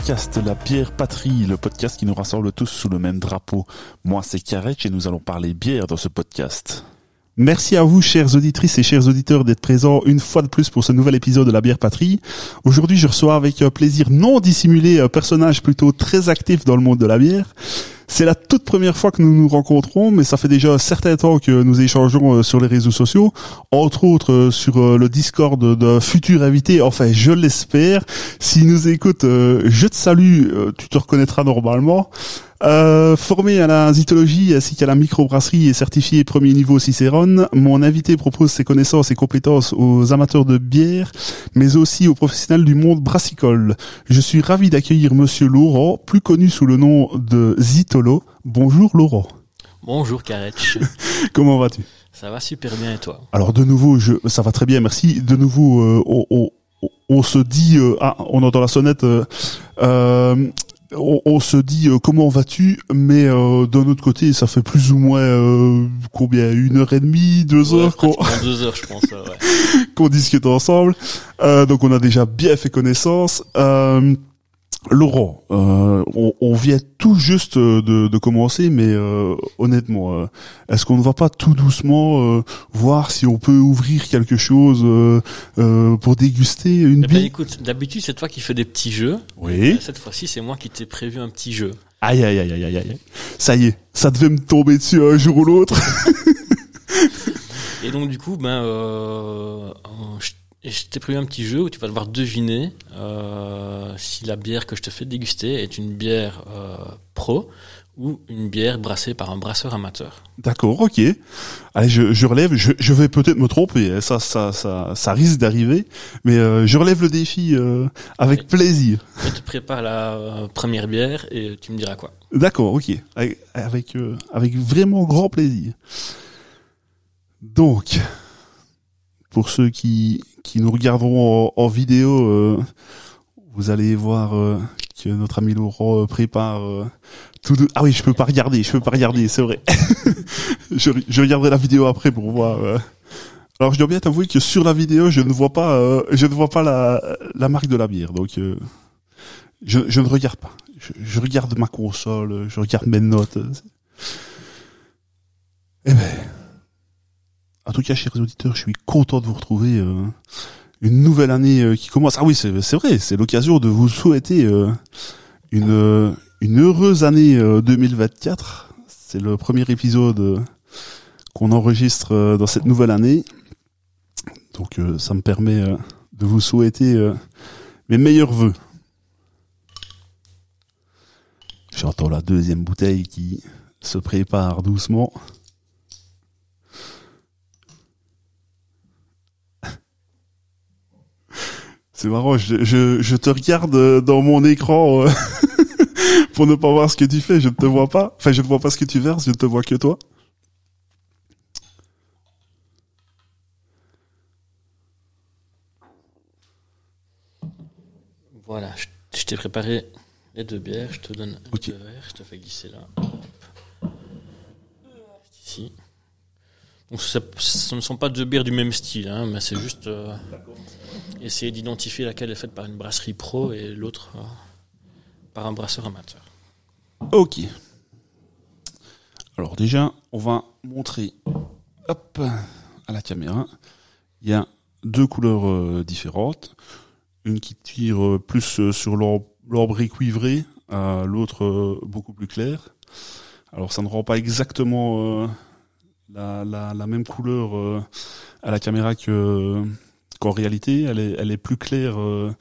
podcast La Bière Patrie, le podcast qui nous rassemble tous sous le même drapeau. Moi c'est Karetch et nous allons parler bière dans ce podcast. Merci à vous, chères auditrices et chers auditeurs, d'être présents une fois de plus pour ce nouvel épisode de La Bière Patrie. Aujourd'hui, je reçois avec un plaisir non dissimulé un personnage plutôt très actif dans le monde de la bière. C'est la toute première fois que nous nous rencontrons, mais ça fait déjà un certain temps que nous échangeons euh, sur les réseaux sociaux, entre autres euh, sur euh, le Discord d'un futur invité, enfin je l'espère. S'il nous écoute, je te salue, tu te reconnaîtras normalement. Euh, formé à la zytologie ainsi qu'à la microbrasserie et certifié premier niveau Cicérone, mon invité propose ses connaissances et compétences aux amateurs de bière, mais aussi aux professionnels du monde brassicole. Je suis ravi d'accueillir Monsieur Laurent, plus connu sous le nom de Zytolo. Bonjour Laurent. Bonjour Karetch. Comment vas-tu? Ça va super bien et toi? Alors de nouveau, je, ça va très bien, merci. De nouveau, euh, on, on, se dit, euh, ah, on entend la sonnette. Euh, on, se dit euh, comment vas-tu, mais euh, d'un autre côté, ça fait plus ou moins euh, combien? Une heure et demie, deux heures. Deux heures, je pense. Ouais. qu'on discute ensemble. donc on a déjà bien fait connaissance. Laurent, euh, on, vient tout juste de, commencer, mais euh, honnêtement, euh, est-ce qu'on ne va pas tout doucement voir si on peut ouvrir quelque chose pour déguster une eh ben, Écoute, d'habitude c'est toi qui fais des petits jeux. Oui. cette fois-ci, c'est moi qui t'ai prévu un petit jeu. Aïe aïe aïe aïe aïe. Ça y est, ça devait me tomber dessus un jour ou l'autre. Et donc du coup, ben, et je t'ai prévu un petit jeu où tu vas devoir deviner euh, si la bière que je te fais déguster est une bière euh, pro ou une bière brassée par un brasseur amateur. D'accord, ok. Allez, je, je relève. Je, je vais peut-être me tromper. Hein. Ça, ça, ça, ça risque d'arriver, mais euh, je relève le défi euh, avec plaisir. Je te prépare la euh, première bière et tu me diras quoi. D'accord, ok. Avec avec, euh, avec vraiment grand plaisir. Donc, pour ceux qui, qui nous regarderont en, vidéo, euh, vous allez voir euh, que notre ami Laurent euh, prépare tout de... Ah oui, je peux pas regarder, je peux pas regarder, c'est vrai. je, je, regarderai la vidéo après pour voir. Alors je dois bien t'avouer que sur la vidéo, je ne vois pas, je ne vois pas la, la marque de la bière, donc je, je ne regarde pas. Je, je, regarde ma console, je regarde mes notes. Eh ben, en tout cas, chers auditeurs, je suis content de vous retrouver. Euh, une nouvelle année euh, qui commence. Ah oui, c'est vrai, c'est l'occasion de vous souhaiter euh, une, une heureuse année 2024. C'est le premier épisode qu'on enregistre dans cette nouvelle année. Donc ça me permet de vous souhaiter mes meilleurs voeux. J'entends la deuxième bouteille qui se prépare doucement. C'est marrant, je, je, te regarde euh, dans mon écran euh, pour ne pas voir ce que tu fais. Je ne te vois pas. Enfin, je ne vois pas ce que tu verses, je ne te vois que toi. Voilà, je, t'ai préparé les deux bières. Je te donne okay. deux verres, je te fais glisser là. Ici. Ce ne sont pas deux bières du même style, hein, mais c'est juste. Euh, essayer d'identifier laquelle est faite par une brasserie pro et l'autre euh, par un brasseur amateur. Ok. Alors déjà, on va montrer à la caméra. Il y a deux couleurs euh, différentes. Une qui tire plus sur l'orbré cuivré, l'autre beaucoup plus clair. Alors ça ne rend pas exactement la, la, même couleur à la caméra que qu'en réalité, elle est, elle est plus claire euh,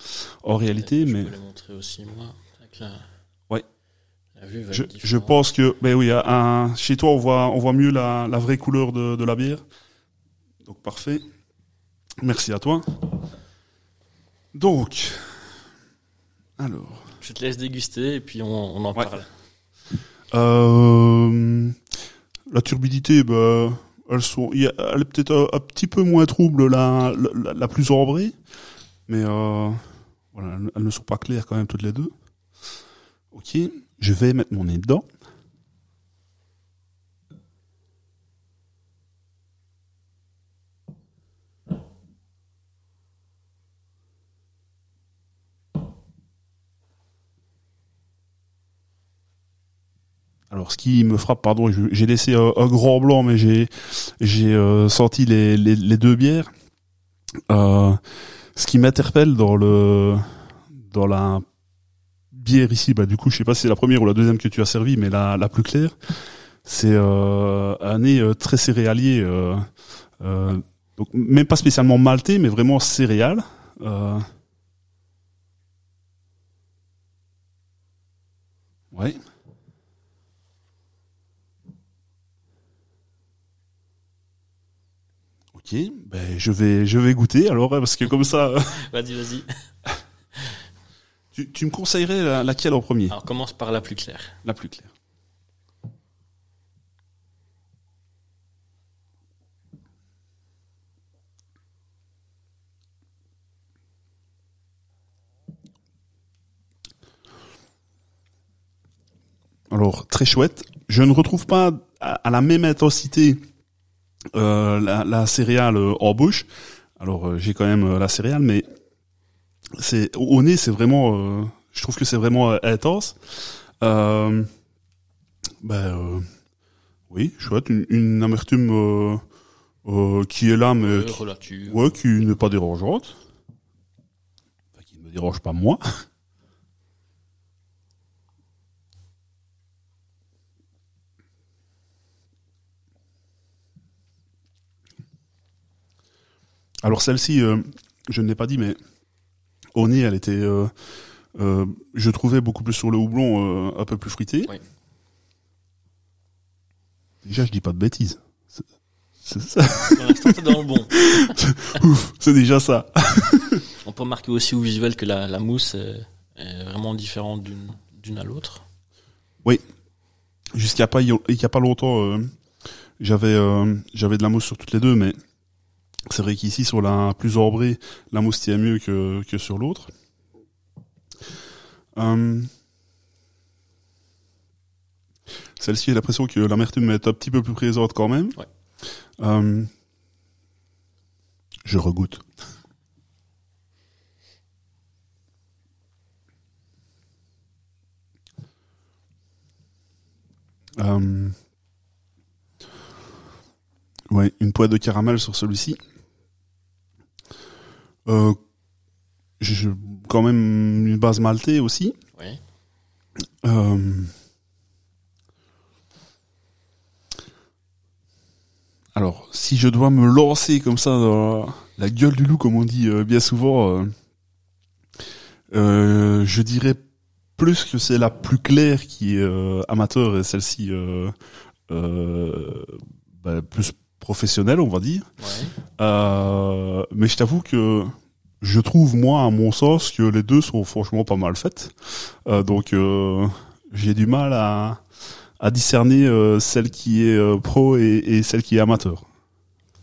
en réalité. Je mais... peux la montrer aussi, moi. La... Ouais. La vue va je, je pense que, ben oui, un, chez toi, on voit, on voit mieux la, la vraie couleur de, de la bière. Donc, parfait. Merci à toi. Donc, alors. Je te laisse déguster et puis on, on en parle. Euh, la turbidité, bah, elles sont, elle est peut-être un, petit peu moins trouble la, plus ambrée, mais euh, voilà, elles ne sont pas claires quand même toutes les deux. Ok, je vais mettre mon nez dedans. Alors, ce qui me frappe, pardon, j'ai laissé un, grand blanc, mais j'ai j'ai euh, senti les, les, les deux bières. Euh, ce qui m'interpelle dans le dans la bière ici, bah du coup, je sais pas si c'est la première ou la deuxième que tu as servi, mais la la plus claire, c'est euh, un nez euh, très céréalier. Euh, euh, donc même pas spécialement maltais, mais vraiment céréales. Euh, ouais. Ok, ben je vais je vais goûter alors hein, parce que comme ça, euh, Vas-y, vas-y. tu, tu me conseillerais la- laquelle en premier? Alors commence par la plus claire. La plus claire. Alors très chouette. Je ne retrouve pas à, à la même intensité la, la céréale euh, en bouche. Alors euh, j'ai quand même euh, la céréale, mais c'est au nez c'est vraiment. euh, je trouve que c'est vraiment euh, intense. Euh, ben euh, oui, chouette, une, une amertume euh, euh, qui est là, mais Euh, qui, ouais, qui n'est pas dérangeante. Enfin, qui ne me dérange pas moi. Alors celle-ci, euh, je ne l'ai pas dit, mais au nez, elle était, euh, euh, je trouvais beaucoup plus sur le houblon, euh, un peu plus fruité. Oui. Déjà, je dis pas de bêtises. C'est- ça. Pour l'instant, t'es dans le bon. Ouf, c'est déjà ça. On peut remarquer aussi au visuel que la, la mousse est, est vraiment différente d'une d'une à l'autre. Jusqu'à pas, il y a pas longtemps, euh, j'avais, euh, j'avais de la mousse sur toutes les deux, mais c'est vrai qu'ici, sur la plus orbrée, la mousse tient mieux que, que sur l'autre. Euh, Celle-ci, j'ai l'impression que l'amertume est un petit peu plus présente quand même. Ouais. Euh, je regoute. Euh, ouais, une poêle de caramel sur celui-ci. Euh, je, quand même une base maltée aussi. Oui. Euh, alors, si je dois me lancer comme ça dans la gueule du loup, comme on dit euh, bien souvent, euh, je dirais plus que c'est la plus claire qui est amateur et celle-ci bah, plus professionnelle, on va dire. Ouais. Euh, mais je t'avoue que je trouve, moi, à mon sens, que les deux sont franchement pas mal faites. Euh, donc, euh, j'ai du mal à, à discerner euh, celle qui est pro et, et celle qui est amateur.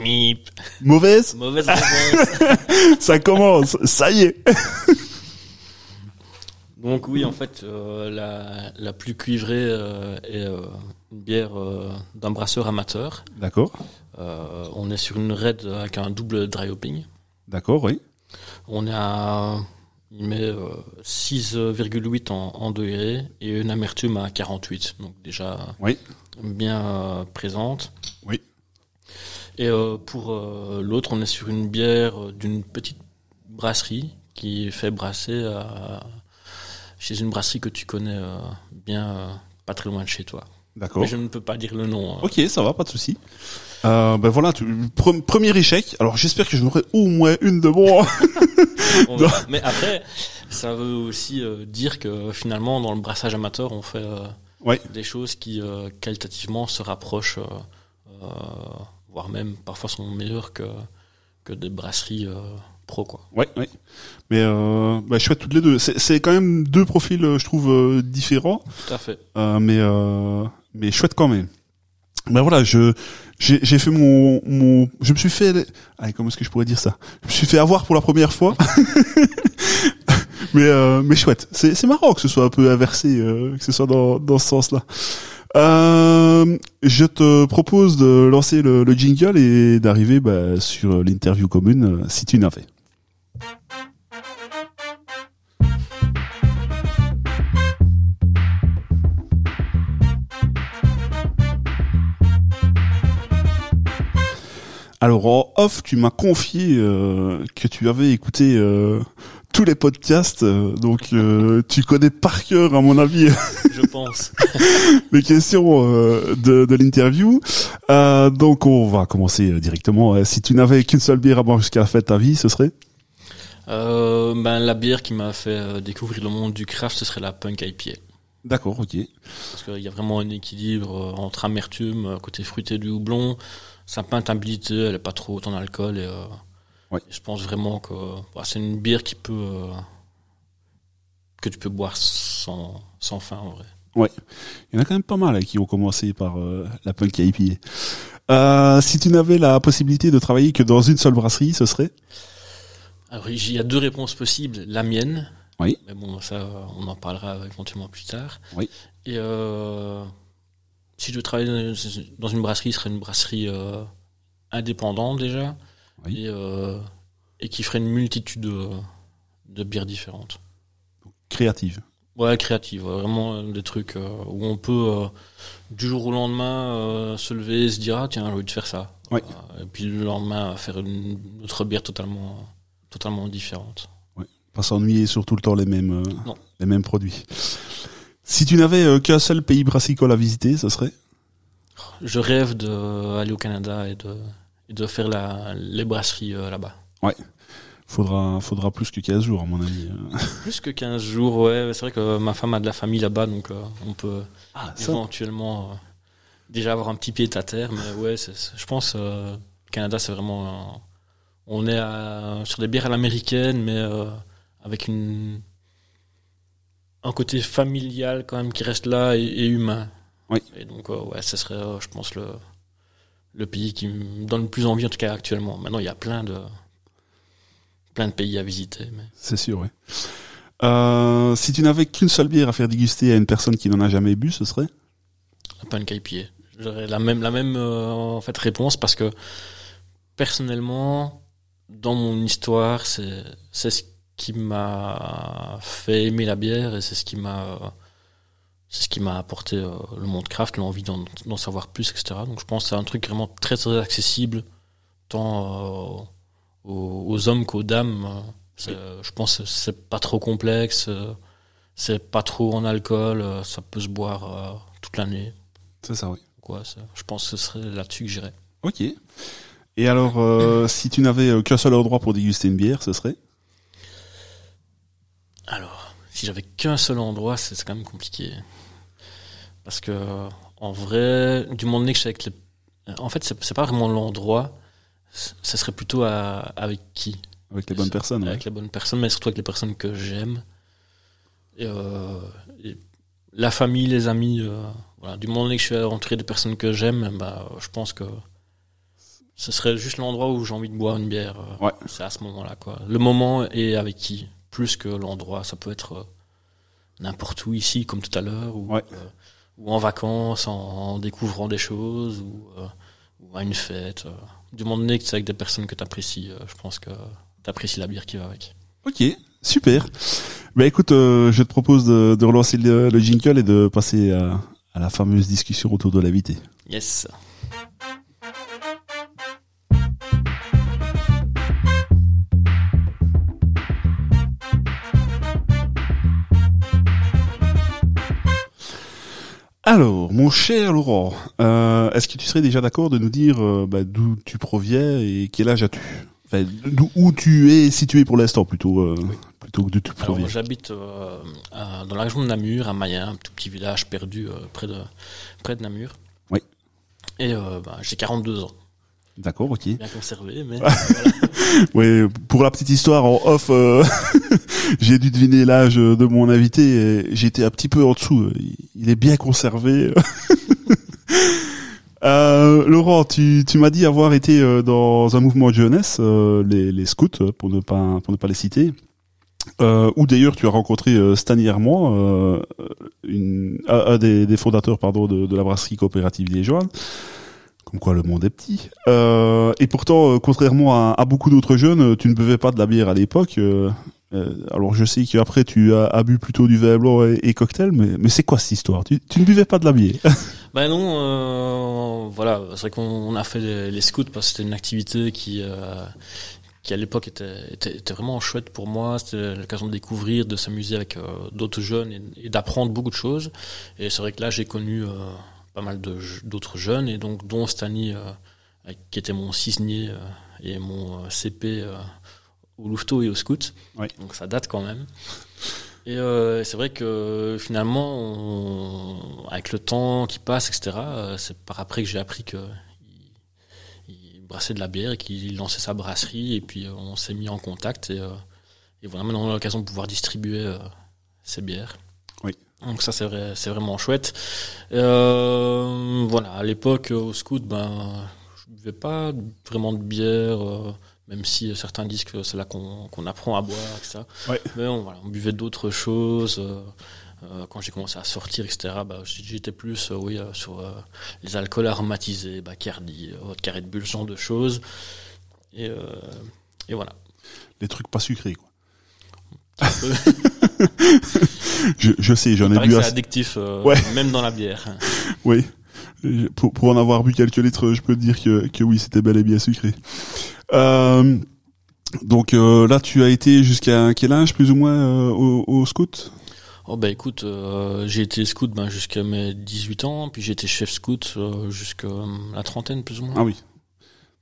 Mip. Mauvaise Mauvaise réponse. Ça commence Ça y est Donc oui, en fait, la, la plus cuivrée est une bière d'un brasseur amateur. D'accord. Euh, on est sur une raid avec un double dry hopping. D'accord, oui. On est à, il met euh, 6,8 en, en degrés et une amertume à 48. Donc déjà Oui. bien euh, présente. Oui. Et euh, pour euh, l'autre, on est sur une bière euh, d'une petite brasserie qui fait brasser à- chez une brasserie que tu connais euh, bien, euh, pas très loin de chez toi. D'accord. Mais je ne peux pas dire le nom. hein. Ok, ça va, pas de souci. Euh, ben voilà, tu, pre- premier échec. Alors j'espère que je n'aurai au moins une de moi. Mais après, ça veut aussi euh, dire que finalement, dans le brassage amateur, on fait euh, Ouais. des choses qui qualitativement se rapprochent, voire même parfois sont meilleures que, que des brasseries pro. Quoi. Ouais, ouais. Mais euh, chouette toutes les deux. C'est quand même deux profils, je trouve, euh, différents. Tout à fait. Euh, mais euh, mais chouette quand même. Ben voilà, je j'ai fait mon mon je me suis fait allez, comment est-ce que je pourrais dire ça? Je me suis fait avoir pour la première fois. mais euh, mais chouette. C'est c'est marrant que ce soit un peu inversé euh, que ce soit dans dans ce sens-là. Euh, je te propose de lancer le, le jingle et d'arriver bah, sur l'interview commune euh, si tu n'avais. Alors en off, tu m'as confié euh, que tu avais écouté euh, tous les podcasts, euh, donc euh, tu connais par cœur, à mon avis, Je pense. les questions euh, de, de l'interview. Euh, donc on va commencer directement. Si tu n'avais qu'une seule bière à boire jusqu'à la fin de ta vie, ce serait? Euh, ben, la bière qui m'a fait découvrir le monde du craft, ce serait la Punk IPA. D'accord, ok. Parce qu'il y a vraiment un équilibre entre amertume, côté fruité du houblon, sa peintabilité, elle est pas trop haute en alcool. Et, euh, Ouais. je pense vraiment que bah, c'est une bière qui peut euh, que tu peux boire sans, sans fin en vrai. Il y en a quand même pas mal hein, qui ont commencé par euh, la punk IPA. Euh, si tu n'avais la possibilité de travailler que dans une seule brasserie, ce serait? Alors il y a deux réponses possibles. La mienne, Oui. mais bon ça on en parlera éventuellement plus tard. Oui. Et euh, si je travaillais dans une brasserie, ce serait une brasserie euh, indépendante déjà, Oui. et, euh, et qui ferait une multitude de, de bières différentes. créative. Ouais, créative, ouais, vraiment euh, des trucs euh, où on peut du jour au lendemain se lever et se dire ah tiens j'ai envie de faire ça. Ouais. Et puis le lendemain faire une autre bière totalement totalement différente. Pas s'ennuyer sur tout le temps les mêmes, Non. les mêmes produits. Si tu n'avais euh, qu'un seul pays brassicole à visiter, ce serait? Je rêve d'aller au Canada et de, et de faire la, les brasseries euh, là-bas. Faudra, faudra plus que 15 jours, à mon avis. euh. Plus que 15 jours, ouais. C'est vrai que ma femme a de la famille là-bas, donc euh, on peut Ah, éventuellement euh, déjà avoir un petit pied à terre. Mais ouais, je pense euh, Canada, c'est vraiment. euh, on est à- sur des bières à l'américaine, mais euh, avec une un côté familial quand même qui reste là et, et humain. Oui. Et donc, euh, ouais, ce serait, euh, je pense, le, le pays qui me donne le plus envie, en tout cas actuellement. Maintenant, il y a plein de, plein de pays à visiter. Mais... C'est sûr, ouais. Euh, si tu n'avais qu'une seule bière à faire déguster à une personne qui n'en a jamais bu, ce serait? La Punk IPA. J'aurais la même, la même en fait, réponse parce que personnellement, dans mon histoire, c'est c'est ce qui m'a fait aimer la bière et c'est ce qui m'a c'est ce qui m'a apporté euh, le monde craft, l'envie d'en savoir plus, etc. Donc je pense que c'est un truc vraiment très très accessible tant euh, aux, aux hommes qu'aux dames. Je pense que c'est pas trop complexe, c'est pas trop en alcool, ça peut se boire euh, toute l'année. C'est ça, oui. Quoi, ça. Je pense que ce serait là-dessus que j'irais. Ok. Et alors, euh, si tu n'avais qu'un seul endroit pour déguster une bière, ce serait? Alors, si j'avais qu'un seul endroit, c'est quand même compliqué. Parce que, en vrai, du moment donné que je suis avec les. En fait, c'est pas vraiment l'endroit, ce serait plutôt à- avec qui? Avec les bonnes personnes, ouais. Avec les bonnes personnes, mais surtout avec les personnes que j'aime. Et, euh, et la famille, les amis, euh, voilà. Du moment donné que je suis entouré de personnes que j'aime, bah, je pense que ce serait juste l'endroit où j'ai envie de boire une bière. euh, Ouais. C'est à ce moment-là, quoi. Le moment et avec qui, plus que l'endroit. Ça peut être euh, n'importe où ici, comme tout à l'heure, ou, Ouais. euh, ou en vacances, en, en découvrant des choses, ou, euh, ou à une fête. Du moment donné que c'est avec des personnes que tu apprécies, je pense que tu apprécies la bière qui va avec. Ok, super. Bah écoute, euh, je te propose de, de relancer le, le jingle et de passer à, à la fameuse discussion autour de l'invité. Yes. Alors, mon cher Laurent, euh, est-ce que tu serais déjà d'accord de nous dire euh, bah, d'où tu proviens et quel âge as-tu? Enfin, d'où où tu es situé pour l'instant plutôt euh, plutôt que d'où tu Alors, proviens? j'habite euh, dans la région de Namur, à Mayen, un tout petit village perdu euh, près, de, près de Namur. Oui. Et euh, bah, j'ai 42 ans. D'accord, ok. Bien conservé, mais Oui, pour la petite histoire en off, euh, j'ai dû deviner l'âge de mon invité. et J'étais un petit peu en dessous. Il est bien conservé. Euh, Laurent, tu, tu m'as dit avoir été euh, dans un mouvement de jeunesse, euh, les, les scouts, pour ne pas pour ne pas les citer. Euh, où d'ailleurs tu as rencontré euh, Stan Yermont, euh, une, un, un des, des fondateurs pardon de, de la brasserie coopérative liégeoise. Comme quoi le monde est petit. Euh, et pourtant, euh, contrairement à, beaucoup d'autres jeunes, euh, tu ne buvais pas de la bière à l'époque. alors je sais qu'après tu as, bu plutôt du vin blanc et, et cocktail, mais, c'est quoi cette histoire? Tu, ne buvais pas de la bière? Ben non, voilà, c'est vrai qu'on a fait les, scouts parce que c'était une activité qui, qui à l'époque était, vraiment chouette pour moi. C'était l'occasion de découvrir, de s'amuser avec d'autres jeunes et, d'apprendre beaucoup de choses. Et c'est vrai que là j'ai connu pas mal d'autres jeunes et donc dont Stani qui était mon cisnier et mon CP au Louveteau et au Scout. Oui. Donc ça date quand même. Et euh, c'est vrai que finalement, on, avec le temps qui passe, etc., euh, c'est par après que j'ai appris que il, il, brassait de la bière et qu'il lançait sa brasserie. Et puis euh, on s'est mis en contact et, euh, et voilà, maintenant on a l'occasion de pouvoir distribuer euh, ces bières. Donc ça c'est vrai, c'est vraiment chouette. voilà, à l'époque au Scout, ben je buvais pas vraiment de bière même si certains disent que c'est là qu'on qu apprend à boire, etc. Ouais. Mais on, voilà, on buvait d'autres choses. Euh, euh, quand j'ai commencé à sortir, etc., bah, j'étais plus euh, oui, sur les alcools aromatisés, Bacardi, carré de bulle, ce genre de choses. Et, et voilà. Les trucs pas sucrés, quoi. je, je sais, j'en ai bu. C'est addictif, ouais. même dans la bière. Oui. Pour, pour en avoir bu quelques litres, je peux te dire que, que oui, c'était bel et bien sucré. Euh, donc euh, là, tu as été jusqu'à quel âge, plus ou moins, euh, au, au, scout? Oh bah écoute, euh, j'ai été scout ben, jusqu'à mes 18 ans, puis j'ai été chef scout euh, jusqu'à la trentaine plus ou moins. Ah oui.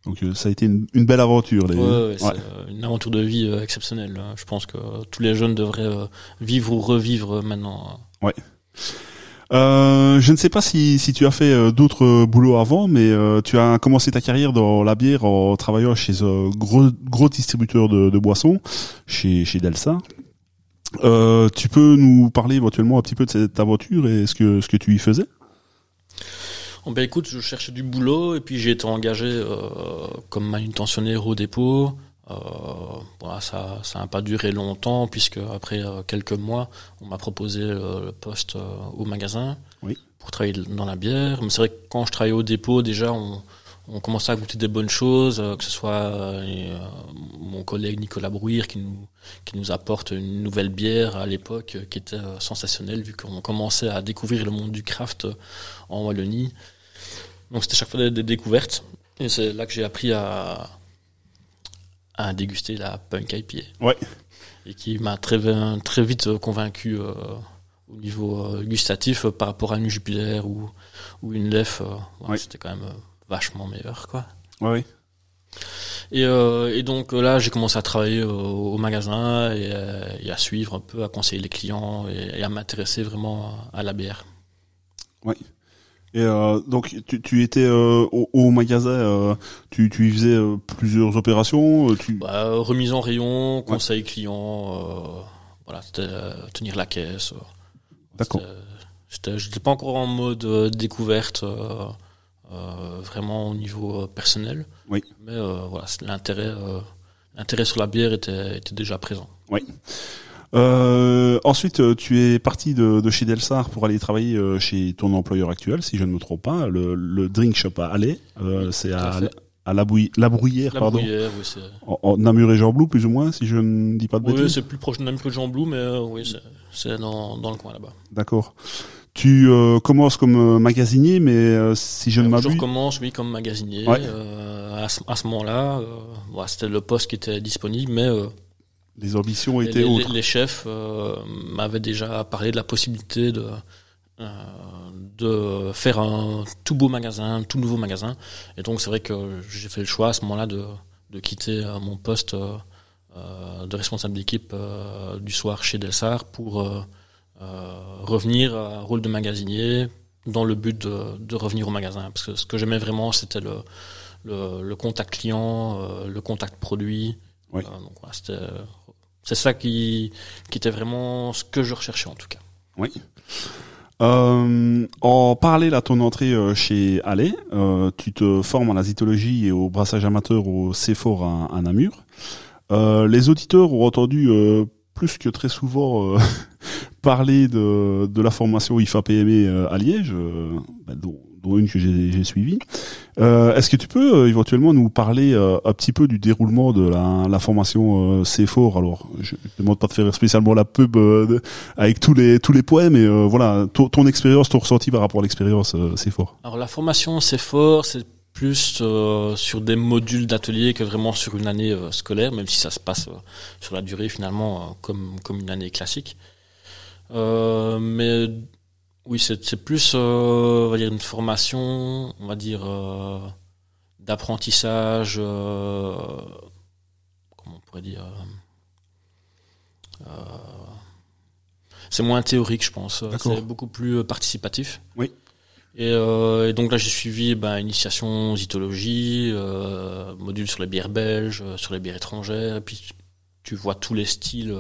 Donc ça a été une, une belle aventure. Les... Ouais, ouais, ouais. une aventure de vie exceptionnelle. Je pense que tous les jeunes devraient vivre ou revivre maintenant. Ouais. Euh, je ne sais pas si, si tu as fait euh, d'autres boulots avant, mais euh, tu as commencé ta carrière dans la bière en travaillant chez un gros, gros distributeur de, de boissons, chez, chez Delsa. Euh, tu peux nous parler éventuellement un petit peu de cette aventure et ce que, ce que tu y faisais? Oh ben écoute, je cherchais du boulot et puis j'ai été engagé euh, comme manutentionnaire au dépôt. Euh, voilà, ça ça n'a pas duré longtemps puisque après euh, quelques mois, on m'a proposé euh, le poste euh, au magasin oui. pour travailler dans la bière. Mais c'est vrai que quand je travaillais au dépôt, déjà on, on commençait à goûter des bonnes choses, que ce soit mon collègue Nicolas Brouir qui nous qui nous apporte une nouvelle bière à l'époque qui était sensationnelle vu qu'on commençait à découvrir le monde du craft en Wallonie. Donc c'était chaque fois des, des découvertes et c'est là que j'ai appris à à déguster la punk IPA. Ouais. Et qui m'a très, très vite convaincu euh, au niveau euh, gustatif euh, par rapport à une Jupiler ou, ou une Lef. Euh, ouais, ouais. C'était quand même vachement meilleur, quoi. Ouais, Et, et donc là, j'ai commencé à travailler au, au magasin et, et, à suivre un peu, à conseiller les clients et, et à m'intéresser vraiment à la bière. Ouais. Et euh, donc tu, tu étais euh, au, au, magasin, euh, tu, tu y faisais euh, plusieurs opérations. euh, Tu... Bah, remise en rayon, conseil ouais. client, euh, voilà, tenir la caisse. D'accord. J'étais pas encore en mode découverte, vraiment au niveau personnel. Oui. Mais voilà, l'intérêt, l'intérêt sur la bière était, était déjà présent. Oui. Euh, ensuite, tu es parti de, de chez Delsar pour aller travailler euh, chez ton employeur actuel, si je ne me trompe pas, le, le drink shop à Allais. Euh, c'est à, à la, bouille, la Bruyère, la pardon. Bruyère, oui, en, en, Namur et Jean-Blou, plus ou moins, si je ne dis pas de oui, bêtises. Oui, c'est plus proche de Namur que Jean-Blou, mais euh, oui, c'est dans, dans le coin là-bas. D'accord. Tu euh, commences comme euh, magasinier, mais euh, si je ne m'abuse... Je commence, oui, comme magasinier. Ouais. à ce, à ce moment-là, voilà, c'était le poste qui était disponible, mais les ambitions étaient les, autres. Les, les chefs euh, m'avaient déjà parlé de la possibilité de euh, de faire un tout beau magasin, un tout nouveau magasin. Et donc c'est vrai que j'ai fait le choix à ce moment-là de, de quitter euh, mon poste euh, de responsable d'équipe du soir chez Delsar pour revenir à un rôle de magasinier dans le but de, de revenir au magasin. Parce que ce que j'aimais vraiment, c'était le, le, le, contact client, le contact produit. Oui. donc c'était c'est ça qui, qui était vraiment ce que je recherchais en tout cas. Oui. Euh, en parallèle à ton entrée euh, chez Allais, euh, tu te formes en azitologie et au brassage amateur au CFOR à, à Namur. Euh, les auditeurs ont entendu euh, plus que très souvent parlais de, de la formation IFA PME euh, à Liège, euh, bah, une que j'ai suivie. Euh, Est-ce que tu peux euh, éventuellement nous parler euh, un petit peu du déroulement de la, formation euh, CFOR Alors, je ne demande pas de faire spécialement la pub avec tous les tous les poèmes, mais voilà, ton, expérience, ton ressenti par rapport à l'expérience euh, CFOR. Alors la formation, c'est fort, c'est plus sur des modules d'atelier que vraiment sur une année scolaire, même si ça se passe sur la durée finalement comme, comme une année classique. Mais oui, c'est plus euh, on va dire une formation, on va dire euh, d'apprentissage, euh, comment on pourrait dire. euh, euh, c'est moins théorique, je pense. C'est beaucoup plus euh, participatif. Oui. Et, euh, et donc là, j'ai suivi ben, initiation zytologie, euh, module sur les bières belges, sur les bières étrangères, et puis tu- vois tous les styles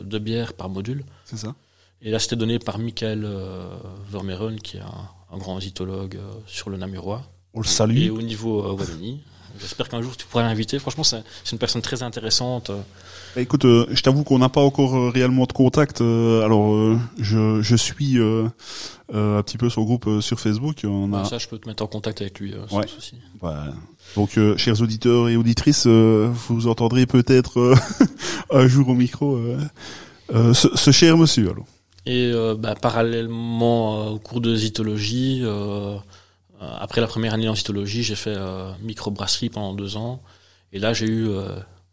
de bières par module. C'est ça. Et là, c'était donné par Michael euh, Vermeeren, qui est un, un grand zytologue euh, sur le Namurois. On le Et salue. au niveau euh, Wallonie. J'espère qu'un jour tu pourras l'inviter. Franchement, c'est une personne très intéressante. Bah, écoute, euh, je t'avoue qu'on n'a pas encore euh, réellement de contact. euh, alors, je, je suis un petit peu son groupe sur Facebook. On a, Ça, je peux te mettre en contact avec lui, sans Ouais. souci. donc, chers auditeurs et auditrices, vous entendrez peut-être un jour au micro ce, ce cher monsieur. Alors. Et euh, bah, parallèlement euh, au cours de zytologie, euh, après la première année en zytologie, j'ai fait microbrasserie pendant deux ans. Et là, j'ai eu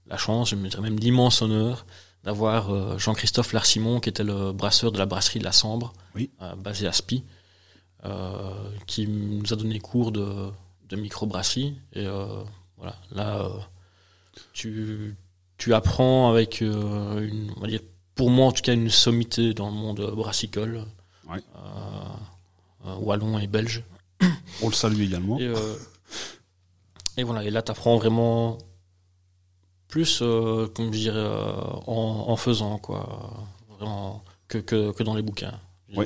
la chance, je me dirais même l'immense honneur d'avoir Jean-Christophe Larsimon, qui était le brasseur de la brasserie de la Sambre, Oui. euh, basé à Spi, qui nous a donné cours de, de microbrasserie. Et voilà, là, tu, tu apprends avec euh, une, on va dire, pour moi en tout cas, une sommité dans le monde brassicole, Ouais. euh, euh, wallon et belge. On le salue également. Et, euh, et voilà, et là, tu apprends vraiment plus, euh, comme je dirais, euh, en, en faisant, quoi. Vraiment, que, que, que dans les bouquins. Euh,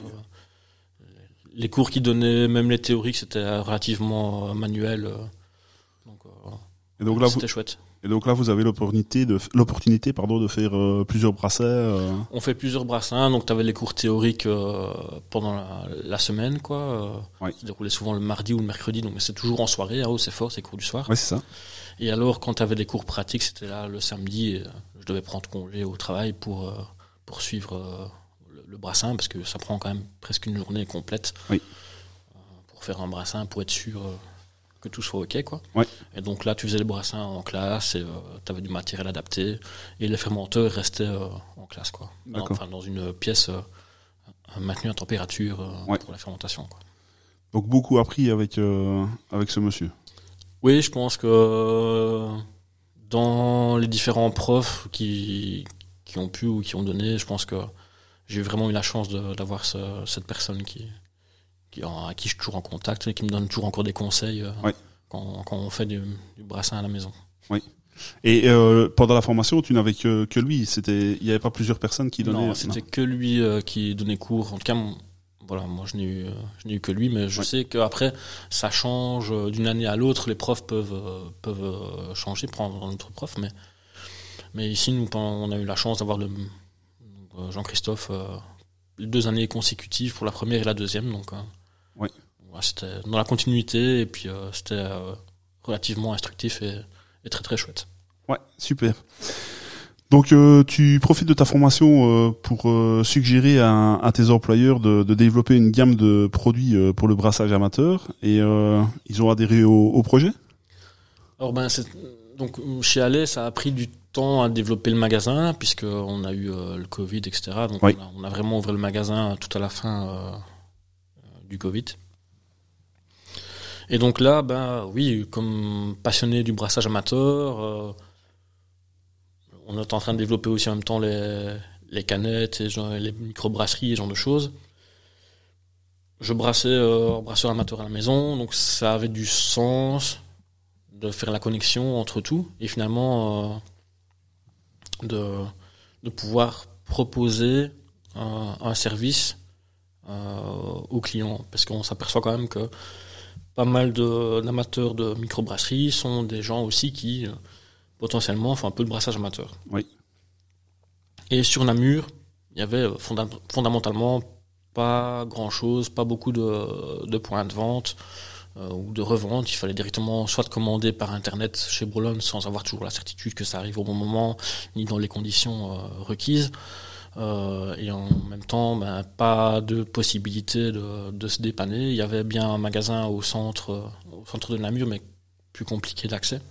Les cours qu'ils donnaient, même les théoriques, c'était relativement euh, manuel. euh, donc, euh, Et donc là, vous, c'était chouette. Et donc là, vous avez l'opportunité de l'opportunité, pardon, de faire euh, plusieurs brassets. euh, On fait plusieurs brassins, donc tu avais les cours théoriques euh, pendant la, la semaine, quoi. Ouais. Qui se déroulaient souvent le mardi ou le mercredi, donc c'est toujours en soirée, à haut c'est fort, c'est cours du soir. Ouais, c'est ça. Et alors, quand tu avais des cours pratiques, c'était là le samedi, et, je devais prendre congé au travail pour, pour suivre euh, le, le brassin, parce que ça prend quand même presque une journée complète Oui. pour faire un brassin, pour être sûr que tout soit OK. Quoi. Ouais. Et donc là, tu faisais les brassins en classe, et tu avais du matériel adapté, et les fermenteurs restaient euh, en classe, quoi. Enfin, dans une pièce euh, maintenue à température euh, Ouais. pour la fermentation. Quoi. Donc beaucoup appris avec euh, avec ce monsieur. Oui, je pense que euh, dans les différents profs qui, qui ont pu ou qui ont donné, je pense que j'ai vraiment eu la chance d'avoir ce- cette personne qui, qui, à qui je suis toujours en contact et qui me donne toujours encore des conseils euh, quand, quand on fait du, du brassin à la maison. Et euh, pendant la formation, tu n'avais que, que lui. C'était, il n'y avait pas plusieurs personnes qui donnaient. Non, c'était que lui euh, qui donnait cours. En tout cas, voilà, moi je n'ai eu, euh, je n'ai eu que lui, mais je Ouais. sais qu'après ça change euh, d'une année à l'autre. Les profs peuvent euh, peuvent euh, changer, prendre un autre prof, mais mais ici nous on a eu la chance d'avoir euh, Jean-Christophe euh, deux années consécutives pour la première et la deuxième, donc euh, Ouais. c'était dans la continuité et puis euh, c'était euh, relativement instructif et, et très très chouette. Ouais, super. Donc euh, tu profites de ta formation euh, pour euh, suggérer à, à tes employeurs de, de développer une gamme de produits pour le brassage amateur et ils ont adhéré au, au projet? Alors ben donc chez Allais, ça a pris du temps à développer le magasin puisque on a eu le Covid, etc. Donc Oui. on, a, on a vraiment ouvert le magasin tout à la fin du Covid. Et donc là, ben oui, comme passionné du brassage amateur, euh, on est en train de développer aussi en même temps les, les canettes, et les microbrasseries, et ce genre de choses. Je brassais euh, brasseur amateur à la maison, donc ça avait du sens de faire la connexion entre tout et finalement euh, de, de pouvoir proposer un, un service euh, aux clients parce qu'on s'aperçoit quand même que pas mal d'amateurs de, microbrasserie sont des gens aussi qui euh, potentiellement font un peu de brassage amateur. Oui. Et sur Namur, il y avait fondamentalement pas grand chose, pas beaucoup de, de points de vente ou de revente. Il fallait directement soit de commander par internet chez Brolon sans avoir toujours la certitude que ça arrive au bon moment ni dans les conditions requises. Euh, et en même temps, ben, pas de possibilité de, se dépanner. Il y avait bien un magasin au centre, au centre de Namur, mais plus compliqué d'accès.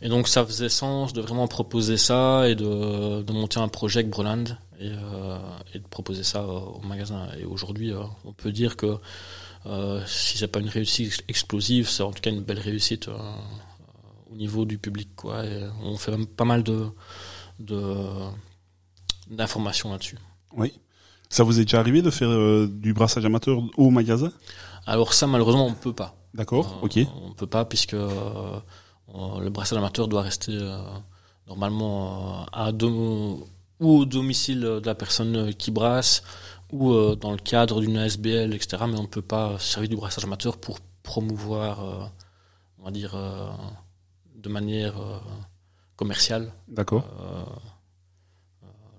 Et donc ça faisait sens de vraiment proposer ça et de, de monter un projet avec Broland et, euh, de proposer ça au magasin. Et aujourd'hui, euh, on peut dire que euh, si c'est pas une réussite explosive, c'est en tout cas une belle réussite euh, au niveau du public. Quoi. On fait pas mal de d'informations là-dessus. Oui. Ça vous est déjà arrivé de faire euh, du brassage amateur au magasin? Alors ça, malheureusement, on ne peut pas. D'accord, euh, ok. On ne peut pas puisque euh, le brassage amateur doit rester normalement à ou au domicile de la personne qui brasse ou dans le cadre d'une ASBL, etc. Mais on ne peut pas servir du brassage amateur pour promouvoir, on va dire, de manière commerciale. D'accord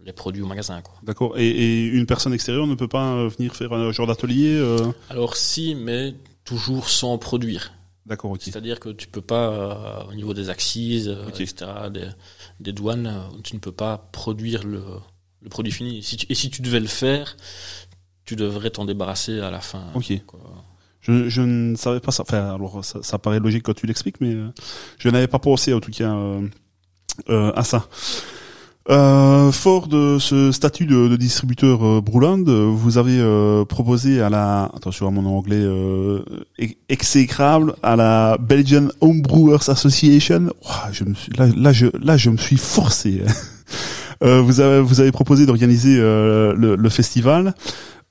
les produits au magasin. D'accord. Et, une personne extérieure ne peut pas euh, venir faire un genre d'atelier euh Alors si, mais toujours sans produire. D'accord, ok. C'est-à-dire que tu peux pas, euh, au niveau des axes, etc., des, douanes, tu ne peux pas produire le, produit fini. et si tu devais le faire, tu devrais t'en débarrasser à la fin. Ok. Je, ne savais pas ça. Enfin, alors ça, ça paraît logique quand tu l'expliques, mais je n'avais pas pensé en tout cas à ça. Euh, fort de ce statut de, de distributeur euh, Bruland, vous avez euh, proposé à la attention à mon anglais euh, exécrable à la Belgian Homebrewers Association. je me suis, là, là, je là je me suis forcé. euh, vous avez vous avez proposé d'organiser euh, le, le, festival.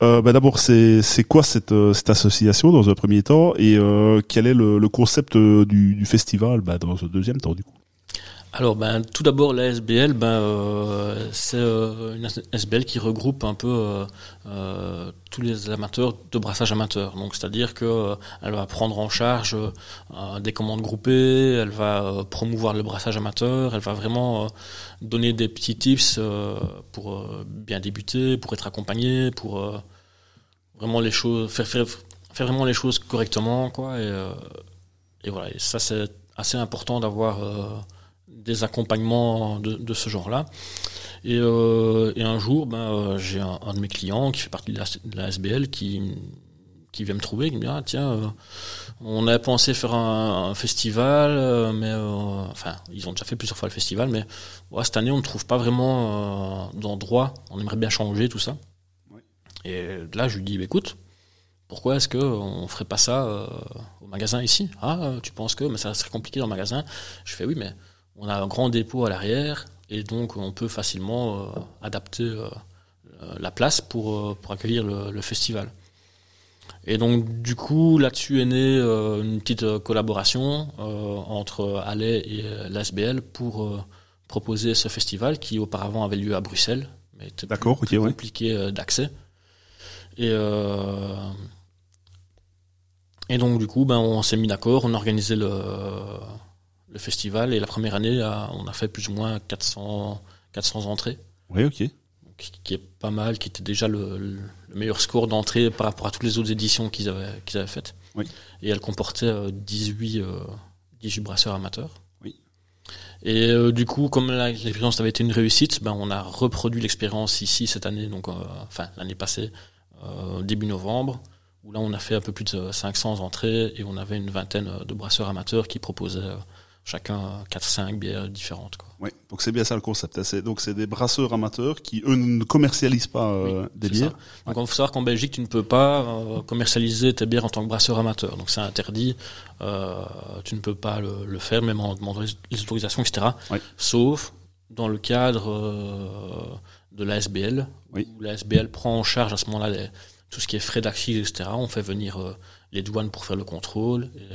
Euh, bah d'abord, c'est c'est quoi cette cette association dans un premier temps et quel est le, le concept du, du festival bah, dans un deuxième temps du coup? Alors, ben, tout d'abord, la SBL, ben, euh, c'est euh, une SBL qui regroupe un peu euh, tous les amateurs de brassage amateur. Donc, c'est-à-dire que elle va prendre en charge des commandes groupées, elle va promouvoir le brassage amateur, elle va vraiment donner des petits tips pour bien débuter, pour être accompagné, pour vraiment les choses, faire, faire, faire vraiment les choses correctement, quoi. Et, et voilà. Et ça, c'est assez important d'avoir des accompagnements de, de ce genre-là. Et, euh, et, un jour, ben, euh, j'ai un, un, de mes clients qui fait partie de la, de la SBL qui, qui vient me trouver, qui me dit ah, tiens, euh, on avait pensé faire un, un festival, mais euh, enfin, ils ont déjà fait plusieurs fois le festival, mais ouais, cette année on ne trouve pas vraiment d'endroit. On aimerait bien changer tout ça. Et là, je lui dis bah, écoute, pourquoi est-ce que on ferait pas ça au magasin ici? Ah, tu penses que mais ça serait compliqué dans le magasin? Je fais oui, mais on a un grand dépôt à l'arrière et donc on peut facilement euh, adapter euh, la place pour, euh, pour accueillir le, festival. Et donc du coup là-dessus est née une petite collaboration entre Allais et l'ASBL pour proposer ce festival qui auparavant avait lieu à Bruxelles, mais était D'accord, plus, compliqué d'accès. Et et donc du coup, ben on s'est mis d'accord, on a organisé le le festival. Et la première année, on a fait plus ou moins 400, 400 entrées. Oui, ok. qui est pas mal, qui était déjà le, meilleur score d'entrée par rapport à toutes les autres éditions qu'ils avaient, qu'ils avaient faites. Oui. Et elle comportait 18, euh, 18 euh, brasseurs amateurs. Oui. Et euh, du coup, comme l'expérience avait été une réussite, ben, on a reproduit l'expérience ici cette année, donc enfin l'année passée, début novembre, où là on a fait un peu plus de 500 entrées et on avait une vingtaine de brasseurs amateurs qui proposaient chacun 4-5 bières différentes. Quoi. Oui, donc c'est bien ça le concept. Hein. Donc c'est des brasseurs amateurs qui, eux, ne commercialisent pas euh, des bières. Donc il faut savoir qu'en Belgique, tu ne peux pas euh, commercialiser tes bières en tant que brasseur amateur. Donc c'est interdit. Euh, tu ne peux pas le, le, faire, même en demandant les autorisations, etc. Oui. Sauf dans le cadre de l'ASBL, oui. où l'ASBL prend en charge à ce moment-là tout ce qui est frais d'accise, etc. On fait venir les douanes pour faire le contrôle. Et,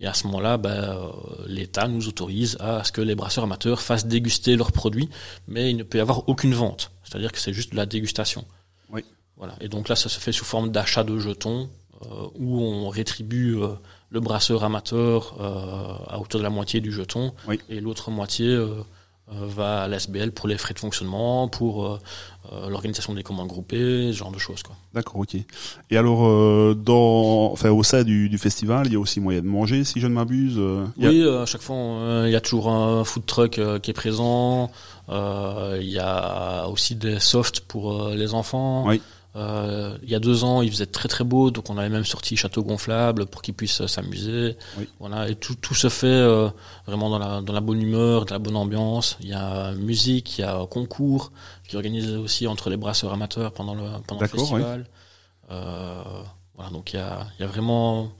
et à ce moment-là, ben, euh, l'État nous autorise à ce que les brasseurs amateurs fassent déguster leurs produits, mais il ne peut y avoir aucune vente. C'est-à-dire que c'est juste de la dégustation. Oui. Voilà. Et donc là, ça se fait sous forme d'achat de jetons, euh, où on rétribue euh, le brasseur amateur euh, à hauteur de la moitié du jeton, oui. et l'autre moitié va à l'SBL pour les frais de fonctionnement, pour euh, euh, l'organisation des commandes groupées, ce genre de choses. Quoi. D'accord, ok. Et alors, euh, dans, enfin, au sein du, du festival, il y a aussi moyen de manger, si je ne m'abuse. euh, a- Oui, euh, à chaque fois, euh, il y a toujours un food truck euh, qui est présent. Euh, Il y a aussi des softs pour euh, les enfants. Oui. Euh, il y a deux ans, il faisait très très beau, donc on avait même sorti château gonflable pour qu'ils puissent euh, s'amuser. Oui. Voilà, et tout, tout se fait euh, vraiment dans la, dans la bonne humeur, dans la bonne ambiance. Il y a musique, il y a concours qui organise aussi entre les brasseurs amateurs pendant le pendant le festival. Euh, voilà, donc il y a, il y a vraiment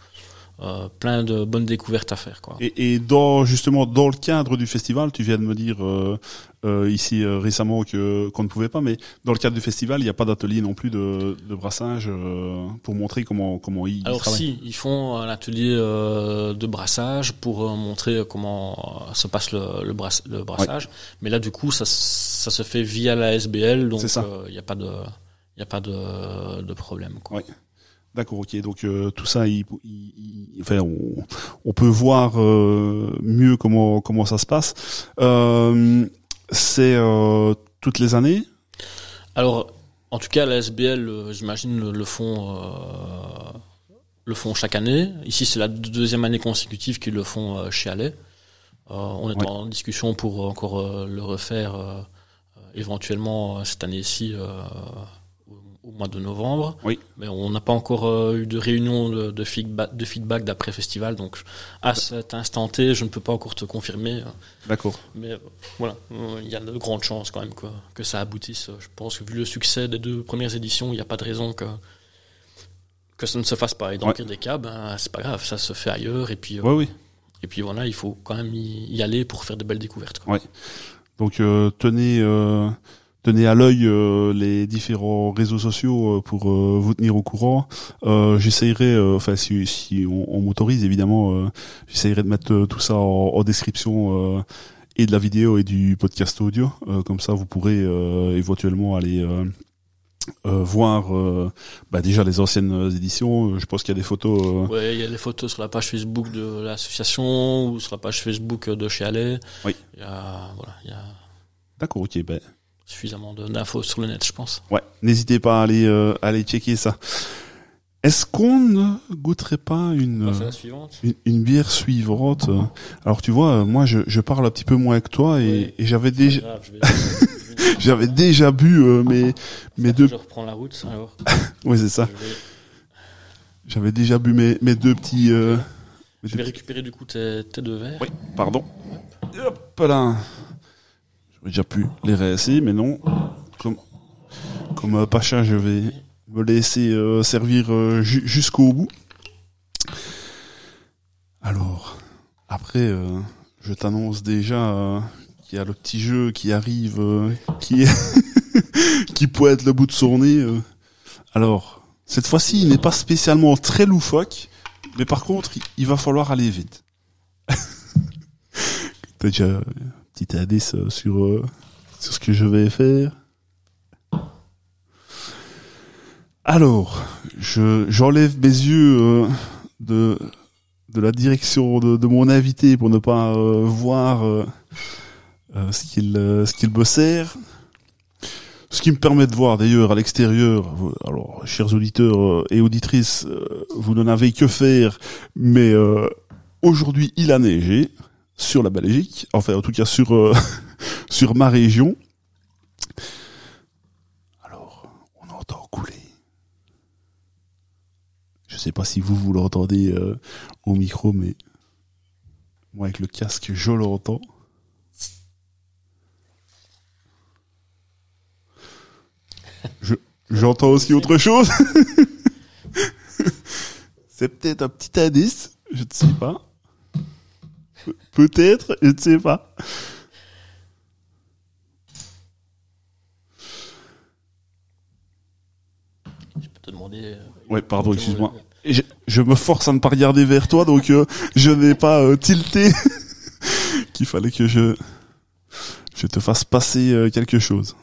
euh, plein de bonnes découvertes à faire, quoi. Et, et dans justement dans le cadre du festival, tu viens de me dire euh, euh, ici euh, récemment que qu'on ne pouvait pas, mais dans le cadre du festival, il n'y a pas d'atelier non plus de, de brassage euh, pour montrer comment comment ils, Alors travaillent. si, ils font un atelier euh, de brassage pour euh, montrer comment euh, se passe le, le, brass- le brassage. Mais là, du coup, ça, ça se fait via la SBL, donc il n'y a pas de, il a pas de, de problème. Quoi. Ouais. D'accord, ok. Donc euh, tout ça, il, il- il- enfin, on, on peut voir euh, mieux comment comment ça se passe. Euh, c'est euh, toutes les années? Alors, en tout cas, la SBL, euh, j'imagine, le, le font, euh, le font chaque année. Ici, c'est la deuxième année consécutive qu'ils le font chez Allais. Euh, on est Ouais. en discussion pour encore euh, le refaire euh, éventuellement cette année-ci mois de novembre. Oui. Mais on n'a pas encore euh, eu de réunion de, de feedback, de feedback d'après festival, donc à cet instant T, je ne peux pas encore te confirmer. euh, D'accord. mais euh, voilà, il y a de grandes chances quand même que, que ça aboutisse. Je pense que vu le succès des deux premières éditions, il n'y a pas de raison que, que ça ne se fasse pas. Et dans Ouais. des cas, ben, c'est pas grave, ça se fait ailleurs. Et puis, euh, Ouais, oui. et puis voilà, il faut quand même y, y aller pour faire de belles découvertes. quoi. Donc euh, tenez tenez à l'œil euh, les différents réseaux sociaux euh, pour euh, vous tenir au courant. Euh, j'essayerai, euh, enfin si, si on, on m'autorise évidemment, euh, j'essayerai de mettre tout ça en, en description euh, et de la vidéo et du podcast audio. Euh, comme ça, vous pourrez euh, éventuellement aller euh, euh, voir euh, bah, déjà les anciennes éditions. Je pense qu'il y a des photos. euh, Ouais, il y a les photos sur la page Facebook de l'association ou sur la page Facebook de chez Allais. Oui. Il y a, voilà, il y a D'accord, ok. Ben, suffisamment d'infos sur le net, je pense. Ouais, n'hésitez pas à aller, euh, à aller checker ça. Est-ce qu'on ne goûterait pas une, suivante. une, une bière suivante? Alors tu vois, euh, moi je, je parle un petit peu moins que toi et, Oui. et j'avais déjà j'avais déjà bu euh, mes mes deux Je reprends la route alors. ouais c'est ça vais- j'avais déjà bu mes mes deux petits euh, Je vais récupérer du coup tes, tes deux verres. Oui, pardon. Hop là. Déjà pu les réessayer, mais non. Comme, comme euh, Pacha, je vais me laisser euh, servir euh, ju- jusqu'au bout. Alors, après, euh, je t'annonce déjà euh, qu'il y a le petit jeu qui arrive, euh, qui est qui pointe le bout de son nez. Alors, cette fois-ci, il n'est pas spécialement très loufoque, mais par contre, il- va falloir aller vite. T'as déjà petit indice euh, sur, euh, sur ce que je vais faire Alors, je, j'enlève mes yeux euh, de, de la direction de, de mon invité pour ne pas euh, voir euh, euh, ce qu'il ce qu'il me sert. Ce qui me permet de voir d'ailleurs à l'extérieur, alors chers auditeurs et auditrices, vous n'en avez que faire, mais aujourd'hui il a neigé sur la Belgique, enfin en tout cas sur euh, sur ma région. Alors, on entend couler. Je sais pas si vous vous l'entendez euh, au micro, mais moi avec le casque je l'entends. Je j'entends aussi autre chose. C'est peut-être un petit indice, je ne sais pas. Pe- Peut-être, je ne sais pas. Je peux te demander. euh, Ouais, pardon, excuse-moi. le- Je, je me force à ne pas regarder vers toi, donc euh, je n'ai pas euh, tilté qu'il fallait que je je te fasse passer euh, quelque chose.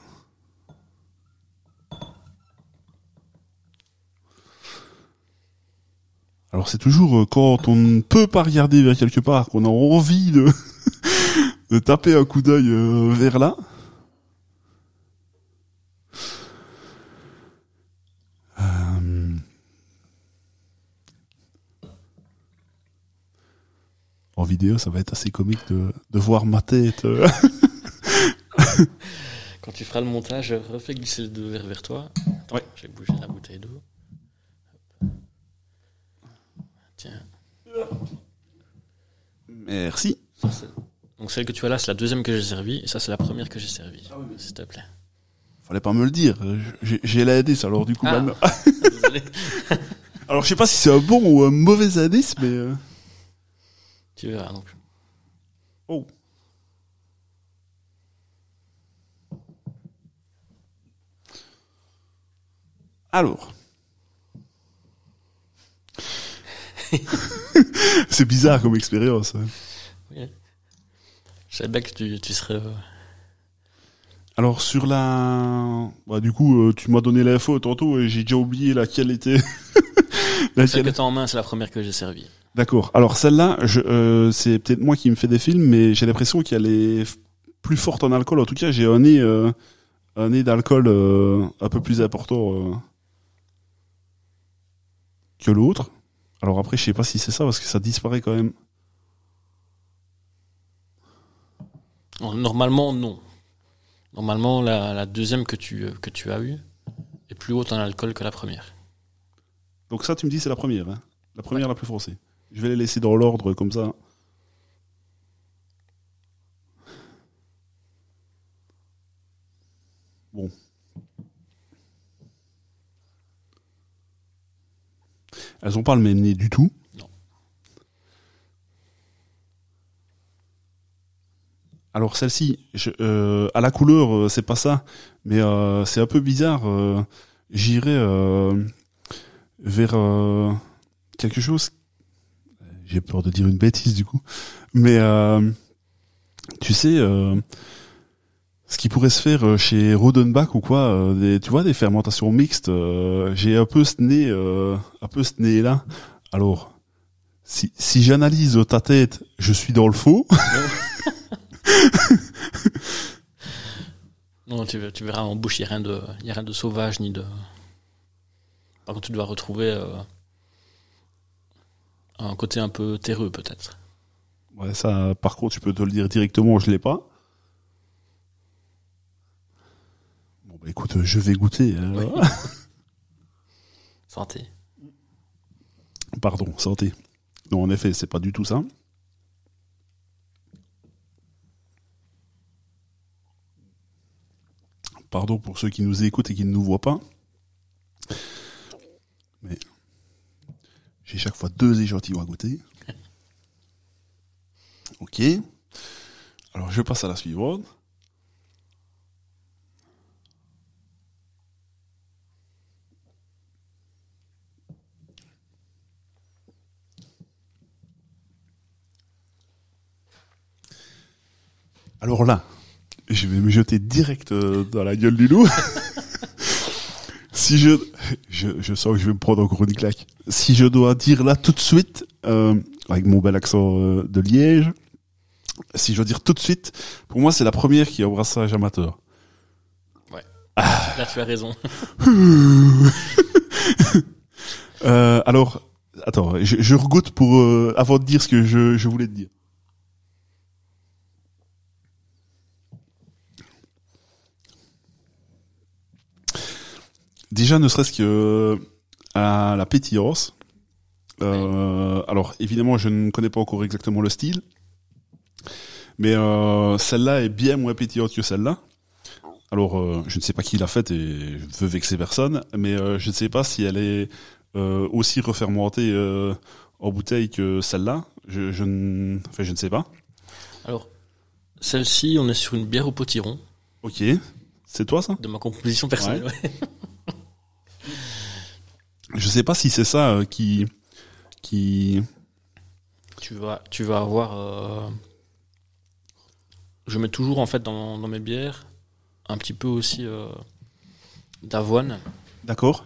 Alors c'est toujours euh, quand on ne peut pas regarder vers quelque part qu'on a envie de de taper un coup d'œil euh, vers là. Euh, En vidéo, ça va être assez comique de, de voir ma tête. Quand tu feras le montage, refais glisser le deux verres vers toi. Attends, Ouais. J'ai bougé la bouteille d'eau. Hop. Tiens. Merci. Donc celle que tu as là, c'est la deuxième que j'ai servie. Et ça, c'est la première que j'ai servie. S'il te plaît. Fallait pas me le dire. J'ai j'ai l'indice, alors du coup. Ah. Désolé. Alors je sais pas si c'est un bon ou un mauvais indice, mais... euh, tu verras donc. Oh. Alors. c'est bizarre comme expérience. hein. Je savais bien que tu, tu serais. euh, Alors sur la... Bah, du coup, euh, tu m'as donné l'info tantôt et j'ai déjà oublié laquelle était... Celle laquelle- que t'as en main, c'est la première que j'ai servie. D'accord. Alors celle-là, euh, c'est peut-être moi qui me fais des films, mais j'ai l'impression qu'elle est plus forte en alcool. En tout cas, j'ai un nez, euh, un nez d'alcool euh, un peu plus important que l'autre. Alors après, je sais pas si c'est ça parce que ça disparaît quand même. Normalement, non. Normalement, la, la deuxième que tu, que tu as eue est plus haute en alcool que la première. Donc ça, tu me dis, c'est la première, hein la première la plus foncée. Je vais les laisser dans l'ordre comme ça. Bon. Elles ont pas le même nez du tout. Non. Alors celle-ci, je- euh, à la couleur, euh, c'est pas ça, mais euh, c'est un peu bizarre. euh, J'irais euh, vers euh, quelque chose. J'ai peur de dire une bêtise du coup, mais euh, tu sais, euh, ce qui pourrait se faire euh, chez Rodenbach ou quoi, euh, des, tu vois, des fermentations mixtes. euh, J'ai un peu ce nez, euh, un peu ce nez là. Alors, si, si j'analyse ta tête, je suis dans le faux. Non, tu, ver- tu verras en bouche, il n'y a, rien de- y a rien de sauvage ni de. Par contre, tu dois retrouver euh, un côté un peu terreux, peut-être. Ouais, ça, par contre, je peux te le dire directement, je l'ai pas. Bah écoute, je vais goûter. Ouais. Santé. Pardon, santé. Non, en effet, c'est pas du tout ça. Pardon pour ceux qui nous écoutent et qui ne nous voient pas. Mais j'ai chaque fois deux échantillons à goûter. Ok. Alors je passe à la suivante. Alors là, je vais me jeter direct euh, dans la gueule du loup. si je, je, je sens que je vais me prendre encore une claque. Si je dois dire là tout de suite, euh, avec mon bel accent euh, de Liège, si je dois dire tout de suite, pour moi c'est la première qui est au brassage amateur. Là, tu as raison. Euh, alors, attends, je, je regoute pour euh, avant de dire ce que je, je voulais te dire. Déjà, ne serait-ce que euh, à la pétillance. Euh, alors, évidemment, je ne connais pas encore exactement le style, mais euh, celle-là est bien moins pétillante que celle-là. Alors, euh, je ne sais pas qui l'a faite et je veux vexer personne, mais euh, je ne sais pas si elle est euh, aussi refermentée euh, en bouteille que celle-là. Je, je, ne, enfin, je ne sais pas. Alors, celle-ci, on est sur une bière au potiron, Ok, c'est toi ça? De ma composition personnelle. ouais. Je sais pas si c'est ça euh, qui qui Tu vas, tu vas avoir. euh, Je mets toujours en fait dans, dans mes bières un petit peu aussi euh, d'avoine, d'accord.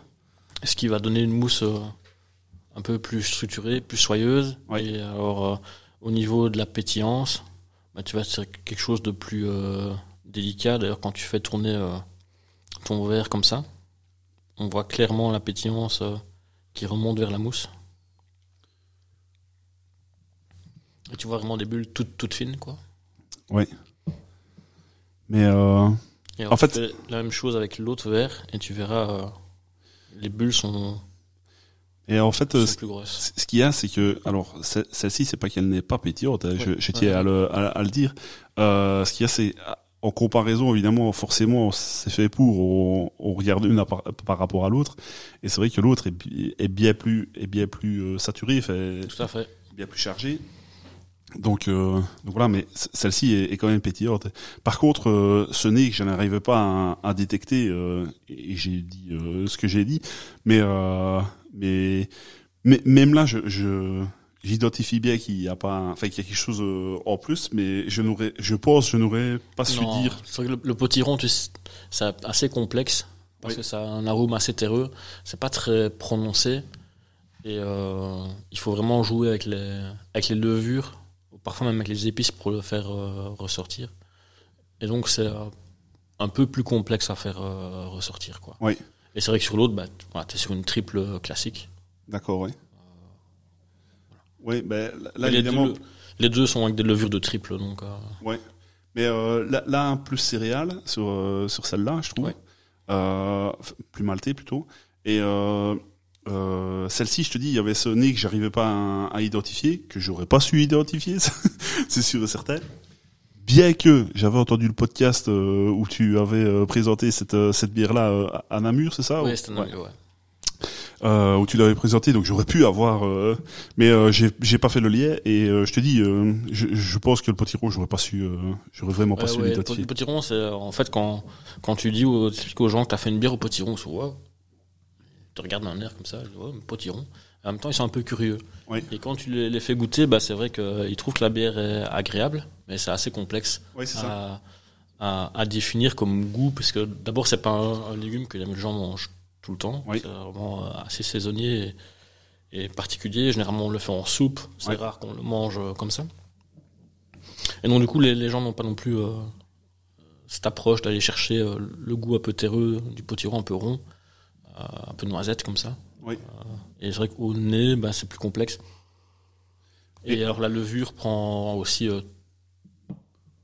ce qui va donner une mousse un peu plus structurée, plus soyeuse. Ouais. Et alors, au niveau de la pétillance, bah, tu vas sur quelque chose de plus délicat. D'ailleurs, quand tu fais tourner ton verre comme ça, on voit clairement la pétillance euh, qui remonte vers la mousse. Et tu vois vraiment des bulles toutes, toutes fines, quoi. Mais euh, Et En fait- tu fais la même chose avec l'autre verre et tu verras euh, les bulles sont, et en fait, euh, sont plus grosses. Ce qu'il y a, c'est que, alors, ce- celle-ci, c'est pas qu'elle n'est pas pétillante, hein, Ouais. à, le, à, à le dire. Euh, ce qu'il y a, c'est, en comparaison, évidemment, forcément, c'est fait pour, on, on regarde une par, par rapport à l'autre, et c'est vrai que l'autre est, est bien plus, est bien plus euh, saturée, fait, Tout à fait. bien plus chargée. Donc, euh, donc voilà, mais celle-ci est, est quand même pétillante. Par contre, euh, ce nez que je n'arrivais pas à, à détecter, euh, et j'ai dit euh, ce que j'ai dit, mais, euh, mais, mais même là, je, je j'identifie bien qu'il y a pas, enfin qu'il y a quelque chose euh, en plus, mais je n'aurais, je pense, je n'aurais pas su dire. c'est vrai que le, le potiron, tu sais, c'est assez complexe parce Oui. que ça a un arôme assez terreux. C'est pas très prononcé et euh, il faut vraiment jouer avec les avec les levures, parfois même avec les épices pour le faire euh, ressortir. Et donc c'est euh, un peu plus complexe à faire ressortir quoi. Oui. Et c'est vrai que sur l'autre, bah, tu es sur une triple classique. D'accord, oui. Oui, ben là, les, évidemment. deux, les deux sont avec des levures de triple donc. euh, Ouais. Mais euh, là, là, plus céréales sur euh, sur celle-là, je trouve. Ouais. Euh, plus maltais plutôt. Et euh, euh, celle-ci, je te dis, il y avait ce nez que j'arrivais pas à, à identifier, que j'aurais pas su identifier, c'est sûr et certain. Bien que j'avais entendu le podcast où tu avais présenté cette cette bière-là à Namur, c'est ça ouais, ou- c'est un Ouais. ouais. Euh, où tu l'avais présenté, donc j'aurais pu avoir, euh, mais euh, j'ai pas fait le lien et euh, je te dis, je, je pense que le potiron, j'aurais pas su, j'aurais vraiment pas su ouais, le l'identifier. pot- potiron, c'est en fait quand, quand tu dis aux, tu expliques aux gens que tu as fait une bière au potiron, ils wow. Ils te regardent d'un air comme ça, mais potiron. En même temps, ils sont un peu curieux. Oui. Et quand tu les, les fais goûter, bah, c'est vrai qu'ils trouvent que la bière est agréable, mais c'est assez complexe Oui, c'est ça. à, à, à définir comme goût, parce que d'abord, c'est pas un, un légume que les gens mangent tout le temps. Oui. C'est vraiment euh, assez saisonnier et, et particulier. Généralement, on le fait en soupe. C'est Oui. rare qu'on le mange euh, comme ça. Et donc, du coup, les, les gens n'ont pas non plus euh, cette approche d'aller chercher euh, le goût un peu terreux du potiron, un peu rond, euh, un peu noisette comme ça. Oui. Et c'est vrai qu'au nez, bah, c'est plus complexe. Et alors la levure prend aussi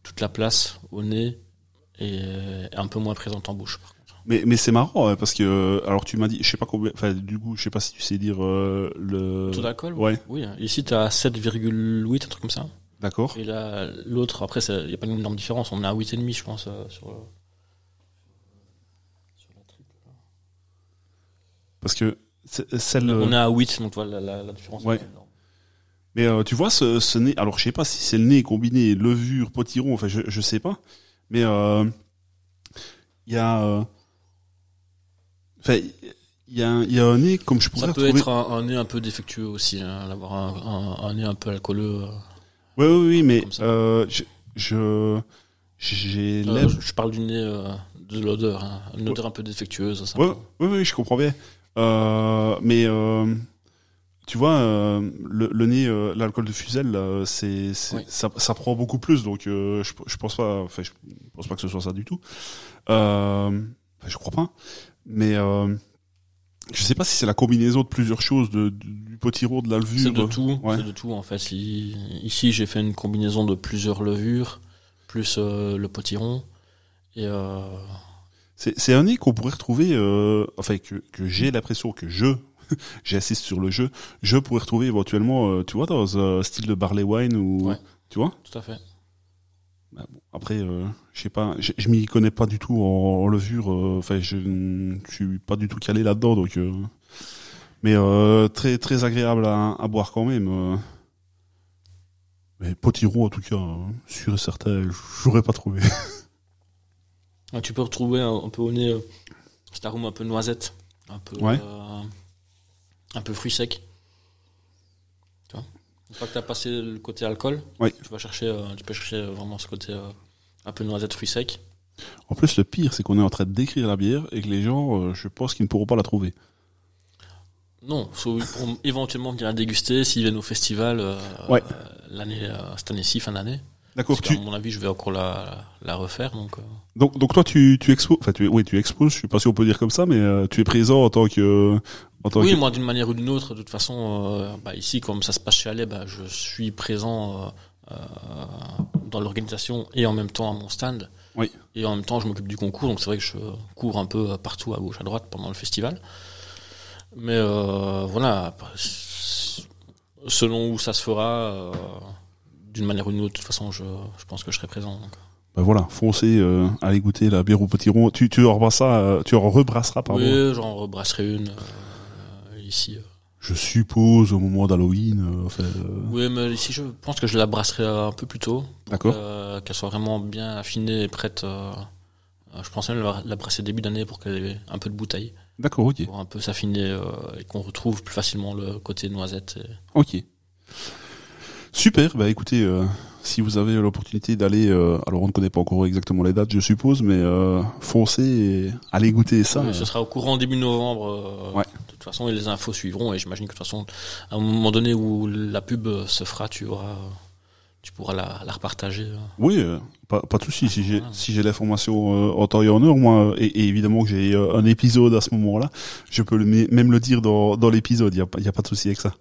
toute la place au nez et est un peu moins présente en bouche. par. Mais, mais c'est marrant hein, parce que euh, alors tu m'as dit, je sais pas combien, enfin du coup, je sais pas si tu sais dire euh, le. Taux d'alcool Ouais, Oui, hein. ici tu as 7,8, un truc comme ça. d'accord. Et là, l'autre, après, il n'y a pas une énorme différence. On est à 8,5, je pense, euh, sur, euh, sur la triple. Parce que celle. On est à 8, donc tu vois, la, la, différence Ouais. est énorme. Mais euh, tu vois ce, ce nez. Alors je sais pas si c'est le nez combiné levure potiron. Enfin je je sais pas. Mais euh, il y a. Enfin il y a un- il y a un nez comme je pourrais Ça peut retrouver. être un, un nez un peu défectueux aussi, hein, d'avoir un, nez un peu alcooleux. euh. Oui oui oui mais euh, je je j'ai Euh, je, je parle du nez euh, de l'odeur, hein. une odeur un peu défectueuse. ça. Ouais, oui, oui, je comprends bien. Mais tu vois, le, le nez, l'alcool de Fuzel, là, c'est, Oui. ça, ça prend beaucoup plus, donc je, je pense pas, enfin, je pense pas que ce soit ça du tout. Je crois pas. Mais euh, je sais pas si c'est la combinaison de plusieurs choses, de, du du potiron, de la levure. C'est de tout, Ouais. c'est de tout en fait. Ici, j'ai fait une combinaison de plusieurs levures, plus euh, le potiron. Et euh, C'est, c'est un nez qu'on pourrait retrouver, euh, enfin que, que j'ai l'impression que je, j'insiste sur le jeu, je pourrais retrouver éventuellement, euh, tu vois, dans un style de barley wine ou, Ouais. tu vois? tout à fait. Bah, bon, après, euh, je sais pas, je, m'y connais pas du tout en, en levure. euh, Enfin, je ne suis pas du tout calé là-dedans, donc. euh, mais euh, très très agréable à, à boire quand même. euh. Mais potiron en tout cas, euh, sûr et certain, j'aurais pas trouvé. Ah, Tu peux retrouver un, un peu au nez euh, cet arôme un peu noisette, un peu, Ouais. euh, un peu fruit sec. Une fois que tu as passé le côté alcool, Oui. tu vas chercher, euh, tu peux chercher euh, vraiment ce côté euh, un peu noisette, fruit sec. En plus, le pire, c'est qu'on est en train de décrire la bière et que les gens, euh, je pense qu'ils ne pourront pas la trouver. Non, ils pourront éventuellement venir la déguster s'ils viennent au festival euh, Ouais. euh, l'année, cette année-ci, fin d'année. D'accord. Tu, mon avis, je vais encore la, la refaire. Donc, euh, donc, donc toi, tu, tu exposes, enfin, tu, oui, tu exposes, je sais pas si on peut dire comme ça, mais euh, tu es présent en tant que, en tant oui, que, moi, d'une manière ou d'une autre, de toute façon, euh, bah, ici, comme ça se passe chez Allais, bah, je suis présent dans l'organisation et en même temps à mon stand. Oui. Et en même temps, je m'occupe du concours, donc c'est vrai que je cours un peu partout, à gauche, à droite, pendant le festival. Mais voilà, selon où ça se fera, d'une manière ou d'une autre, de toute façon, je, je pense que je serai présent. donc. bah voilà, foncez, euh, allez goûter la bière au potiron. Tu, tu en rebrasseras, euh, tu en rebrasseras, pardon. Oui, j'en rebrasserai une euh, ici. Je suppose au moment d'Halloween, euh, enfin, euh, Oui, mais ici, je pense que je la brasserai un peu plus tôt. D'accord. Euh, qu'elle soit vraiment bien affinée et prête. euh, euh, je pense même la, la brasser début d'année pour qu'elle ait un peu de bouteille, D'accord, ok. pour un peu s'affiner euh, et qu'on retrouve plus facilement le côté noisette. et- Ok. Super, bah écoutez, euh, si vous avez l'opportunité d'aller, euh, alors on ne connaît pas encore exactement les dates, je suppose, mais euh, foncez et allez goûter ça. Oui, euh. ce sera au courant début novembre. euh, Ouais. De toute façon, et les infos suivront. Et j'imagine que de toute façon, à un moment donné où la pub euh, se fera, tu auras, tu pourras la, la repartager. euh. Oui, euh, pas, pas de souci. Si j'ai si j'ai l'information euh, en temps et en heure, moi, et, et évidemment que j'ai euh, un épisode à ce moment-là, je peux le, même le dire dans, dans l'épisode. Il y a, pas- y a pas de souci avec ça.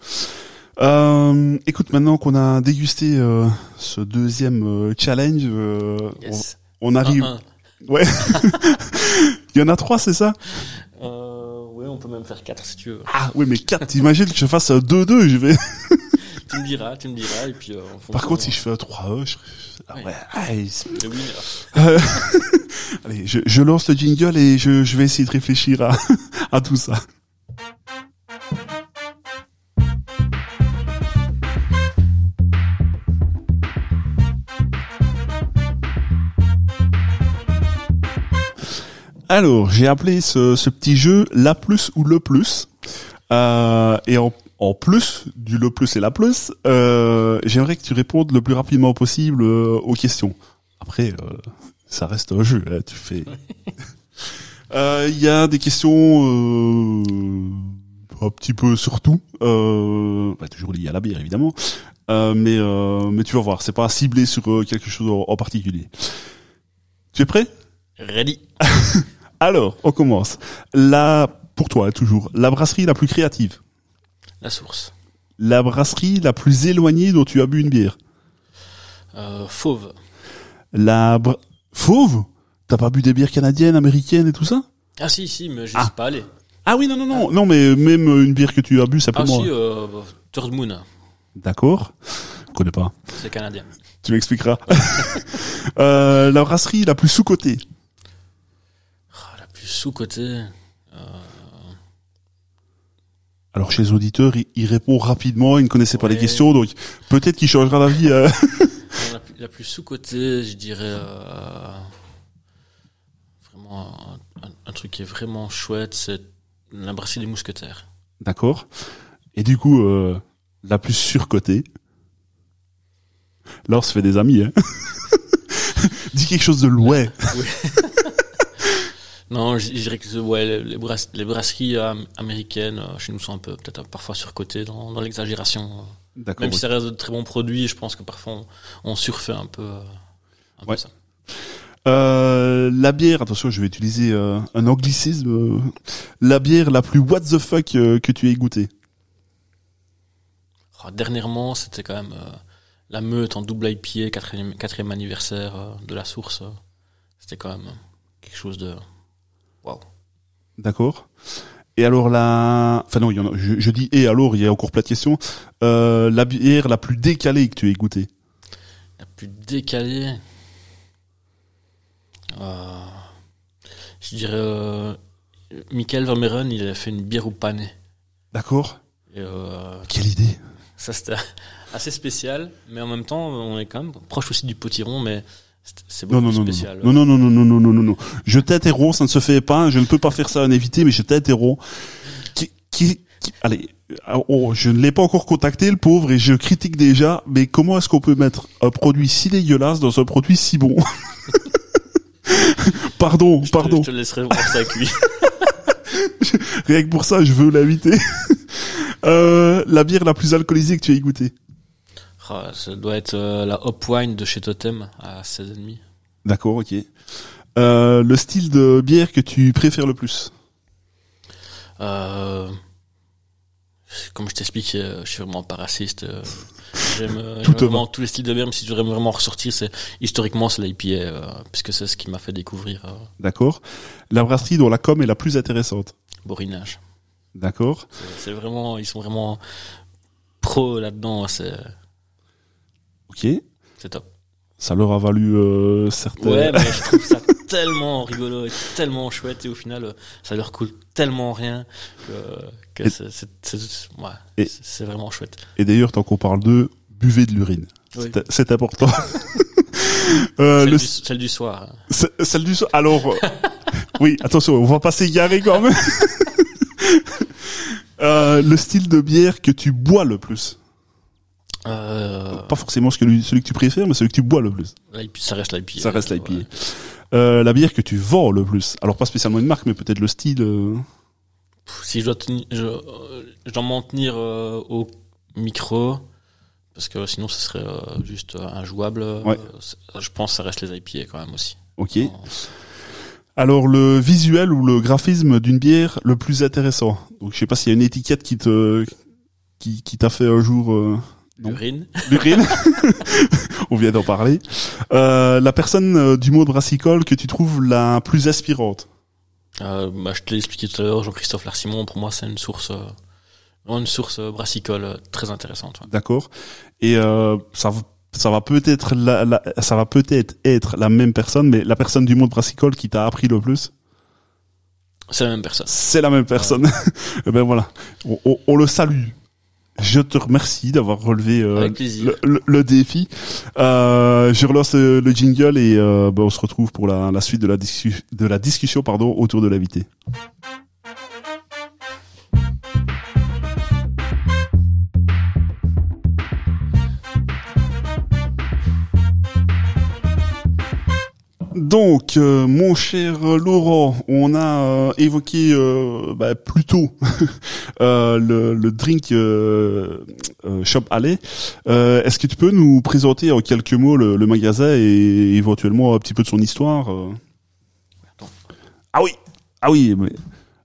Euh, écoute, maintenant qu'on a dégusté euh, ce deuxième euh, challenge, euh, Yes. on, on arrive. Un, un. Ouais. Il y en a trois, c'est ça? Euh, oui, on peut même faire 4 si tu veux. Ah oui, mais quatre. T'imagines que je fasse un 2-2, je vais. Tu me diras, tu me diras. Et puis, euh, Par contre, si je fais un 3-1, je... ah Ouais. ouais, Le winner. Euh, Allez, je, je lance le jingle et je, je vais essayer de réfléchir à, à tout ça. Alors, j'ai appelé ce, ce petit jeu la plus ou le plus. Euh, et en, en plus du le plus et la plus, euh, j'aimerais que tu répondes le plus rapidement possible euh, aux questions. Après, euh, ça reste un jeu. hein, tu fais. Euh, Il y a des questions euh, un petit peu sur tout, euh, bah, toujours liées à la bière évidemment, euh, mais euh, mais tu vas voir, c'est pas ciblé sur quelque chose en, en particulier. Tu es prêt? Ready. Alors, on commence. La pour toi toujours la brasserie la plus créative, La source. la brasserie la plus éloignée dont tu as bu une bière, Euh, fauve. la br- fauve? T'as pas bu des bières canadiennes, américaines et tout ça? Ah si, si, mais je Ah. suis pas allé. Ah oui, non, non, non, non, mais même euh, une bière que tu as bu Ah simplement. si, euh, Third Moon. D'accord. Je connais pas. C'est canadien. Tu m'expliqueras. euh, la brasserie la plus sous-cotée. Plus sous-cotée. Alors chez les auditeurs, il, il répond rapidement, il ne connaissait pas les questions, donc peut-être qu'il changera d'avis. euh. La, plus, la plus sous-cotée, je dirais euh, vraiment un, un- un truc qui est vraiment chouette, c'est la brasserie des mousquetaires. D'accord. Et du coup, euh, la plus surcotée. Là, on se fait des amis. Hein. Dis quelque chose de loin. Non, je dirais que ouais, les, les, brass- les brasseries euh, américaines euh, chez nous sont un peu peut-être parfois surcotées dans, dans l'exagération. euh. D'accord. Même si ça reste de très bons produits, je pense que parfois on, on surfait un peu, euh, un peu ça. Euh, la bière, attention, je vais utiliser euh, un anglicisme. euh, la bière la plus what the fuck euh, que tu aies goûté. Oh, dernièrement, c'était quand même euh, la meute en double IPA, quatrième, quatrième anniversaire euh, de la source. euh. C'était quand même quelque chose de... Waouh. D'accord. Et alors la, enfin non, il y en a, je, je dis et alors, il y a encore plein de questions. Euh, la bière la plus décalée que tu aies goûtée. La plus décalée... Euh, je dirais... Euh, Michael Vermeeren, il a fait une bière au pané. D'accord. Euh, Quelle idée. Ça, c'était assez spécial, mais en même temps, on est quand même proche aussi du potiron, mais c'est- Non non non spécial. non non non non non non non non non. Je t'interromps, ça ne se fait pas. Je ne peux pas faire ça à un invité, mais je t'interromps. Qui, qui, qui- allez, oh, je ne l'ai pas encore contacté, le pauvre, et je critique déjà. Mais comment est-ce qu'on peut mettre un produit si dégueulasse dans un produit si bon Pardon, Je te- pardon. Je te laisserai voir ça lui. Rien que pour ça, je veux l'inviter. euh, la bière la plus alcoolisée que tu aies goûtée. Ah, ça doit être euh, la Hop Wine de chez Totem à 16,5. D'accord, ok. Euh, le style de bière que tu préfères le plus? Euh, comme je t'explique, je suis vraiment pas raciste. J'aime vraiment tous les styles de bière, mais si je devrais vraiment ressortir, c'est historiquement c'est l'IPA, euh, puisque c'est ce qui m'a fait découvrir D'accord. La brasserie dont la com est la plus intéressante? Borinage. D'accord. C'est vraiment, ils sont vraiment pro là-dedans. C'est Ok. c'est top. Ça leur a valu euh, certains... Ouais, mais je trouve ça tellement rigolo et tellement chouette et au final, euh, ça leur coûte tellement rien que, que Et- c'est- ouais, vraiment chouette. Et d'ailleurs, tant qu'on parle d'eux, buvez de l'urine. Oui. C'est- important. euh, Celle, le, du, celle du soir. hein. ce- celle du soir. Alors, euh, oui, attention, on va pas s'égarer quand même. Euh, le style de bière que tu bois le plus. Euh, Pas forcément celui, celui que tu préfères, mais celui que tu bois le plus. ça reste l'IPA. Ça reste l'IPA. Ouais. Euh, la bière que tu vends le plus. Alors pas spécialement une marque, mais peut-être le style. euh, Si je dois tenir, je, euh, je dois m'en tenir au micro, parce que sinon ce serait juste injouable. Ouais. Je pense que ça reste les IPA quand même aussi. Ok. Alors le visuel ou le graphisme d'une bière le plus intéressant. Donc je sais pas s'il y a une étiquette qui te qui, qui t'a fait un jour euh. L'urine. l'urine. On vient d'en parler. Euh, la personne euh, du monde brassicole que tu trouves la plus inspirante. Euh, bah, je te l'ai expliqué tout à l'heure, Jean-Christophe Larsimon, pour moi, c'est une source, euh, une source euh, brassicole très intéressante. ouais. D'accord. Et euh, ça va- ça va peut-être la, la- ça va peut-être être la même personne, mais la personne du monde brassicole qui t'a appris le plus, C'est la même personne. c'est la même personne. Et ben voilà, on, on- on le salue. Je te remercie d'avoir relevé euh, le, le- le défi. Euh, je relance euh, le jingle et euh, ben, on se retrouve pour la, la suite de la, discu- de la discussion pardon, autour de l'invité. Donc, euh, mon cher Laurent, on a euh, évoqué euh, bah, plus tôt euh, le, le drink euh, euh, Shop Alley. Euh, Est-ce que tu peux nous présenter en quelques mots le, le magasin et éventuellement un petit peu de son histoire Attends. Ah oui, ah oui, mais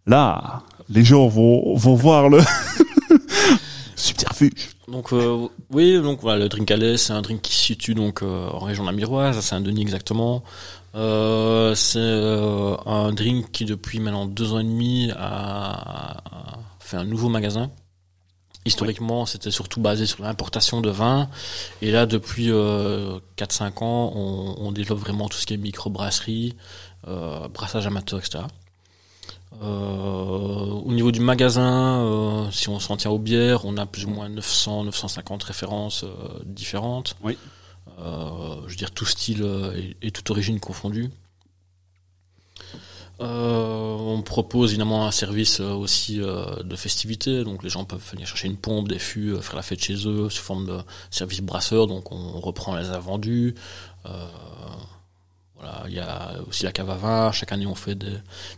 là, les gens vont, vont voir le subterfuge. Donc euh, oui, donc voilà, le drink Alley, c'est un drink qui se situe donc euh, en région namuroise, à Saint-Denis exactement. Euh, c'est euh, un drink qui depuis maintenant deux ans et demi a, a fait un nouveau magasin. Historiquement, c'était surtout basé sur l'importation de vin, et là depuis euh, 4-5 ans, on, on développe vraiment tout ce qui est microbrasserie, euh, brassage amateur, etc. Euh, au niveau du magasin, euh, si on s'en tient aux bières, on a plus ou moins 900, 950 références euh, différentes. Oui. Euh, je veux dire tout style euh, et, et toute origine confondue. Euh, on propose évidemment un service euh, aussi euh, de festivité, donc les gens peuvent venir chercher une pompe, des fûts, euh, faire la fête chez eux sous forme de service brasseur, donc on reprend les invendus. Voilà, il y a aussi la cave à vin. Chaque année, on fait des,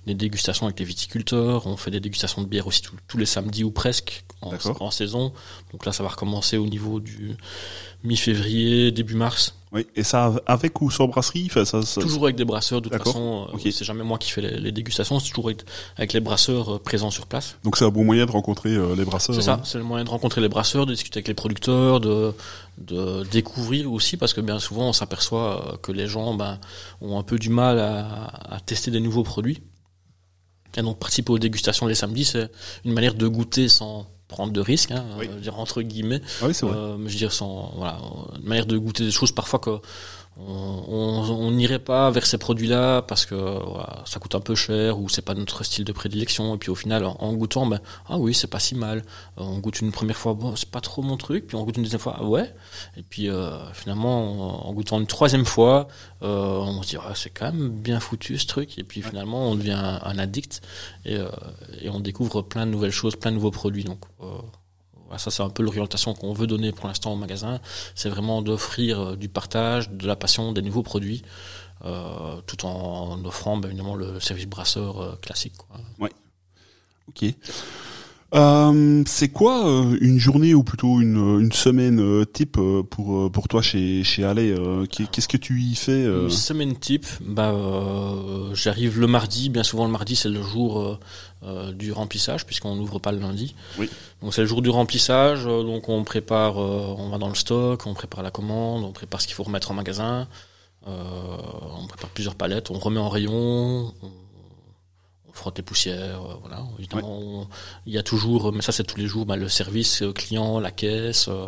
des dégustations avec les viticulteurs. On fait des dégustations de bière aussi tous- tous les samedis ou presque en saison. Donc là, ça va recommencer au niveau du mi-février, début mars. Oui, et ça avec ou sans brasserie enfin, ça, ça- Toujours avec des brasseurs. De toute façon, euh, Ok. c'est jamais moi qui fais les, les dégustations. C'est toujours avec, les brasseurs euh, présents sur place. Donc c'est un bon moyen de rencontrer euh, les brasseurs. C'est ça, hein. c'est le moyen de rencontrer les brasseurs, de discuter avec les producteurs, de, de découvrir aussi, parce que bien souvent on s'aperçoit que les gens ben, ont un peu du mal à, à tester des nouveaux produits. Et donc participer aux dégustations les samedis, c'est une manière de goûter sans prendre de risques, hein, Oui. euh, dire entre guillemets, Ah oui, c'est vrai. euh, je veux dire sans voilà, une manière de goûter des choses parfois que on n'irait pas vers ces produits-là parce que voilà, ça coûte un peu cher ou c'est pas notre style de prédilection. Et puis au final en, en goûtant ben ah oui c'est pas si mal. Euh, on goûte une première fois bon c'est pas trop mon truc puis on goûte une deuxième fois ah ouais et puis euh, finalement en, en goûtant une troisième fois euh, on se dit ah, c'est quand même bien foutu ce truc et puis finalement on devient un, un addict et, euh, et on découvre plein de nouvelles choses plein de nouveaux produits. Donc euh, ça c'est un peu l'orientation qu'on veut donner pour l'instant au magasin c'est vraiment d'offrir euh, du partage, de la passion, des nouveaux produits, euh, tout en offrant ben, évidemment le service brasseur euh, classique. Quoi. Ok. Euh, c'est quoi euh, une journée ou plutôt une, une semaine euh, type euh, pour euh, pour toi chez chez Allais euh, qu'est- Qu'est-ce que tu y fais euh Une semaine type, bah, euh, j'arrive le mardi. Bien souvent, le mardi, c'est le jour euh, euh, du remplissage, puisqu'on n'ouvre pas le lundi. Oui. Donc, c'est le jour du remplissage. euh, donc, on prépare, euh, on va dans le stock, on prépare la commande, on prépare ce qu'il faut remettre en magasin. euh, on prépare plusieurs palettes, on remet en rayon, on, on frotte les poussières. euh, voilà. Évidemment, on- il y a toujours, mais ça, c'est tous les jours, bah, le service euh, client, la caisse. euh,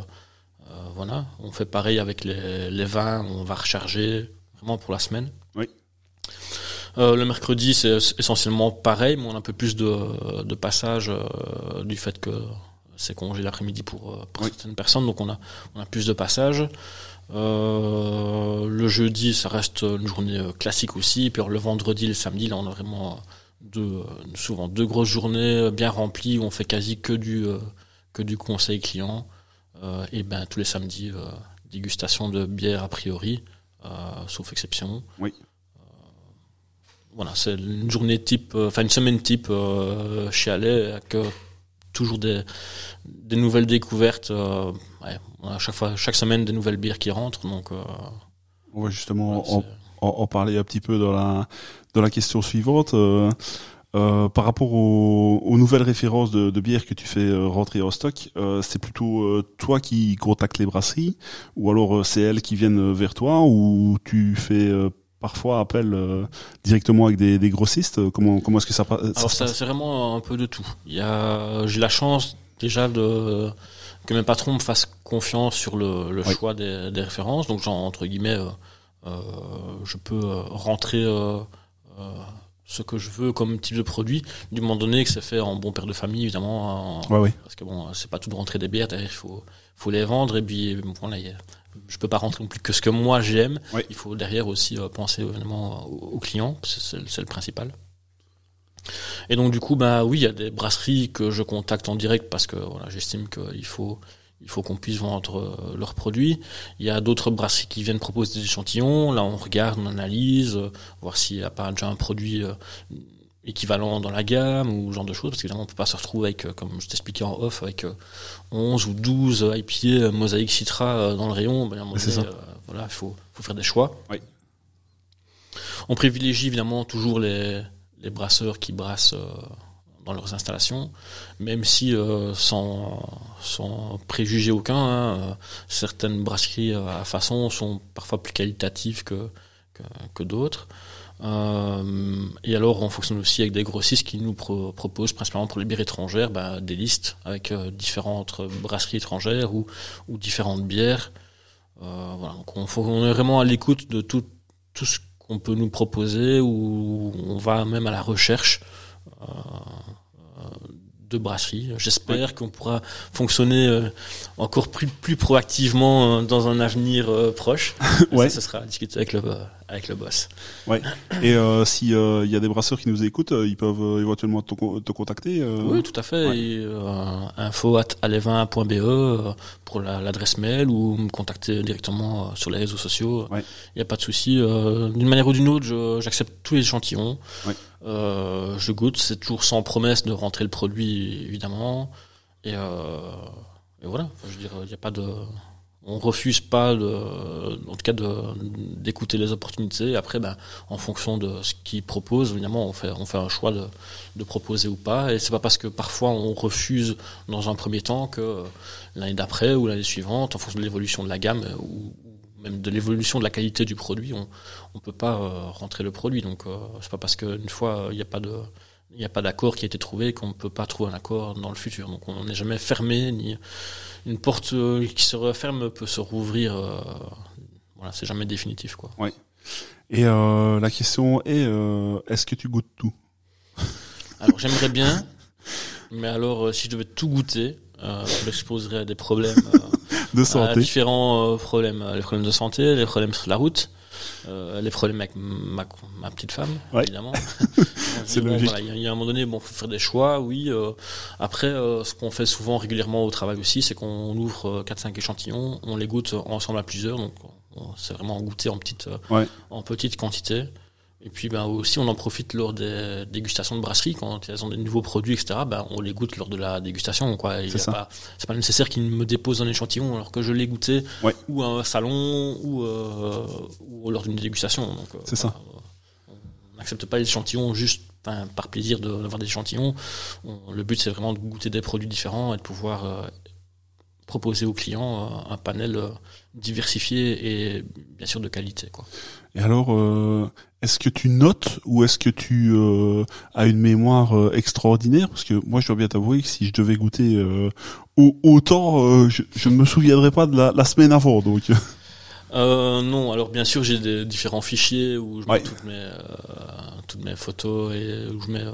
voilà, on fait pareil avec les, les vins, on va recharger vraiment pour la semaine. Oui. Le mercredi, c'est essentiellement pareil, mais on a un peu plus de, de passage du fait que c'est congé l'après-midi pour, pour Oui. certaines personnes, donc on a, on a plus de passages. Euh, le jeudi, ça reste une journée classique aussi. Puis alors, le vendredi, le samedi, là, on a vraiment deux, euh, souvent deux grosses journées euh, bien remplies où on fait quasi que du, euh, que du conseil client. Et ben tous les samedis, dégustation de bière a priori, sauf exception. Oui. Voilà, c'est une journée type, enfin une semaine type chez Allais avec toujours des, des nouvelles découvertes. ouais, a chaque fois, chaque semaine des nouvelles bières qui rentrent, donc. On va justement en, en, en parler un petit peu dans la dans la question suivante. Euh, euh, par rapport aux, aux nouvelles références de, de bières que tu fais euh, rentrer en stock, euh, c'est plutôt toi qui contactes les brasseries ou alors c'est elles qui viennent vers toi ou tu fais parfois appel directement avec des, des grossistes? Comment comment est-ce que ça, ça Alors passe? c'est vraiment un peu de tout. Il y a, j'ai la chance déjà de que mes patrons me fassent confiance sur le, le Oui. choix des, des références. Donc genre entre guillemets, je peux euh, rentrer euh, euh, ce que je veux comme type de produit, du moment donné que c'est fait en bon père de famille évidemment. en- Ouais, ouais. parce que bon, c'est pas tout de rentrer des bières, derrière il faut, faut les vendre et puis bon, voilà, a- je peux pas rentrer non plus que ce que moi j'aime. Il faut derrière aussi euh, penser évidemment aux, aux clients, c'est le principal. Et donc du coup, bah oui, il y a des brasseries que je contacte en direct parce que voilà, j'estime qu'il faut il faut qu'on puisse vendre euh, leurs produits. Il y a d'autres brasseries qui viennent proposer des échantillons. Là, on regarde, on analyse, euh, voir s'il n'y a pas déjà un produit euh, équivalent dans la gamme ou ce genre de choses. Parce qu'évidemment, on peut pas se retrouver avec, comme je t'expliquais en off, avec euh, 11 ou 12 IPA Mosaïque Citra dans le rayon. Ben, donné, ça. euh, voilà, il faut, faut faire des choix. Oui. On privilégie évidemment toujours les, les brasseurs qui brassent euh, dans leurs installations, même si euh, sans, sans préjuger aucun, hein, euh, certaines brasseries euh, à façon sont parfois plus qualitatives que, que, d'autres. Et alors, on fonctionne aussi avec des grossistes qui nous pro- proposent, principalement pour les bières étrangères, bah, des listes avec différentes brasseries étrangères ou, ou différentes bières. Donc, on, on est vraiment à l'écoute de tout, tout ce qu'on peut nous proposer ou on va même à la recherche de brasseries. J'espère qu'on pourra fonctionner euh, encore plus, plus proactivement euh, dans un avenir euh, proche. Ouais. Ça, ce sera à discuter avec le, avec le boss. Et euh, si euh, il y a des brasseurs qui nous écoutent, ils peuvent éventuellement te, te contacter. euh, Oui, tout à fait. ouais. Et, info at alevin.be pour la- l'adresse mail ou me contacter directement sur les réseaux sociaux. Il Ouais. n'y a pas de souci. D'une manière ou d'une autre, j'accepte tous les échantillons. Ouais. Euh, je goûte. C'est toujours sans promesse de rentrer le produit, évidemment. Et, euh, et voilà. Je veux dire, il n'y a pas de. On refuse pas, de, en tout cas, d'écouter les opportunités. Après, ben, en fonction de ce qu'ils proposent, évidemment, on fait, on fait un choix de, de proposer ou pas. Et c'est pas parce que parfois on refuse dans un premier temps que euh, l'année d'après ou l'année suivante, en fonction de l'évolution de la gamme euh, ou même de l'évolution de la qualité du produit, on on peut pas euh, rentrer le produit. Donc euh, c'est pas parce qu'une fois il n'y a pas de il a pas d'accord qui a été trouvé qu'on ne peut pas trouver un accord dans le futur. Donc on n'est jamais fermé, ni une porte euh, qui se referme peut se rouvrir. euh, voilà, c'est jamais définitif quoi. Et euh, la question est, euh, est-ce que tu goûtes tout? Alors j'aimerais bien, mais alors euh, si je devais tout goûter, euh, je m'exposerais à des problèmes, euh, de à santé différents euh, problèmes, Euh, les problèmes de santé, les problèmes sur la route, euh, les problèmes avec ma, ma petite femme, Ouais. évidemment. C'est Bon, logique. voilà, Il y, a- il y a un moment donné, bon, faut faire des choix, oui. euh, après, euh, ce qu'on fait souvent régulièrement au travail aussi, c'est qu'on ouvre 4-5 échantillons, on les goûte ensemble à plusieurs, donc on- c'est vraiment goûter en petite, euh, Ouais. en petite quantité. Et puis ben aussi on en profite lors des dégustations de brasserie quand elles ont des nouveaux produits etc. Ben on les goûte lors de la dégustation quoi. C'est. Pas, nécessaire qu'ils me déposent un échantillon alors que je l'ai goûté Ouais. ou à un salon ou, euh, ou lors d'une dégustation. Euh, C'est ça. On n'accepte pas l'échantillon juste par plaisir d'avoir des échantillons. On- le but c'est vraiment de goûter des produits différents et de pouvoir euh, proposer aux clients euh, un panel diversifié et bien sûr de qualité quoi. Et alors, euh, est-ce que tu notes ou est-ce que tu euh, as une mémoire euh, extraordinaire? Parce que moi, je dois bien t'avouer que si je devais goûter euh, au- autant, euh, je, je ne me souviendrais pas de la, la semaine avant. Donc, Euh, non, alors bien sûr j'ai des différents fichiers où je mets Ouais. toutes mes euh, toutes mes photos et où je mets euh,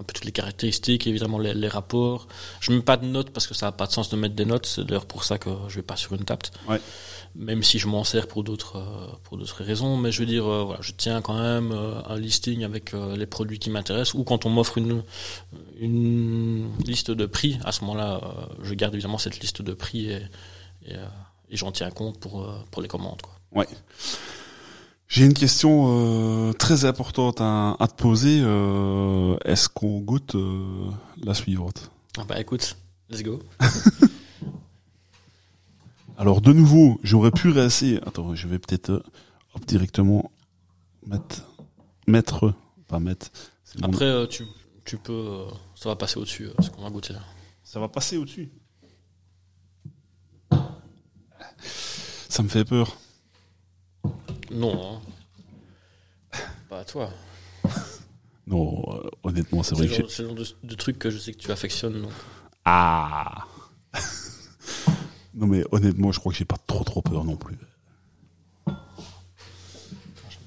un peu toutes les caractéristiques, évidemment les, les rapports. Je mets pas de notes parce que ça a pas de sens de mettre des notes. C'est d'ailleurs pour ça que je vais pas sur une table. Ouais. Même si je m'en sers pour d'autres euh, pour d'autres raisons, mais je veux dire euh, voilà, je tiens quand même euh, un listing avec euh, les produits qui m'intéressent ou quand on m'offre une une liste de prix, à ce moment-là, je garde évidemment cette liste de prix et, et, et j'en tiens compte pour, pour les commandes. Quoi. J'ai une question euh, très importante à, à te poser. Euh, est-ce qu'on goûte euh, la suivante? Ah bah écoute, let's go. Alors, de nouveau, j'aurais pu rester. Attends, je vais peut-être euh, directement mettre, mettre, pas mettre. Mon- Après, euh, tu, tu peux, euh, ça va passer au-dessus, ce qu'on va goûter là. Ça va passer au-dessus? Ça me fait peur. Non, hein. pas à toi. Non, euh, honnêtement, c'est vrai le que c'est le genre de, de truc que je sais que tu affectionnes. Donc. Ah Non mais honnêtement, je crois que j'ai pas trop trop peur non plus.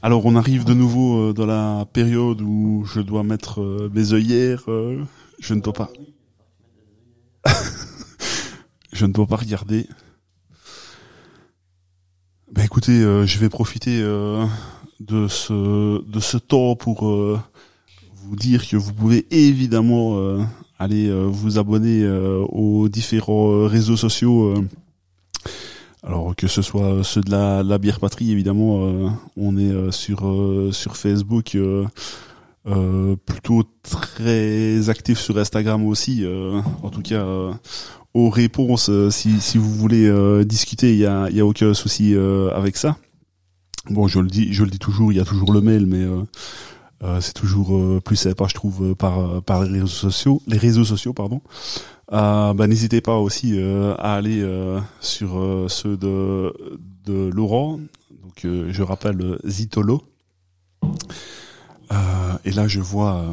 Alors on arrive de nouveau euh, dans la période où je dois mettre euh, mes œillères. je ne dois pas. je ne dois pas regarder. Ben écoutez, euh, je vais profiter euh, de ce de ce temps pour euh, vous dire que vous pouvez évidemment euh, aller euh, vous abonner euh, aux différents réseaux sociaux. alors que ce soit ceux de la, la bière patrie, évidemment, on est sur sur Facebook, plutôt très actif sur Instagram aussi. en tout cas, aux réponses, euh, si si vous voulez euh, discuter, il y a y a aucun souci euh, avec ça. Bon, je le dis, je le dis toujours, il y a toujours le mail, mais euh, euh, c'est toujours plus sympa, je trouve, par par les réseaux sociaux, les réseaux sociaux, pardon. Bah, n'hésitez pas aussi à aller sur ceux de de Laurent. Donc, je rappelle Zitolo. Et là, je vois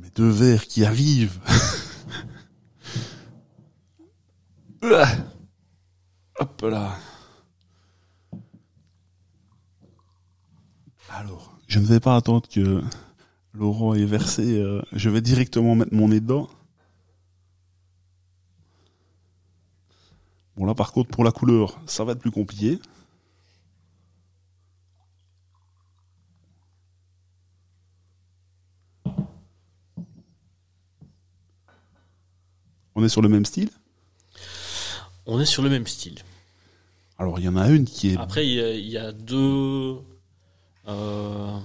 mes deux verres qui arrivent. Hop là. Alors, je ne vais pas attendre que Laurent ait versé. euh, je vais directement mettre mon nez dedans. Bon là, par contre, pour la couleur, ça va être plus compliqué. On est sur le même style. On est sur le même style. Alors il y en a une qui est Après, il y, a- il y a deux. euh,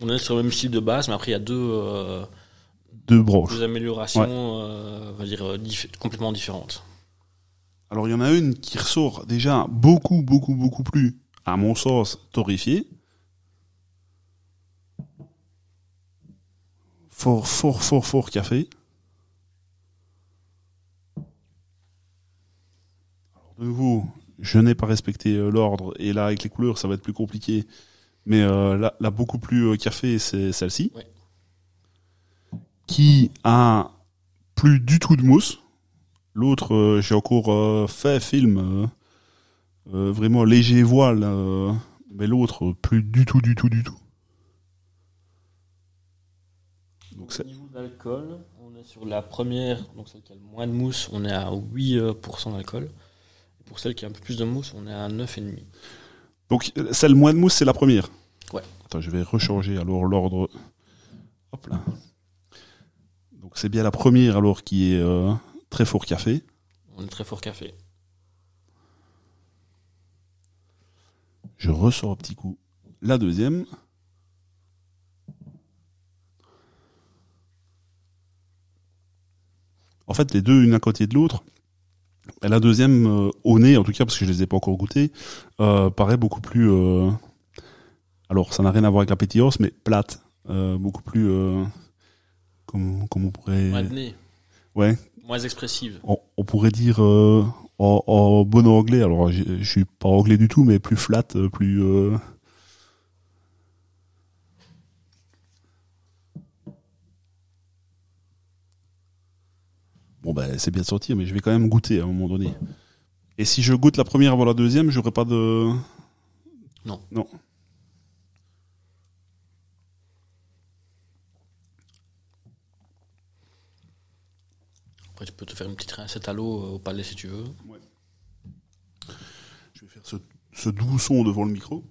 on est sur le même style de base, mais après, il y a deux, euh, deux branches. deux améliorations euh, on va dire, euh, dif- complètement différentes. Alors il y en a une qui ressort déjà beaucoup, beaucoup, beaucoup plus, à mon sens, torréfiée. Fort, fort, fort, fort café. De nouveau, je n'ai pas respecté euh, l'ordre et là avec les couleurs ça va être plus compliqué. Mais euh, là, là, beaucoup plus euh, café, c'est celle-ci. Ouais. Qui a plus du tout de mousse. L'autre, euh, j'ai encore euh, fait film, vraiment léger voile, mais l'autre, plus du tout, du tout, du tout. Donc Au niveau d'alcool, on est sur la première, donc celle qui a le moins de mousse, on est à 8% d'alcool. Pour celle qui a un peu plus de mousse, on est à 9,5. Donc celle moins de mousse, c'est la première Ouais. Attends, je vais rechanger alors l'ordre. Hop là. Donc c'est bien la première alors qui est euh, très fort café. On est très fort café. Je ressors un petit coup la deuxième. En fait, les deux, une à côté de l'autre, et la deuxième, euh, au nez, en tout cas, parce que je les ai pas encore goûtées, euh, paraît beaucoup plus... euh, alors, ça n'a rien à voir avec la pétillance, mais plate. Euh, beaucoup plus... Euh, comment, comment on pourrait... Moins de nez, Ouais, moins expressive. on, on pourrait dire euh, en, en bon anglais, alors je suis pas anglais du tout, mais plus flat, euh, plus... Bon ben c'est bien sorti, mais je vais quand même goûter à un moment donné. Et si je goûte la première avant la deuxième, j'aurai pas de... Non. Non. Après, tu peux te faire une petite rincette à l'eau euh, au palais si tu veux. Je vais faire ce, ce doux son devant le micro.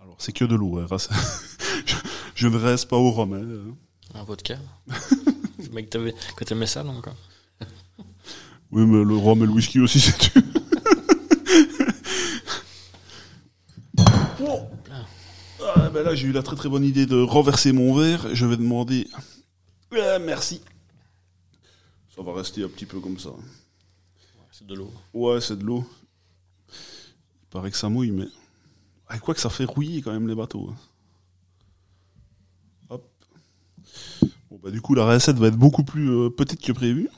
Alors, c'est que de l'eau. Hein, je ne reste pas au rhum. hein. Un vodka. le mec t'avais- que t'aimais ça, donc. hein. Oui, mais le rhum et le whisky aussi, c'est tu. Oh. Ah, ben là, j'ai eu la très très bonne idée de renverser mon verre. Je vais demander. Ah, merci. Ça va rester un petit peu comme ça. C'est de l'eau. Ouais, c'est de l'eau. Il paraît que ça mouille, mais. Ah, quoi que ça fait rouiller quand même les bateaux. hein. Hop. Bon, bah, du coup, la recette va être beaucoup plus euh, petite que prévu.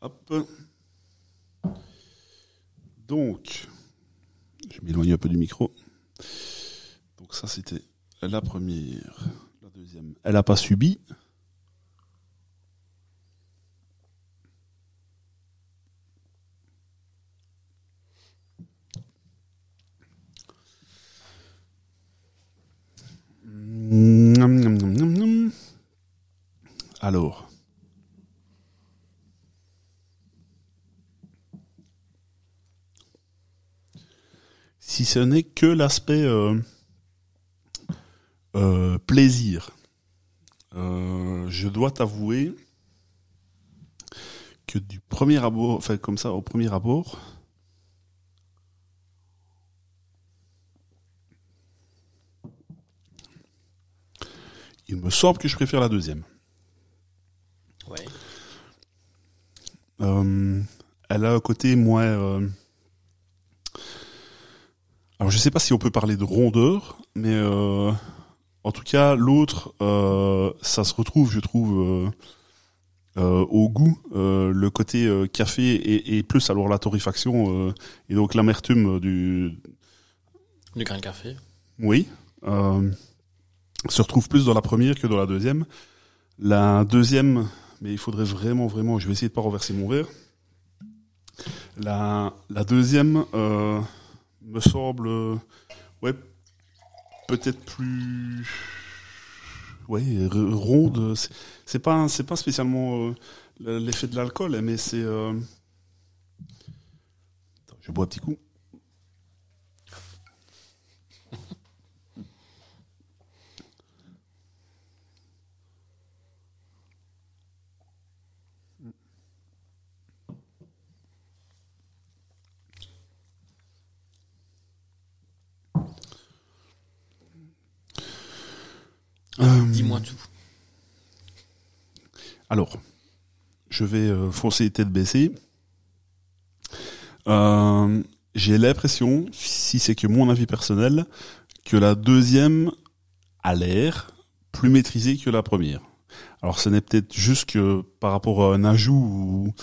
Hop. Donc, je m'éloigne un peu du micro. Donc, ça, c'était la première. La deuxième, elle n'a pas subi. Nom, nom, nom, nom, nom. Alors. Si ce n'est que l'aspect euh, euh, plaisir, euh, je dois t'avouer que du premier abord, enfin comme ça, au premier abord, il me semble que je préfère la deuxième. Euh, elle a un côté moins. euh, Alors je sais pas si on peut parler de rondeur, mais euh, en tout cas l'autre, ça se retrouve, je trouve, au goût, le côté café et, et plus alors la torréfaction et donc l'amertume du, Du grain de café. oui, se retrouve plus dans la première que dans la deuxième. La deuxième, mais il faudrait vraiment, vraiment, je vais essayer de pas renverser mon verre. La, la deuxième euh, me semble, euh, ouais, peut-être plus, ouais, ronde. C'est- pas, c'est pas spécialement euh, l'effet de l'alcool, mais c'est. je bois un petit coup. Euh, Dis-moi tout. Alors, je vais euh, foncer tête baissée. Euh, J'ai l'impression, si c'est que mon avis personnel, que la deuxième a l'air plus maîtrisée que la première. Alors, ce n'est peut-être juste que par rapport à un ajout ou,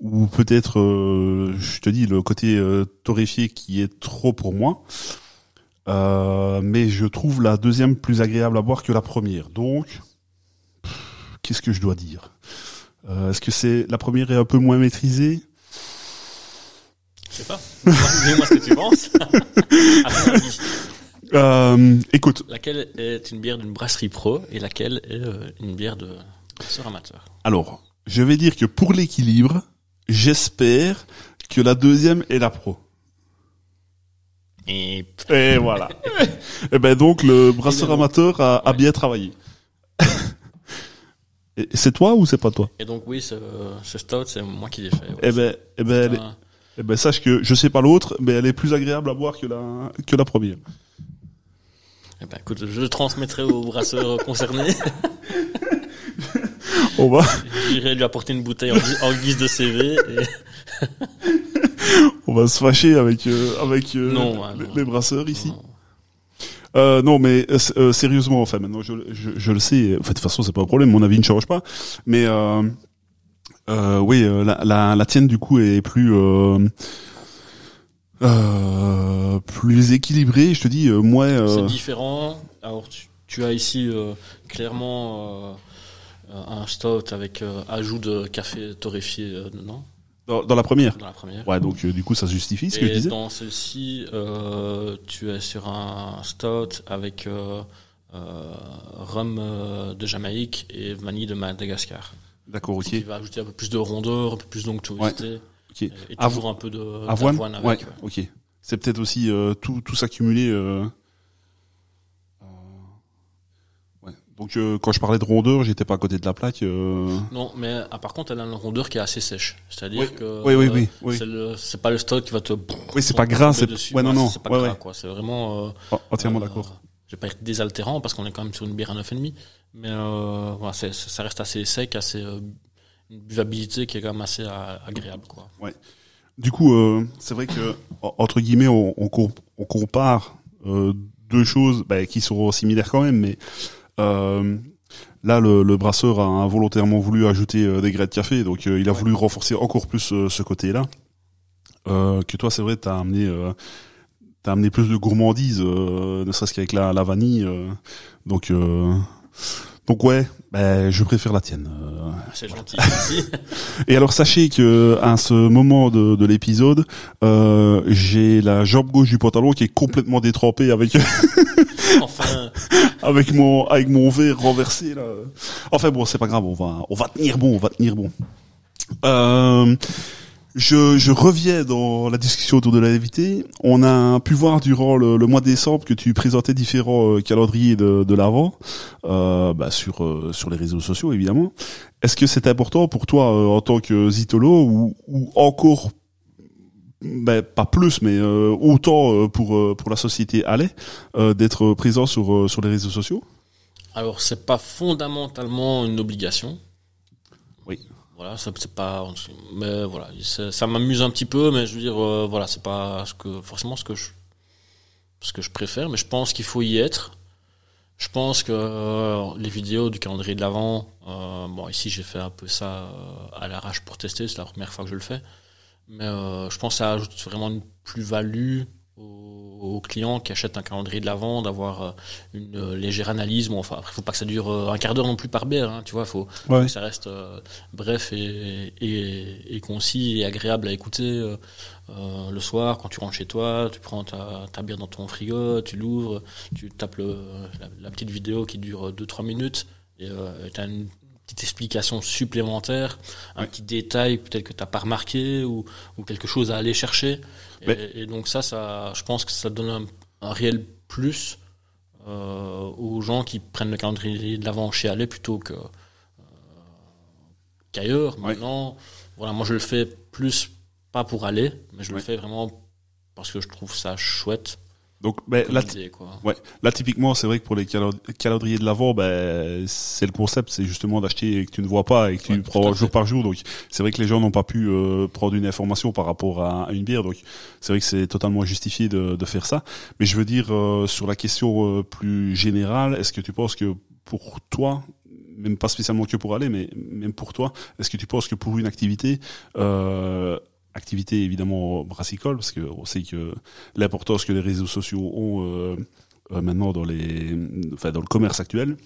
ou peut-être, euh, je te dis, le côté torréfié qui est trop pour moi. Euh, mais je trouve la deuxième plus agréable à boire que la première. Donc, qu'est-ce que je dois dire? Euh, Est-ce que c'est la première est un peu moins maîtrisée? Je sais pas. Dis-moi ce que tu penses. Euh, Écoute, laquelle est une bière d'une brasserie pro et laquelle est euh, une bière de brasseur amateur alors, je vais dire que pour l'équilibre, j'espère que la deuxième est la pro. Et Et voilà. Et ben donc le brasseur amateur a, a Ouais. bien travaillé. Et c'est toi ou c'est pas toi? Et donc oui, ce, ce stout, c'est moi qui l'ai fait. ouais. Eh ben, eh ben, elle est- Un- eh ben, sache que je sais pas l'autre, mais elle est plus agréable à boire que la que la première. Eh ben, écoute, je le transmettrai aux brasseurs concernés. On va, J'irai lui apporter une bouteille en, gui- en guise de CV. Et... on va se fâcher avec euh, avec euh, Non, ouais, les, non. les brasseurs ici. Non. Euh, non, mais euh, sérieusement, enfin maintenant je, je, je le sais. Enfin, de toute façon, c'est pas un problème. Mon avis ne change pas. Mais euh, oui, la, la, la tienne du coup est plus plus équilibrée. Je te dis, moi, C'est différent. Alors, tu, tu as ici clairement un stout avec ajout de café torréfié dedans, dans, dans la première. dans la première. Ouais, donc euh, du coup, ça justifie ce que je Et disais. dans celle-ci, euh, tu es sur un stout avec euh, euh, rhum euh, de Jamaïque et vanille de Madagascar. D'accord, Ce qui ok, va ajouter un peu plus de rondeur, un peu plus d'onctuosité. ok. Et, et Avo- toujours un peu de Avoine, avec. ouais, ouais. ok. C'est peut-être aussi euh, tout tout s'accumuler. Euh... euh, Ouais. Donc euh, quand je parlais de rondeur, j'étais pas à côté de la plaque. Euh... Non, mais ah, par contre, elle a une rondeur qui est assez sèche. C'est-à-dire Oui, que oui, oui, euh, oui, oui. c'est pas le stock qui va te. Oui, c'est pas gras, c'est dessus. ouais non non, c'est pas ouais gras, ouais, quoi. C'est vraiment. euh, Oh, entièrement euh, d'accord. Je vais pas être désaltérant parce qu'on est quand même sur une bière à 9,5. Mais euh, voilà, c'est- ça reste assez sec, assez. euh, une buvabilité qui est quand même assez euh, agréable, quoi. Du coup, euh, c'est vrai que en- entre guillemets, on, on, on compare euh, deux choses bah, qui sont similaires quand même, mais euh, là, le, le brasseur a involontairement voulu ajouter euh, des grains de café, donc euh, il a Ouais. voulu renforcer encore plus ce côté-là. Euh, que toi, c'est vrai, t'as amené, euh, t'as amené plus de gourmandise, euh, ne serait-ce qu'avec la, la vanille. euh, donc, euh, donc ouais, bah, je préfère la tienne. euh, C'est gentil. Merci. et alors sachez que à ce moment de, de l'épisode, euh, j'ai la jambe gauche du pantalon qui est complètement détrempée avec enfin, avec mon avec mon verre renversé là. Enfin bon, c'est pas grave, on va on va tenir bon, on va tenir bon. Euh, je, je reviens dans la discussion autour de l'invité. On a pu voir durant le, le mois de décembre que tu présentais différents euh, calendriers de, de l'avant euh, bah, sur euh, sur les réseaux sociaux évidemment. Est-ce que c'est important pour toi euh, en tant que zitolo ou, ou encore ben, pas plus mais euh, autant pour pour la société Allais euh, d'être présent sur sur les réseaux sociaux? Alors c'est pas fondamentalement une obligation. Voilà, ça c'est pas. Mais voilà, ça, m'amuse un petit peu, mais je veux dire, euh, voilà, c'est pas ce que forcément ce que je ce que je préfère, mais je pense qu'il faut y être. Je pense que euh, les vidéos du calendrier de l'avant, euh, bon ici j'ai fait un peu ça à l'arrache pour tester, c'est la première fois que je le fais, mais je pense que ça ajoute vraiment une plus-value aux, clients qui achètent un calendrier de l'avant, d'avoir euh, une euh, légère analyse. Bon, enfin, après, faut pas que ça dure euh, un quart d'heure non plus par bière, hein, tu vois, faut ouais que ça reste euh, bref et, et, et concis et agréable à écouter euh, euh, le soir quand tu rentres chez toi, tu prends ta, ta bière dans ton frigo, tu l'ouvres, tu tapes le, la, la petite vidéo qui dure 2-3 minutes et tu as une petite explication supplémentaire, un Ouais. petit détail peut-être que tu n'as pas remarqué ou, ou quelque chose à aller chercher. Et, Mais- et donc ça, ça, je pense que ça donne un, un réel plus euh, aux gens qui prennent le calendrier de l'avant chez Allais plutôt que qu'ailleurs. Ouais. Maintenant, voilà, moi je le fais plus pas pour aller, mais je le fais vraiment parce que je trouve ça chouette. Donc ben, là. Ouais, là typiquement, c'est vrai que pour les calendriers de l'avant, ben c'est le concept, c'est justement d'acheter et que tu ne vois pas et que tu Ouais, prends jour par jour. Donc c'est vrai que les gens n'ont pas pu euh, prendre une information par rapport à, à une bière. Donc c'est vrai que c'est totalement justifié de, de faire ça. Mais je veux dire euh, sur la question euh, plus générale, est-ce que tu penses que pour toi même pas spécialement que pour aller, mais même pour toi, est-ce que tu penses que pour une activité, euh, activité évidemment brassicole, parce qu'on sait que l'importance que les réseaux sociaux ont euh, euh, maintenant dans les, enfin dans le commerce actuel.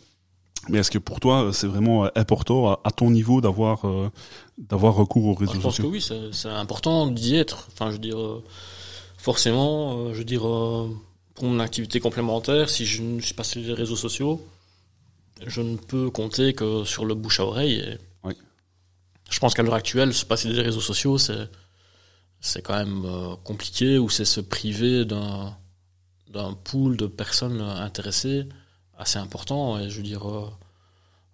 Mais est-ce que pour toi c'est vraiment important à, ton niveau d'avoir euh, d'avoir recours aux Bah, réseaux je pense que sociaux oui, c'est important d'y être. Enfin, je veux dire, forcément, je veux dire, pour mon activité complémentaire, si je ne suis pas sur les réseaux sociaux, je ne peux compter que sur le bouche à oreille. Et Oui. Je pense qu'à l'heure actuelle, se passer des réseaux sociaux, c'est c'est quand même euh, compliqué ou c'est se priver d'un d'un pool de personnes intéressées assez important. Et je veux dire, euh,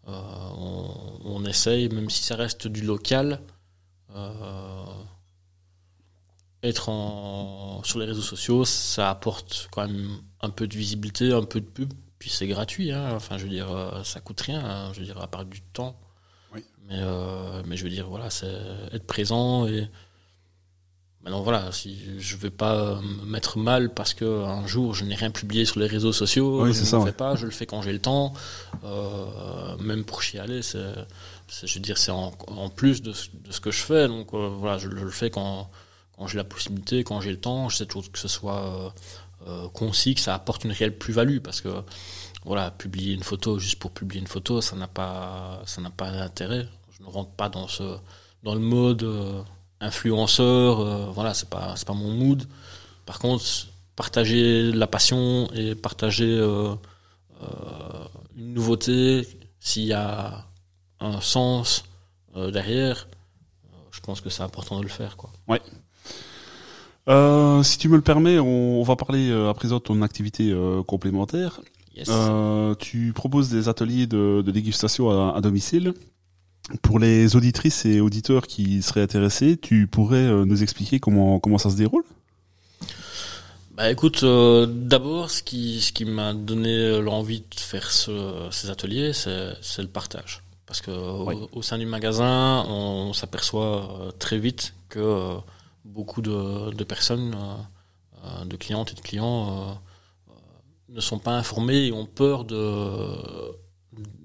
euh, on, on essaye, même si ça reste du local, euh, être en, sur les réseaux sociaux, ça apporte quand même un peu de visibilité, un peu de pub, puis c'est gratuit. Hein. Enfin, je veux dire, ça coûte rien. Hein. Je veux dire, à part du temps. Oui. Mais, mais je veux dire, voilà, c'est être présent et Maintenant voilà, si je vais pas me mettre mal parce que un jour je n'ai rien publié sur les réseaux sociaux, Oui, je ne le ouais. fais pas, je le fais quand j'ai le temps. Euh, même pour chialer, c'est, je veux dire, c'est en, en plus de, ce- de ce que je fais. Donc euh, voilà, je, le- je le fais quand quand j'ai la possibilité, quand j'ai le temps. Je sais toujours que ce soit euh, euh, concis, que ça apporte une réelle plus-value parce que voilà, publier une photo juste pour publier une photo, ça n'a pas ça n'a pas d'intérêt. Je ne rentre pas dans ce dans le mode euh, influenceur. euh, voilà, c'est pas c'est pas mon mood. Par contre, partager la passion et partager euh, euh, une nouveauté, s'il y a un sens derrière, je pense que c'est important de le faire. Quoi. Euh, si tu me le permets, on, on va parler à présent de ton activité complémentaire. Yes. Tu proposes des ateliers de, de dégustation à, à domicile. Pour les auditrices et auditeurs qui seraient intéressés, tu pourrais euh, nous expliquer comment comment ça se déroule? Bah écoute, euh, d'abord, ce qui, ce qui m'a donné l'envie de faire ce- ces ateliers, c'est le partage. Parce que au, Oui. au sein du magasin, on, s'aperçoit euh, très vite que euh, beaucoup de, de personnes, euh, euh, de clientes et de clients, euh, euh, ne sont pas informés et ont peur de,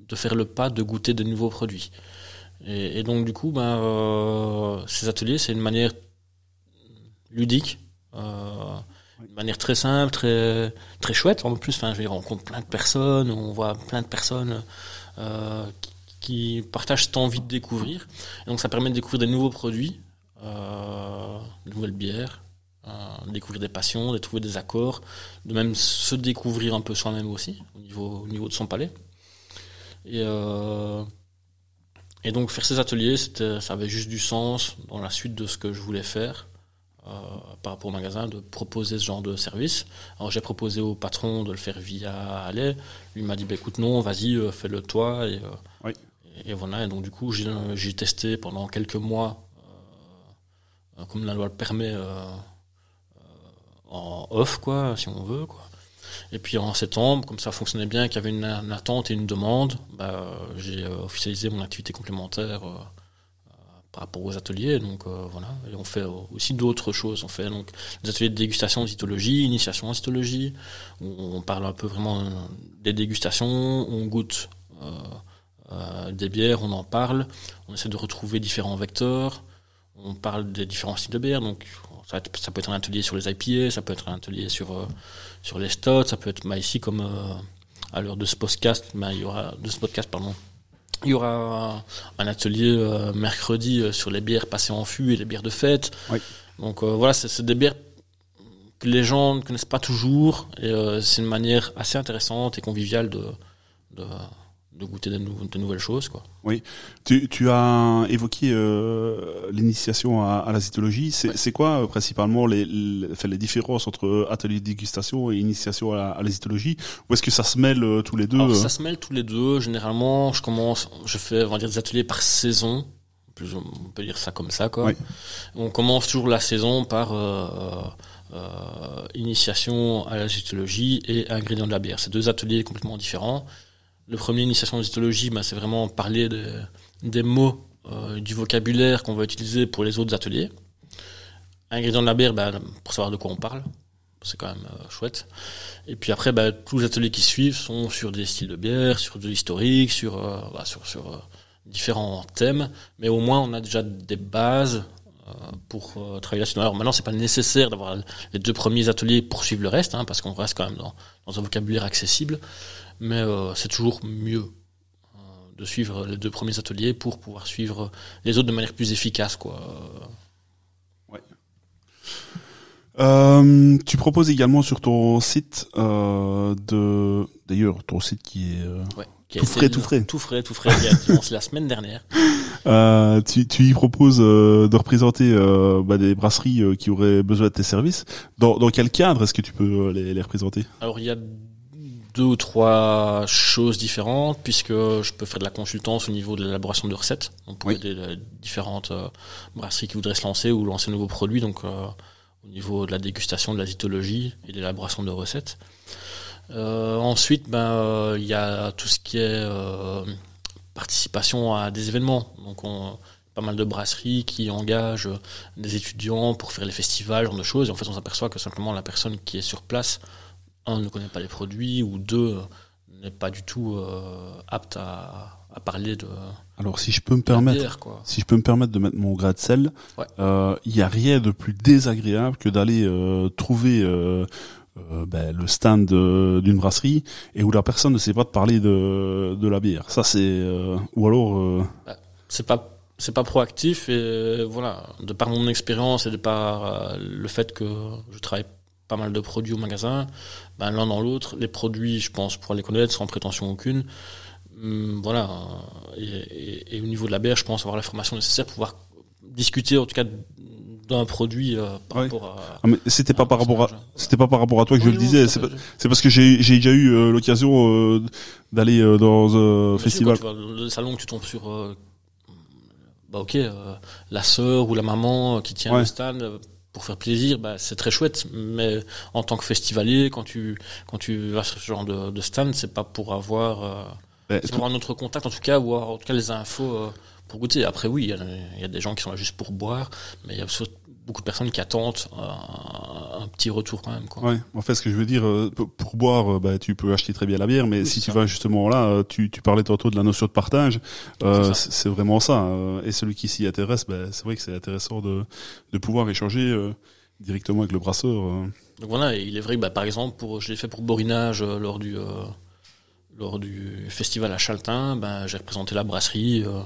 de faire le pas de goûter de nouveaux produits. Et, et donc du coup, ben, euh, ces ateliers, c'est une manière ludique. euh, de manière très simple, très très chouette. En plus, enfin, je rencontre plein de personnes, on voit plein de personnes euh, qui, qui partagent cette envie de découvrir. Et donc, ça permet de découvrir des nouveaux produits, euh, de nouvelles bières, euh, de découvrir des passions, de trouver des accords, de même se découvrir un peu soi-même aussi au niveau au niveau de son palais. Et euh, et donc faire ces ateliers, c'était, ça avait juste du sens dans la suite de ce que je voulais faire euh, par rapport au magasin de proposer ce genre de service. Alors j'ai proposé au patron de le faire via Allais. Lui m'a dit bah, écoute non, vas-y, euh, fais-le toi. Et, euh, Oui. et, et voilà. Et donc du coup j'ai euh, j'ai testé pendant quelques mois, euh, comme la loi le permet, euh, euh, en off quoi, si on veut quoi. Et puis en septembre, comme ça fonctionnait bien, qu'il y avait une, attente et une demande, bah, euh, j'ai euh, officialisé mon activité complémentaire. euh, par rapport aux ateliers. Donc euh, voilà, et on fait euh, aussi d'autres choses. On fait donc des ateliers de dégustation en cytologie, initiation en cytologie, où on parle un peu vraiment euh, des dégustations, on goûte euh, euh, des bières, on en parle, on essaie de retrouver différents vecteurs, on parle des différents styles de bières. Donc ça, ça peut être un atelier sur les IPA, ça peut être un atelier sur euh, sur les stouts, ça peut être bah, ici comme euh, à l'heure de ce podcast, bah, il y aura de ce podcast pardon. Il y aura un atelier euh, mercredi sur les bières passées en fût et les bières de fête. Oui. Donc voilà, c'est des bières que les gens ne connaissent pas toujours et c'est une manière assez intéressante et conviviale de, de, de goûter de, nou- de nouvelles choses. Quoi. Tu, tu as évoqué euh, l'initiation à, à la cytologie. C'est Ouais. c'est quoi euh, principalement les, les, les différences entre atelier de dégustation et initiation à, la- à la cytologie Ou est-ce que ça se mêle euh, tous les deux Alors, euh? ça se mêle tous les deux. Généralement, je commence, je fais, on va dire, des ateliers par saison. Plus, on peut dire ça comme ça, quoi. Oui. On commence toujours la saison par euh, euh, initiation à la zytologie et ingrédients de la bière. C'est deux ateliers complètement différents. Le premier, initiation à la zytologie, bah, c'est vraiment parler des, mots, euh, du vocabulaire qu'on va utiliser pour les autres ateliers. Ingrédients de la bière, bah, pour savoir de quoi on parle. C'est quand même euh, chouette. Et puis après, bah, tous les ateliers qui suivent sont sur des styles de bière, sur de l'historique, sur, euh, sur, sur différents thèmes. Mais au moins, on a déjà des bases pour travailler là-dessus. Alors maintenant, c'est pas nécessaire d'avoir les deux premiers ateliers pour suivre le reste, hein, parce qu'on reste quand même dans un vocabulaire accessible. Mais euh, c'est toujours mieux euh, de suivre les deux premiers ateliers pour pouvoir suivre les autres de manière plus efficace, quoi. Euh, tu proposes également sur ton site euh, de, d'ailleurs, ton site qui est, euh, Ouais. Qui Tout frais, tout frais. Tout frais, tout frais. été lancé la semaine dernière. euh, tu, tu y proposes euh, de représenter euh, bah, des brasseries qui auraient besoin de tes services. Dans, dans quel cadre est-ce que tu peux les, les représenter? Alors il y a deux ou trois choses différentes puisque je peux faire de la consultance au niveau de l'élaboration de recettes pour Oui. aider les différentes euh, brasseries qui voudraient se lancer ou lancer de nouveaux produits donc euh, au niveau de la dégustation, de la zytologie et de l'élaboration de recettes. Euh, ensuite, ben il y a tout ce qui est participation à des événements. Donc on pas mal de brasseries qui engagent des étudiants pour faire les festivals, ce genre de choses. Et en fait, on s'aperçoit que simplement la personne qui est sur place, un, ne connaît pas les produits, ou deux, n'est pas du tout apte à, à, parler de. Alors, si je peux me permettre, bière, quoi. si je peux me permettre de mettre mon grain de sel, Ouais. euh, il y a rien de plus désagréable que d'aller euh, trouver euh, euh, ben, le stand de- d'une brasserie et où la personne ne sait pas te parler de, de la bière. Ça, c'est euh, ou alors. euh, c'est pas c'est pas proactif et euh, voilà de par mon expérience et de par euh, le fait que je travaille pas mal de produits au magasin ben l'un dans l'autre les produits je pense pour les connaître sans prétention aucune Hum, voilà et, et- et au niveau de la bière je pense avoir la formation nécessaire pour pouvoir discuter en tout cas d'un produit euh, par Ouais. rapport à ah, mais c'était pas par rapport à c'était pas par rapport à toi que je Oui, le disais. C'est pas- parce que j'ai j'ai déjà eu euh, l'occasion euh, d'aller dans un Bien sûr, festival. quand tu vas le salon que tu tombes sur bah ok la sœur ou la maman qui tient Ouais. le stand pour faire plaisir bah c'est très chouette mais en tant que festivalier quand tu quand tu vas sur ce genre de, de stand c'est pas pour avoir euh, c'est pour avoir notre contact en tout cas ou avoir, en tout cas les infos euh, pour goûter. Après oui il y, a, il y a des gens qui sont là juste pour boire mais il y a beaucoup de personnes qui attendent un petit retour quand même quoi Ouais, en fait, ce que je veux dire, euh, pour boire, euh, bah, tu peux acheter très bien la bière, mais Oui, si tu ça. vas justement là, euh, tu, tu parlais tantôt de la notion de partage, euh, C'est vraiment ça. et celui qui s'y intéresse, bah, c'est vrai que c'est intéressant de, de pouvoir échanger euh, directement avec le brasseur. Donc voilà, il est vrai que bah, par exemple, pour, je l'ai fait pour Borinage euh, lors du lors du festival à Chaltin, ben j'ai représenté la brasserie euh,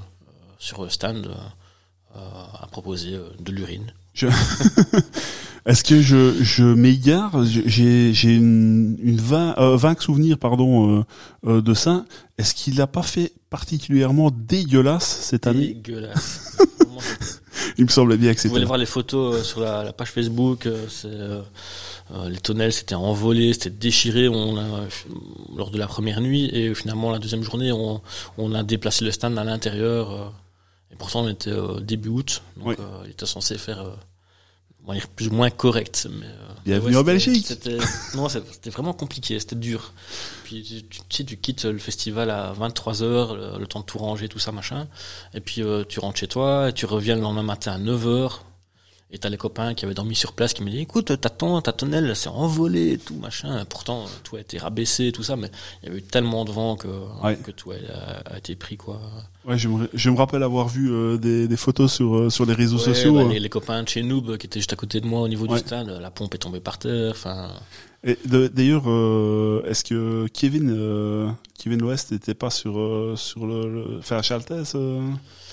sur le stand euh, à proposer de l'urine. Est-ce que je, je m'égare J'ai j'ai une, une vague, euh, vague souvenir pardon, euh, euh, de ça. Est-ce qu'il n'a pas fait particulièrement dégueulasse cette année? Dégueulasse. Il me semblait bien que Vous c'était. allez voir les photos euh, sur la, la page Facebook. euh, c'est, euh, euh, les tonnelles s'étaient envolées, c'était déchiré. On a, euh, lors de la première nuit et finalement la deuxième journée, on, on a déplacé le stand à l'intérieur. Et pourtant, on était euh, début août, donc Oui. euh, il était censé faire on va dire plus ou moins correct. Mais, euh, Bienvenue ouais, en Belgique. C'était, non, c'était vraiment compliqué, c'était dur. Puis tu, tu, tu sais, tu quittes le festival à 23 heures, le, le temps de tout ranger, tout ça, machin. Et puis euh, tu rentres chez toi, et tu reviens le lendemain matin à 9 heures. Et t'as les copains qui avaient dormi sur place qui me disent écoute ta ton- ta tonnelle elle s'est envolée et tout machin. Pourtant tout a été rabaissé tout ça, mais il y avait eu tellement de vent que Ouais. que tout a, a été pris quoi. Ouais, je me, je me rappelle avoir vu euh, des, des photos sur, euh, sur les réseaux Ouais, sociaux. bah, euh. les, les copains de chez Noob qui étaient juste à côté de moi au niveau Ouais. du stade, la pompe est tombée par terre. Enfin, d'ailleurs, est-ce que Kevin, Kevin West n'était pas sur, sur le, enfin, à Chaltès,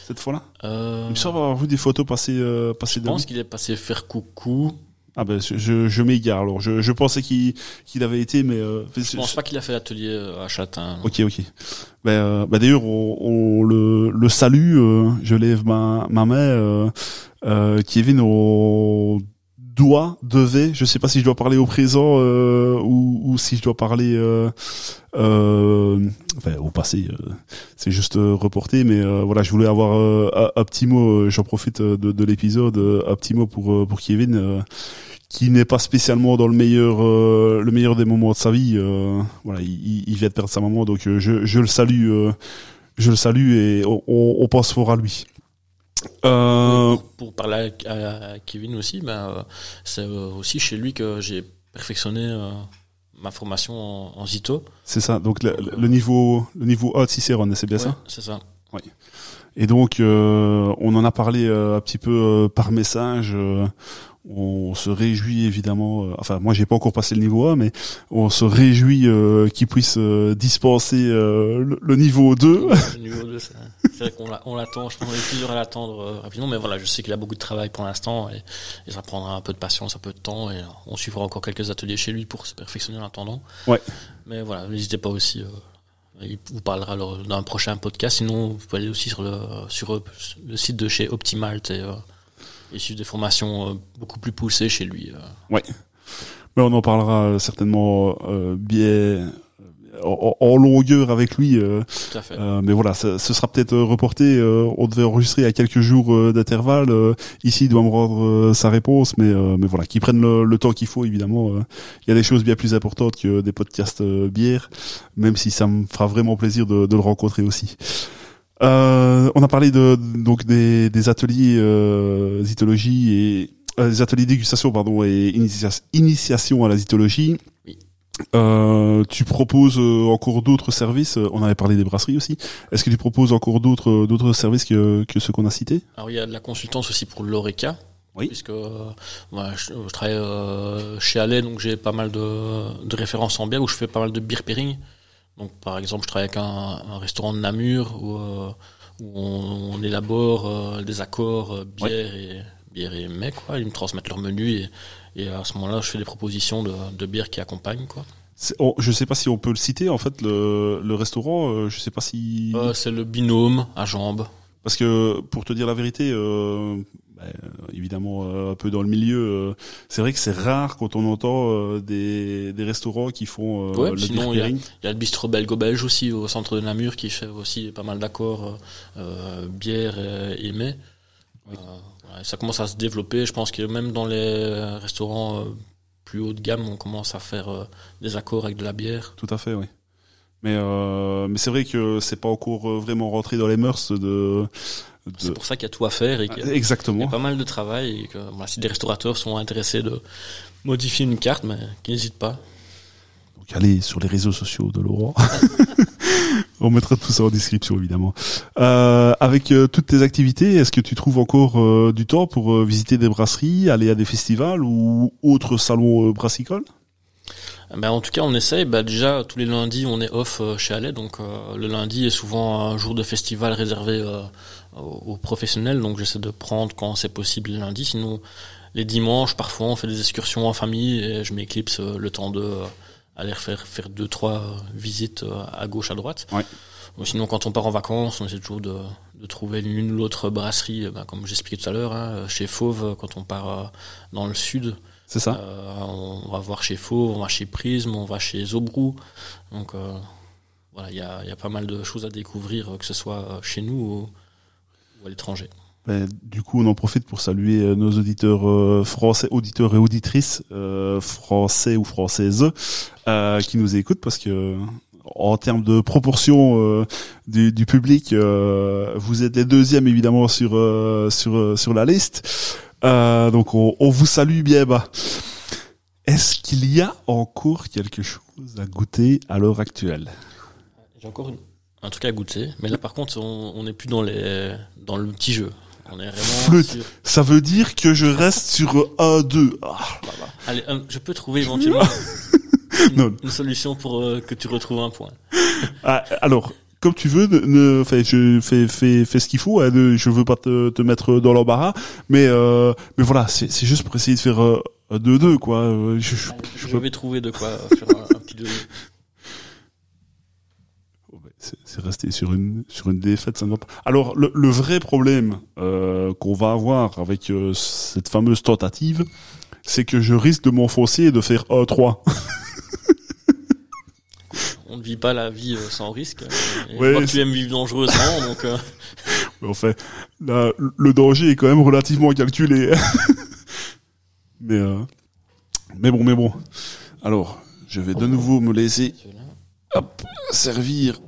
cette fois-là euh, Il me semble avoir vu des photos passer, euh, passer je pense qu'il est passé faire coucou. Ah ben, je, je, m'égare alors. Je, je pensais qu'il qu'il avait été, mais... Euh, Je pense pas qu'il a fait l'atelier euh, à Châtain. Ok, ok. Ben, euh, ben d'ailleurs, on, on le, le salue. euh, je lève ma, ma main. Euh, euh, Kevin au doit, devait. Je sais pas si je dois parler au présent euh, ou, ou si je dois parler euh, euh, au passé. euh, C'est juste euh, reporté, mais euh, voilà, je voulais avoir un, un petit mot. J'en profite de, de l'épisode, un petit mot pour pour Kevin. qui n'est pas spécialement dans le meilleur le meilleur des moments de sa vie voilà il, il- vient de perdre sa maman donc je, je le salue je le salue et on, on on pense fort à lui euh, pour, parler à, Kevin aussi, ben, euh, c'est euh, aussi chez lui que j'ai perfectionné euh, ma formation en, en Zito. c'est ça donc le, le niveau le niveau A de Cicéron c'est bien Ouais, ça? C'est ça. et donc euh, on en a parlé un petit peu par message on se réjouit évidemment euh, enfin moi j'ai pas encore passé le niveau A mais on se réjouit euh, qu'il puisse euh, dispenser euh, le, le niveau 2 Le numéro 2, c'est vrai qu'on l'a- on l'attend. Je pense qu'on est plusieurs à l'attendre rapidement. Mais voilà, je sais qu'il a beaucoup de travail pour l'instant et, et ça prendra un peu de patience, un peu de temps. Et on suivra encore quelques ateliers chez lui pour se perfectionner en attendant. Ouais. Mais voilà, n'hésitez pas aussi. il vous parlera alors d'un prochain podcast. Sinon, vous pouvez aller aussi sur le, sur le site de chez Optimalt et, suivre des formations euh, beaucoup plus poussées chez lui. euh. Mais on en parlera euh, certainement euh, bien en, en longueur avec lui. Tout à fait. euh, mais voilà, ce, ce sera peut-être reporté. euh, on devait enregistrer à quelques jours d'intervalle. euh, ici, il doit me rendre euh, sa réponse, mais euh, mais voilà, qu'ils prennent le, le temps qu'il faut. Évidemment, euh. il y a des choses bien plus importantes que des podcasts euh, bière, même si ça me fera vraiment plaisir de, de le rencontrer aussi. Euh, on a parlé de donc des, des ateliers euh, zytologie et euh, des ateliers dégustation pardon et initia- initiation à la zytologie. Oui. Euh, tu proposes euh, encore d'autres services. euh, On avait parlé des brasseries aussi. Est-ce que tu proposes encore d'autres d'autres services que que ceux qu'on a cités? Alors il y a de la consultance aussi pour l'ORECA. Oui. Puisque euh, voilà, je, je travaille euh, chez Allais, donc j'ai pas mal de, de références en bière où je fais pas mal de beer pairing. Donc par exemple, je travaille avec un, un restaurant de Namur où, euh, où on, on élabore euh, des accords euh, bière et bière et mets quoi. Ils me transmettent leur menu et, et à ce moment-là, je fais des propositions de, de bière qui accompagnent quoi. On- Je sais pas si on peut le citer. En fait, le, le restaurant, je sais pas si Euh, c'est le binôme à jambes. Parce que pour te dire la vérité, euh, évidemment euh, un peu dans le milieu, euh, c'est vrai que c'est rare quand on entend euh, des, des restaurants qui font euh, Ouais, le sinon, il y a- pairing. Il y a le bistrot belgo-belge aussi au centre de Namur qui fait aussi pas mal d'accords euh, euh, bière et, et mets. Euh, ouais, ça commence à se développer. Je pense que même dans les restaurants euh, plus haut de gamme, on commence à faire euh, des accords avec de la bière. Tout à fait, oui. Mais euh, mais c'est vrai que c'est pas encore euh, vraiment rentré dans les mœurs de. De- C'est pour ça qu'il y a tout à faire et qu'il y a- il y Exactement. a pas mal de travail. Et que, si des restaurateurs sont intéressés de modifier une carte, mais qu'ils n'hésitent pas. Donc allez sur les réseaux sociaux de Laurent. On mettra tout ça en description évidemment. Euh, avec euh, toutes tes activités, est-ce que tu trouves encore euh, du temps pour euh, visiter des brasseries, aller à des festivals ou autres salons brassicoles? Ben, en tout cas, on essaye. Ben, déjà, tous les lundis, on est off euh, chez Allais. Donc, euh, le lundi est souvent un jour de festival réservé euh, aux, aux professionnels. Donc, j'essaie de prendre quand c'est possible les lundis. Sinon, les dimanches, parfois, on fait des excursions en famille et je m'éclipse euh, le temps de euh, aller faire, faire deux, trois euh, visites euh, à gauche, à droite. Ouais. Ou sinon, quand on part en vacances, on essaie toujours de, de trouver l'une ou l'autre brasserie, euh, ben, comme j'expliquais tout à l'heure, hein, chez Fauve, euh, quand on part euh, dans le sud. C'est ça Euh, on va voir chez Faux, on va chez Prism, on va chez Zobrou. Donc euh, voilà, il y a, il y a pas mal de choses à découvrir, euh, que ce soit euh, chez nous ou, ou à l'étranger. Ben, du coup, on en profite pour saluer euh, nos auditeurs euh, français, auditeurs et auditrices euh, français ou françaises euh, qui nous écoutent parce que en termes de proportion euh, du, du public, euh, vous êtes les deuxièmes évidemment sur euh, sur euh, sur la liste. Euh, donc on, on vous salue bien bas. Est-ce qu'il y a encore quelque chose à goûter à l'heure actuelle? J'ai encore une- un truc à goûter, mais là par contre, on n'est plus dans les dans le petit jeu. On est vraiment sur. Ça veut dire que je reste sur 1-2. Ah, là, là. Allez, je peux trouver éventuellement une, Non. une solution pour euh, que tu retrouves un point. Ah, alors, comme tu veux, ne, ne- enfin, je fais, fais, fais ce qu'il faut. Hein, ne- je veux pas te, te mettre dans l'embarras, mais euh, mais voilà, c'est juste pour essayer de faire euh, un 2-2 quoi. Euh, Je, je- je Je peux- vais trouver de quoi faire un, un petit deux. c'est resté sur une sur une défaite, ça ne va pas. Alors le, le vrai problème euh, qu'on va avoir avec euh, cette fameuse tentative, c'est que je risque de m'enfoncer et de faire 1-3. On ne vit pas la vie euh, sans risque. Et Ouais, tu aimes vivre dangereusement, donc euh, Mais enfin, là, le danger est quand même relativement calculé. mais, euh, mais bon, mais bon. Alors, je vais de nouveau me laisser hop, servir.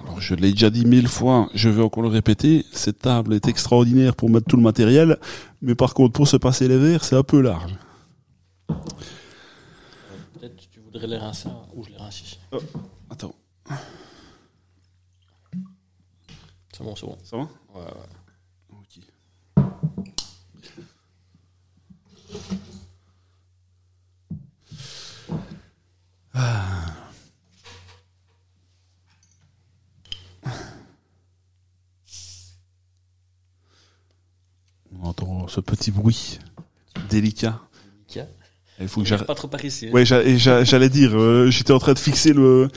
Alors, je l'ai déjà dit mille fois, je vais encore le répéter. Cette table est extraordinaire pour mettre tout le matériel, mais par contre, pour se passer les verres, c'est un peu large. peut-être tu voudrais les rincer ou je les rince ici. Attends, C'est bon, c'est bon. ça va? Ouais, ouais. Ok. On entend ce petit bruit délicat. Tiens. Il faut que j'arrête. pas trop par ici. hein. Ouais, j'allais dire, euh, j'étais en train de fixer le,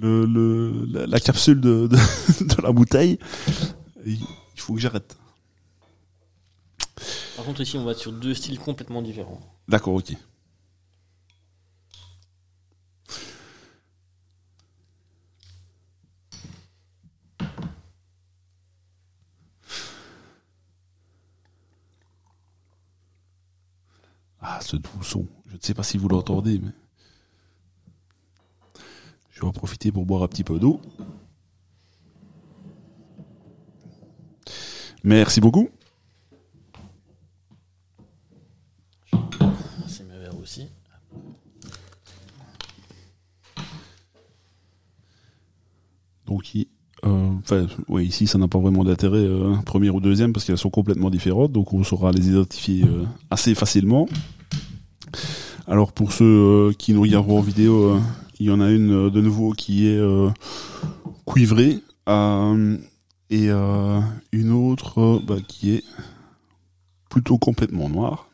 le, le la, la capsule de, de, de la bouteille. Et il faut que j'arrête. Par contre, ici, on va être sur deux styles complètement différents. D'accord, ok. Ah, ce doux son. Je ne sais pas si vous l'entendez, mais... Je vais en profiter pour boire un petit peu d'eau. Merci beaucoup. C'est mes verres aussi. Donc, il- ouais, ici, ça n'a pas vraiment d'intérêt, euh, première ou deuxième, parce qu'elles sont complètement différentes, donc on saura les identifier euh, assez facilement. Alors, pour ceux euh, qui nous regarderont en vidéo, euh, il y en a une euh, de nouveau qui est euh, cuivrée, euh, et euh, une autre euh, bah, qui est plutôt complètement noire.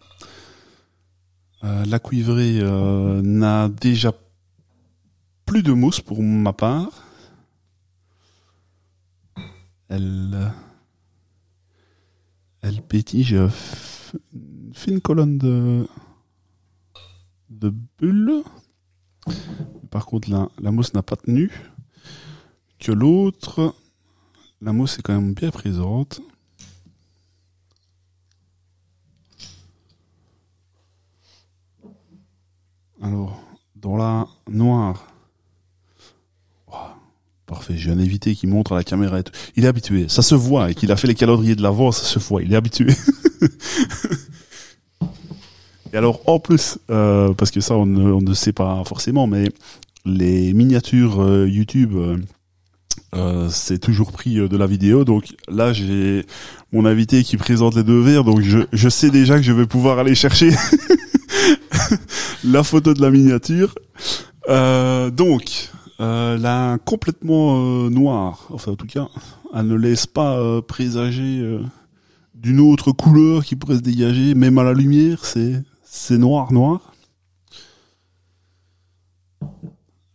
Euh, la cuivrée euh, n'a déjà plus de mousse pour ma part. Elle, elle pétille euh, f- une fine colonne de, de bulles. Par contre, la, la mousse n'a pas tenu. Que l'autre, la mousse est quand même bien présente. Alors, dans la noire, Parfait, j'ai un invité qui montre à la caméra. Et tout. Il est habitué, ça se voit, et qu'il a fait les calendriers de l'avant, ça se voit, il est habitué. et alors, en plus, euh, parce que ça, on ne, on ne sait pas forcément, mais les miniatures euh, YouTube, euh, euh, c'est toujours pris euh, de la vidéo. Donc là, j'ai mon invité qui présente les deux verres, donc je, je sais déjà que je vais pouvoir aller chercher la photo de la miniature. Donc, euh, la complètement euh, noire, enfin en tout cas, elle ne laisse pas euh, présager euh, d'une autre couleur qui pourrait se dégager, même à la lumière, c'est c'est noir noir.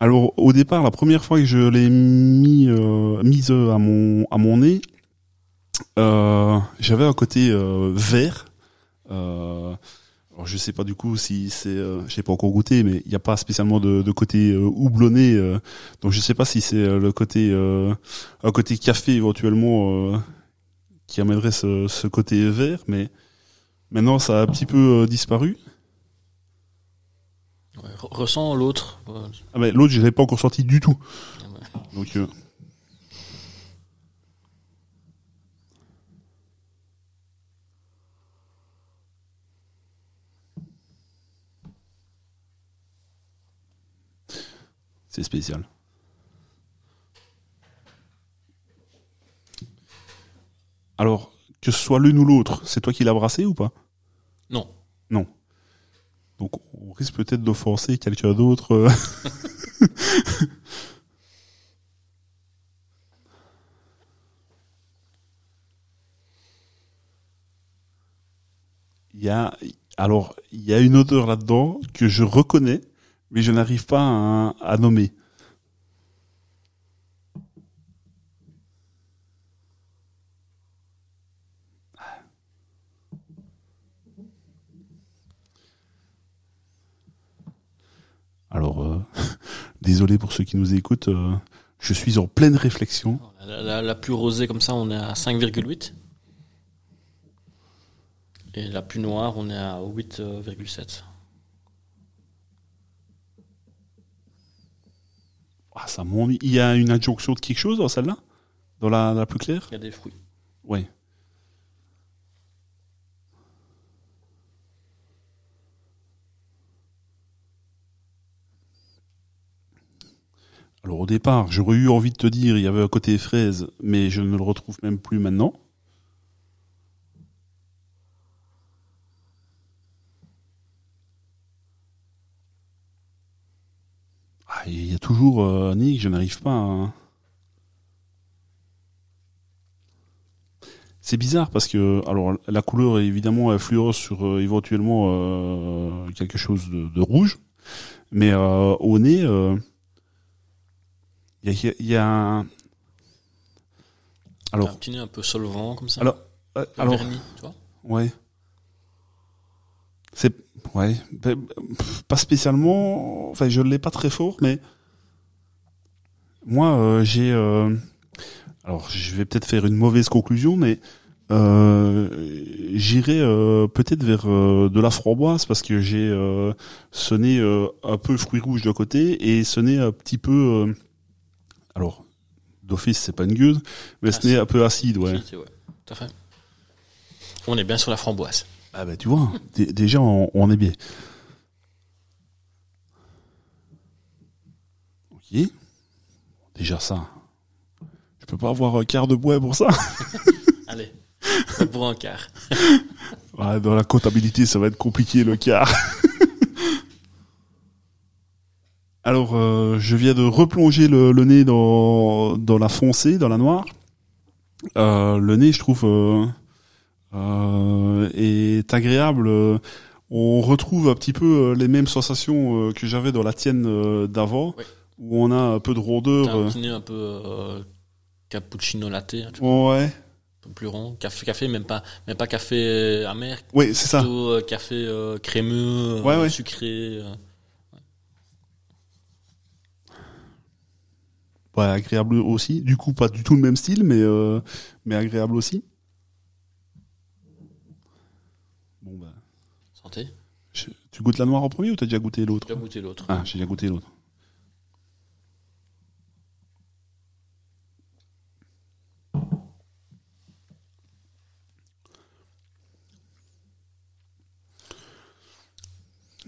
Alors au départ, la première fois que je l'ai mis euh, mise à mon à mon nez, j'avais un côté vert. Alors je sais pas du coup si c'est, euh, j'ai pas encore goûté, mais il n'y a pas spécialement de, de côté euh, houblonné, euh, donc je sais pas si c'est euh, le côté euh, un côté café éventuellement euh, qui amènerait ce, ce côté vert, mais maintenant ça a un petit peu disparu. Ouais, re- ressens l'autre. Ah mais l'autre je l'ai pas encore sorti du tout, ouais. donc. C'est spécial. Alors, que ce soit l'une ou l'autre, c'est toi qui l'as brassé ou pas? Non. Non. Donc, on risque peut-être d'offenser quelqu'un d'autre. euh. Il y a, alors, il y a une odeur là-dedans que je reconnais, mais je n'arrive pas à, nommer. Alors, euh, désolé pour ceux qui nous écoutent, euh, je suis en pleine réflexion. La plus rosée comme ça, on est à 5,8. Et la plus noire, on est à 8,7. Ah, ça m'ennuie. Il y a une adjonction de quelque chose dans celle-là? Dans la, la plus claire? Il y a des fruits. Oui. Alors au départ, j'aurais eu envie de te dire, il y avait un côté fraise, mais je ne le retrouve même plus maintenant. Il y a toujours euh, Nick, je n'arrive pas à... C'est bizarre parce que alors la couleur évidemment influence sur euh, éventuellement euh, quelque chose de, de rouge, mais euh, au nez, euh, il y a, y a un- alors. Un petit nez un peu solvant comme ça. alors euh, alors. verni, tu vois. ouais, c'est ouais. Ben, pas spécialement, enfin je l'ai pas très fort, mais moi euh, j'ai euh, alors je vais peut-être faire une mauvaise conclusion, mais euh, j'irai peut-être vers de la framboise parce que j'ai ce nez euh, un peu fruit rouge de côté et ce nez un petit peu alors d'office c'est pas une gueuse mais ce nez un peu acide ouais. Si, ouais, tout à fait. On est bien sur la framboise. Ah bah tu vois dé- déjà on, on est bien ok déjà ça je peux pas avoir un quart de bois pour ça Allez, pour un quart. Ouais, dans la comptabilité, ça va être compliqué le quart. Alors, euh, je viens de replonger le, le nez dans, dans la foncée, dans la noire. Euh, le nez, je trouve, euh, est agréable. Euh, On retrouve un petit peu euh, les mêmes sensations euh, que j'avais dans la tienne euh, d'avant, Oui. où on a un peu de rondeur. un euh. un peu euh, cappuccino latte, hein, tu vois, Ouais, un peu plus rond. Café, café, même pas, même pas café amer, oui, c'est ça. plutôt euh, café euh, crémeux, euh, Ouais, ouais. sucré. euh. Ouais, agréable aussi. Du coup, pas du tout le même style, mais euh, mais agréable aussi. Bon bah, Santé. je- tu goûtes la noire en premier ou t'as déjà goûté l'autre Tu as goûté l'autre. Ah, j'ai déjà goûté l'autre.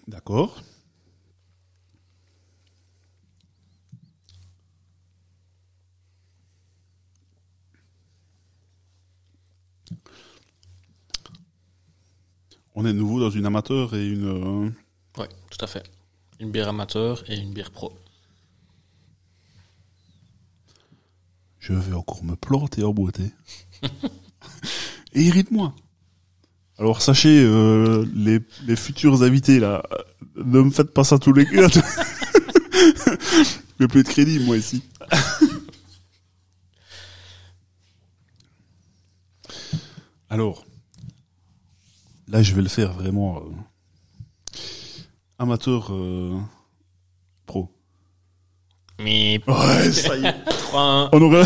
D'accord. On est de nouveau dans une amateur et une. euh, Ouais, tout à fait. Une bière amateur et une bière pro. Je vais encore me planter en beauté. Et irrite-moi. Alors sachez, euh, les, les futurs invités là, euh, ne me faites pas ça tous les gars. Je plus de crédit moi ici. Alors, là je vais le faire vraiment euh, amateur euh, pro. Mais Ouais, ça y est. 3 On aurait...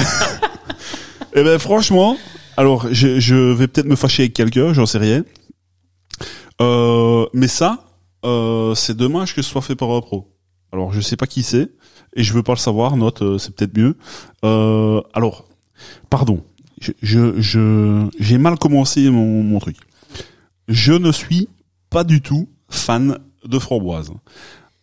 eh ben franchement, alors je, je vais peut-être me fâcher avec quelqu'un, j'en sais rien. Euh, mais ça, euh, c'est dommage que ce soit fait par un pro. Alors je sais pas qui c'est et je veux pas le savoir. Note, euh, c'est peut-être mieux. Euh, alors, pardon, je je je- j'ai mal commencé mon, mon truc. Je ne suis pas du tout fan de framboise.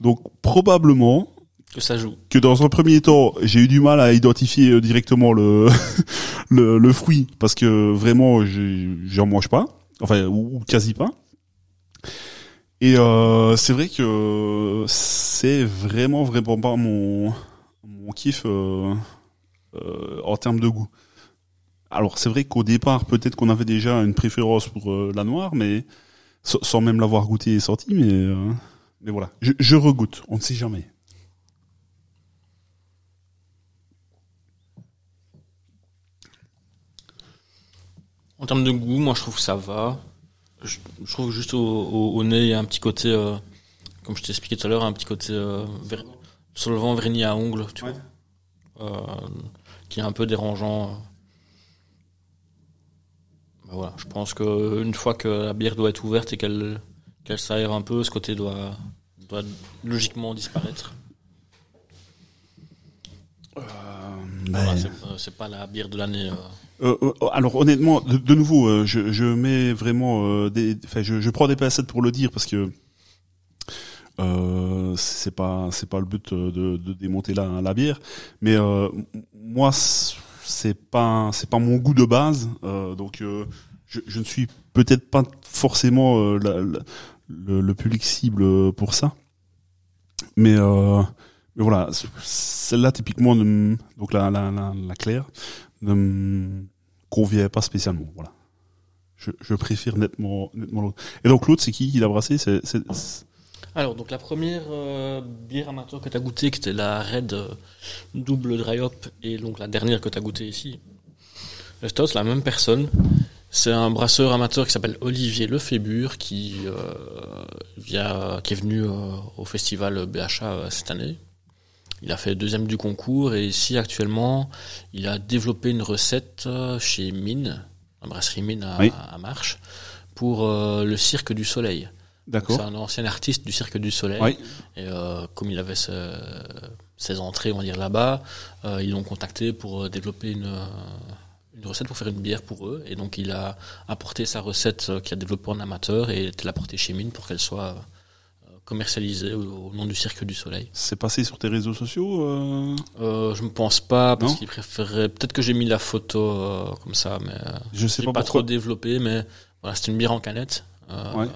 Donc probablement que ça joue. que dans un premier temps, j'ai eu du mal à identifier euh, directement le le, le fruit parce que vraiment, j'en mange pas, enfin ou, ou quasi pas. Et euh, c'est vrai que c'est vraiment vraiment pas mon mon kiff euh, euh, en termes de goût. Alors c'est vrai qu'au départ, peut-être qu'on avait déjà une préférence pour euh, la noire, mais sans même l'avoir goûté et sorti, mais euh, mais voilà, je, je regoute, on ne sait jamais. En termes de goût, moi je trouve que ça va. Je, je trouve juste au, au, au nez, il y a un petit côté, euh, comme je t'ai expliqué tout à l'heure, un petit côté solvant vernis à ongles, tu Ouais. vois, qui est un peu dérangeant. Ben voilà, je pense que une fois que la bière doit être ouverte et qu'elle qu'elle s'aère un peu, ce côté doit, doit logiquement disparaître. Voilà, c'est euh, c'est pas la bière de l'année. euh. Euh, euh, alors honnêtement, de, de nouveau, euh, je, je mets vraiment euh, des, je, je prends des pincettes pour le dire parce que euh, c'est pas c'est pas le but euh, de, de démonter la, la bière, mais euh, moi c'est pas c'est pas mon goût de base, euh, donc euh, je, je ne suis peut-être pas forcément euh, le, le public cible pour ça, mais euh, mais voilà, celle-là typiquement, donc la la la, la claire ne me convient pas spécialement. Voilà. Je, je préfère nettement, nettement l'autre. Et donc l'autre, c'est qui qui l'a brassé? C'est- Alors, donc la première euh, bière amateur que tu as goûtée, qui était la Red euh, double dry hop, et donc la dernière que tu as goûtée ici, le stout, c'est la même personne. C'est un brasseur amateur qui s'appelle Olivier Lefébure, qui, euh, via, qui est venu euh, au festival BHA euh, cette année. Il a fait deuxième du concours, et ici, actuellement, il a développé une recette euh, chez Mine, la brasserie mine à, Oui. à Marche, pour euh, le Cirque du Soleil. C'est un ancien artiste du Cirque du Soleil. Oui. Et euh, comme il avait ce- ses entrées, on va dire là-bas, euh, ils l'ont contacté pour euh, développer une, une recette pour faire une bière pour eux. Et donc il a apporté sa recette qu'il a développée en amateur et il l'a portée chez Mine pour qu'elle soit commercialisée au, au nom du Cirque du Soleil. C'est passé sur tes réseaux sociaux euh, je ne pense pas parce qu'il préférait. Peut-être que j'ai mis la photo comme ça, mais Je sais pas, pas, trop développé. Mais voilà, c'est une bière en canette. Ouais.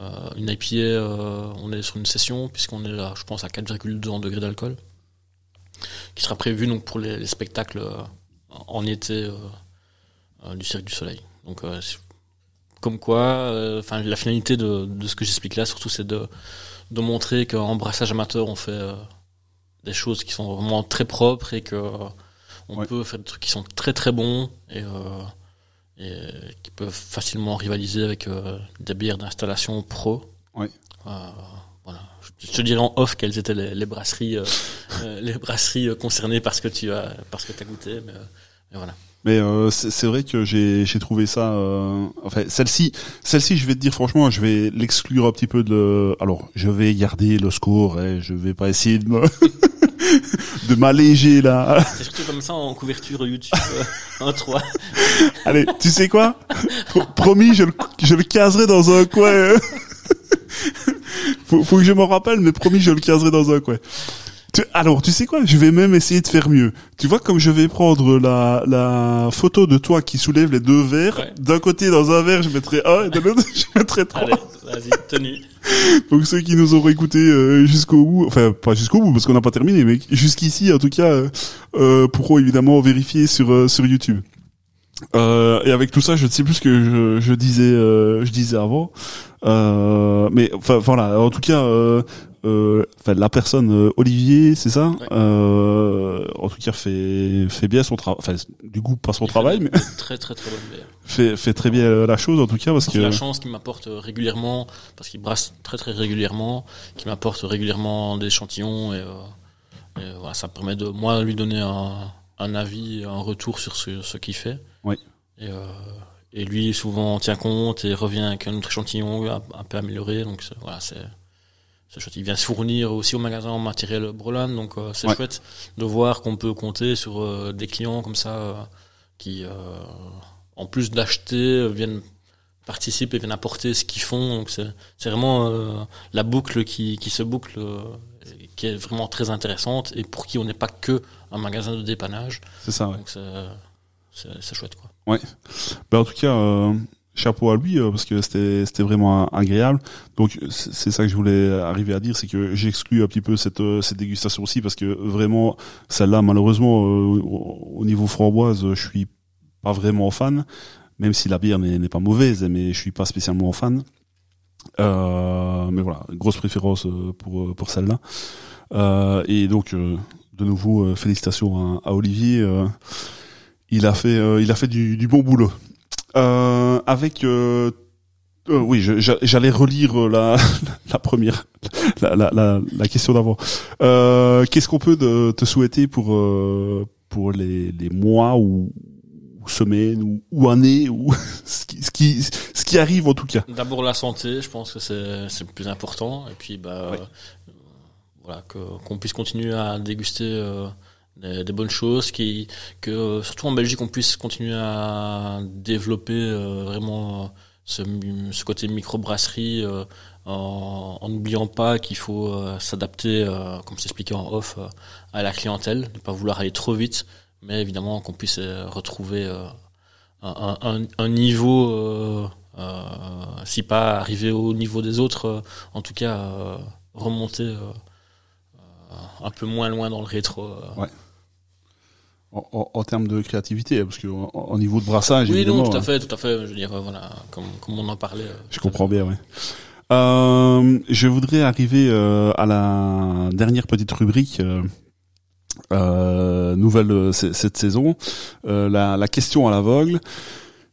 Euh, une IPA, euh, on est sur une session puisqu'on est là, je pense, à 4,2 degrés d'alcool, qui sera prévu donc pour les, les spectacles euh, en été du Cirque du Soleil. Donc, comme quoi, enfin, la finalité de, de ce que j'explique là, surtout, c'est de, de montrer qu'en brassage amateur, on fait des choses qui sont vraiment très propres et que on Ouais. peut faire des trucs qui sont très très bons et, euh, et qui peuvent facilement rivaliser avec euh, des bières d'installation pro. Ouais. Euh, voilà. Je te dirai en off quelles étaient les, les brasseries, euh, euh, les brasseries euh, concernées parce que tu as, parce que as goûté. Mais, euh, mais voilà. Mais euh, c'est vrai que j'ai j'ai trouvé ça. Euh, enfin, celle-ci, celle-ci, je vais te dire franchement, je vais l'exclure un petit peu de. Alors, je vais garder le score. Hein, je vais pas essayer de me de m'alléger là. C'est surtout comme ça en couverture YouTube euh, en 3. Allez, tu sais quoi? Pro- Promis, je le je le caserai dans un coin. faut, faut que je m'en rappelle, mais promis, je le caserai dans un coin. Tu- alors, tu sais quoi? Je vais même essayer de faire mieux. Tu vois, comme je vais prendre la, la photo de toi qui soulève les deux verres, Ouais. d'un côté dans un verre, je mettrai un, et de l'autre, je mettrai trois. Allez, vas-y, tenue. Donc ceux qui nous auront écoutés euh, jusqu'au bout, enfin pas jusqu'au bout parce qu'on n'a pas terminé, mais jusqu'ici en tout cas, euh, euh, pourront évidemment vérifier sur euh, sur YouTube. Euh, et avec tout ça, je ne sais plus ce que je, je disais, euh, je disais avant, Euh, mais enfin voilà. En tout cas, euh, enfin, la personne euh, Olivier, c'est ça. Ouais. Euh, en tout cas, fait fait bien son travail. Enfin, du coup, pas son Il travail, mais Très très très bonne fait fait très bien euh, la chose en tout cas parce J'ai que la chance qu'il m'apporte euh, régulièrement, parce qu'il brasse très très régulièrement, qu'il m'apporte régulièrement des échantillons et, euh, et voilà, ça me permet de moi lui donner un, un avis, un retour sur ce, ce qu'il fait. Oui. Et, euh, et lui souvent tient compte et revient avec un autre échantillon un, un peu amélioré. Donc voilà, c'est c'est chouette. Il vient se fournir aussi au magasin en matériel Brolan, donc euh, c'est Ouais. chouette de voir qu'on peut compter sur euh, des clients comme ça euh, qui, en plus d'acheter, viennent participent et viennent apporter ce qu'ils font. Donc c'est vraiment la boucle qui, qui se boucle, qui est vraiment très intéressante et pour qui on n'est pas que un magasin de dépannage. c'est ça. Ouais. Donc c'est chouette quoi. Ben, en tout cas, chapeau à lui euh, parce que c'était c'était vraiment agréable. Donc c'est ça que je voulais arriver à dire, c'est que j'exclus un petit peu cette euh, cette dégustation aussi parce que vraiment celle-là malheureusement euh, au au niveau framboise, je suis pas vraiment fan, même si la bière n'est pas mauvaise, mais je suis pas spécialement fan. Euh, mais voilà, grosse préférence pour pour celle-là. Euh, et donc de nouveau félicitations à, à Olivier. il a fait il a fait du, du bon boulot. Euh, avec euh, euh, oui, j'allais relire euh, la, la première, la, la, la, la question d'avant. Euh, Qu'est-ce qu'on peut de- te souhaiter pour euh, pour les, les mois ou, ou semaines ou, ou années ou ce qui, ce qui ce qui arrive en tout cas? D'abord la santé, je pense que c'est c'est le plus important. Et puis bah euh, voilà que qu'on puisse continuer à déguster euh, des, des bonnes choses, qui que euh, surtout en Belgique on puisse continuer à développer euh, vraiment ce, ce côté microbrasserie euh, en n'oubliant pas qu'il faut euh, s'adapter, euh, comme s'expliquait en off, euh, à la clientèle, ne pas vouloir aller trop vite, mais évidemment qu'on puisse euh, retrouver euh, un, un, un niveau, euh, euh, si pas arriver au niveau des autres, euh, en tout cas euh, remonter euh, euh, un peu moins loin dans le rétro. euh. Ouais. En, en, en termes de créativité, parce que au, au niveau de brassage, Oui, non, tout à hein, fait, tout à fait. Je veux dire, euh, voilà, comme, comme on en parlait. euh, je comprends bien, ouais. Euh, je voudrais arriver euh, à la dernière petite rubrique. Euh, euh, nouvelle cette saison, euh, la, la question à l'aveugle.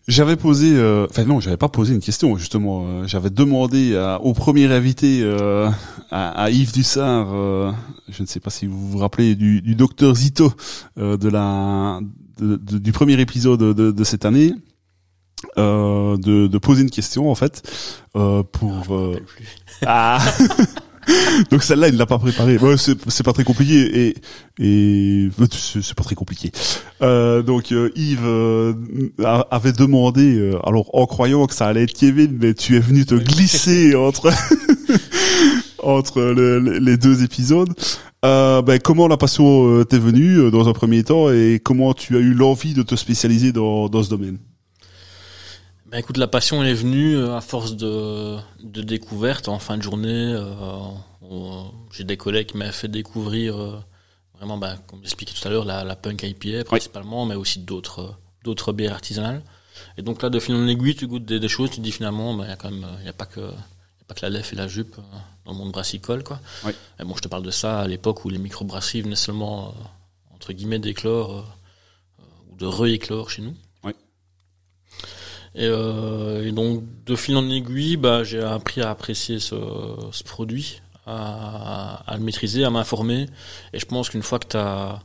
J'avais posé, euh, enfin non, j'avais pas posé une question justement. euh, j'avais demandé à- au premier invité, euh, à, à Yves Dussard, euh, je ne sais pas si vous vous rappelez du, du docteur Zito euh, de la de- de- du premier épisode de, de cette année. euh, de, de poser une question en fait euh, pour. Euh. Ah. Donc celle-là, il ne l'a pas préparée. Ouais, c'est pas très compliqué et et c'est pas très compliqué. Euh, donc euh, Yves euh, avait demandé, euh, alors en croyant que ça allait être Kevin, mais tu es venu te glisser entre entre le- le- les deux épisodes. Euh, ben, comment la passion t'est venue dans un premier temps et comment tu as eu l'envie de te spécialiser dans dans ce domaine? Ben écoute, la passion est venue euh, à force de, de découvertes en fin de journée. euh, on- J'ai des collègues qui m'avaient fait découvrir euh, vraiment, ben, comme j'expliquais tout à l'heure, la, la punk IPA principalement, mais aussi d'autres euh, d'autres bières artisanales. Et donc là, de fil en aiguille, tu goûtes des, des choses, tu te dis finalement, ben, il y a quand même, il y a pas que pas la lèvre et la jupe euh, dans le monde brassicole, quoi. Oui. Et bon, je te parle de ça à l'époque où les microbrasseries venaient seulement euh, entre guillemets d'éclore euh, euh, ou de rééclore chez nous. Et, euh, et donc, de fil en aiguille, bah, j'ai appris à apprécier ce, ce produit, à, à le maîtriser, à m'informer. Et je pense qu'une fois que tu as,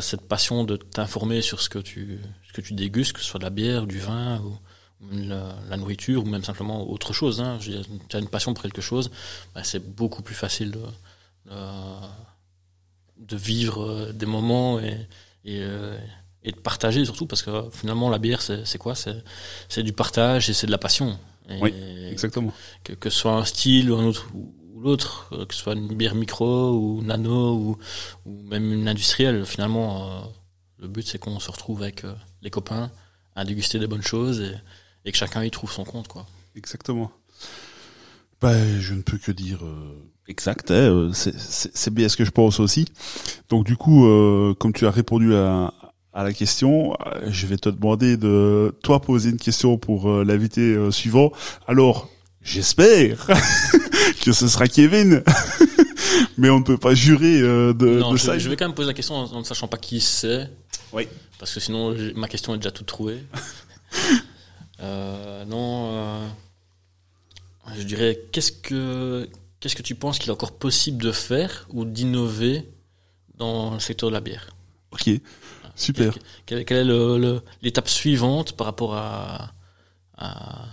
cette passion de t'informer sur ce que, tu, ce que tu dégustes, que ce soit de la bière, du vin, ou, la, la nourriture, ou même simplement autre chose, hein, tu as une passion pour quelque chose, bah, c'est beaucoup plus facile de, de, de vivre euh, des moments et, et, euh, et de partager surtout parce que euh, finalement la bière c'est c'est quoi? C'est c'est du partage et c'est de la passion et Oui, Exactement. que, que ce soit un style ou un autre ou l'autre euh, que ce soit une bière micro ou nano ou, ou même une industrielle finalement euh, le but c'est qu'on se retrouve avec euh, les copains à déguster des bonnes choses et, et que chacun y trouve son compte quoi Exactement. Ben, je ne peux que dire euh, exact. hein, euh, c'est- c'est c'est bien ce que je pense aussi. Donc du coup, euh, comme tu as répondu à, à la question, euh, je vais te demander de toi poser une question pour euh, l'invité euh, suivant. Alors, j'espère que ce sera Kevin, mais on ne peut pas jurer euh, de, non de je, ça. je vais quand même poser la question en, en ne sachant pas qui c'est Oui. parce que sinon ma question est déjà toute trouvée non je dirais qu'est-ce que qu'est-ce que tu penses qu'il est encore possible de faire ou d'innover dans le secteur de la bière? Ok, super. Quelle, quelle- est le- le- l'étape suivante par rapport à, à,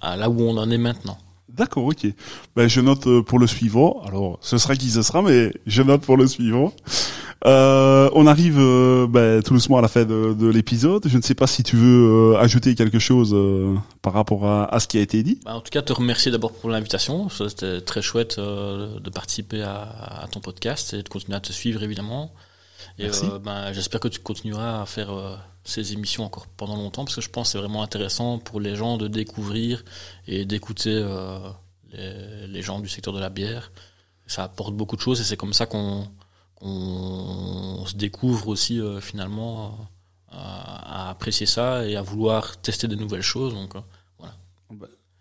à là où on en est maintenant? D'accord, ok. Ben, je note euh, pour le suivant. Alors, ce sera qui ce sera, mais je note pour le suivant. Euh, on arrive euh, ben, tout doucement à la fin de, de l'épisode. Je ne sais pas si tu veux euh, ajouter quelque chose euh, par rapport à, à ce qui a été dit. Bah, en tout cas, te remercier d'abord pour l'invitation. C'était très chouette euh, de participer à, à ton podcast et de continuer à te suivre, évidemment. Et euh, ben, j'espère que tu continueras à faire euh, ces émissions encore pendant longtemps, parce que je pense que c'est vraiment intéressant pour les gens de découvrir et d'écouter euh, les, les gens du secteur de la bière. Ça apporte beaucoup de choses et c'est comme ça qu'on se découvre aussi finalement à, apprécier ça et à vouloir tester de nouvelles choses. Donc, euh,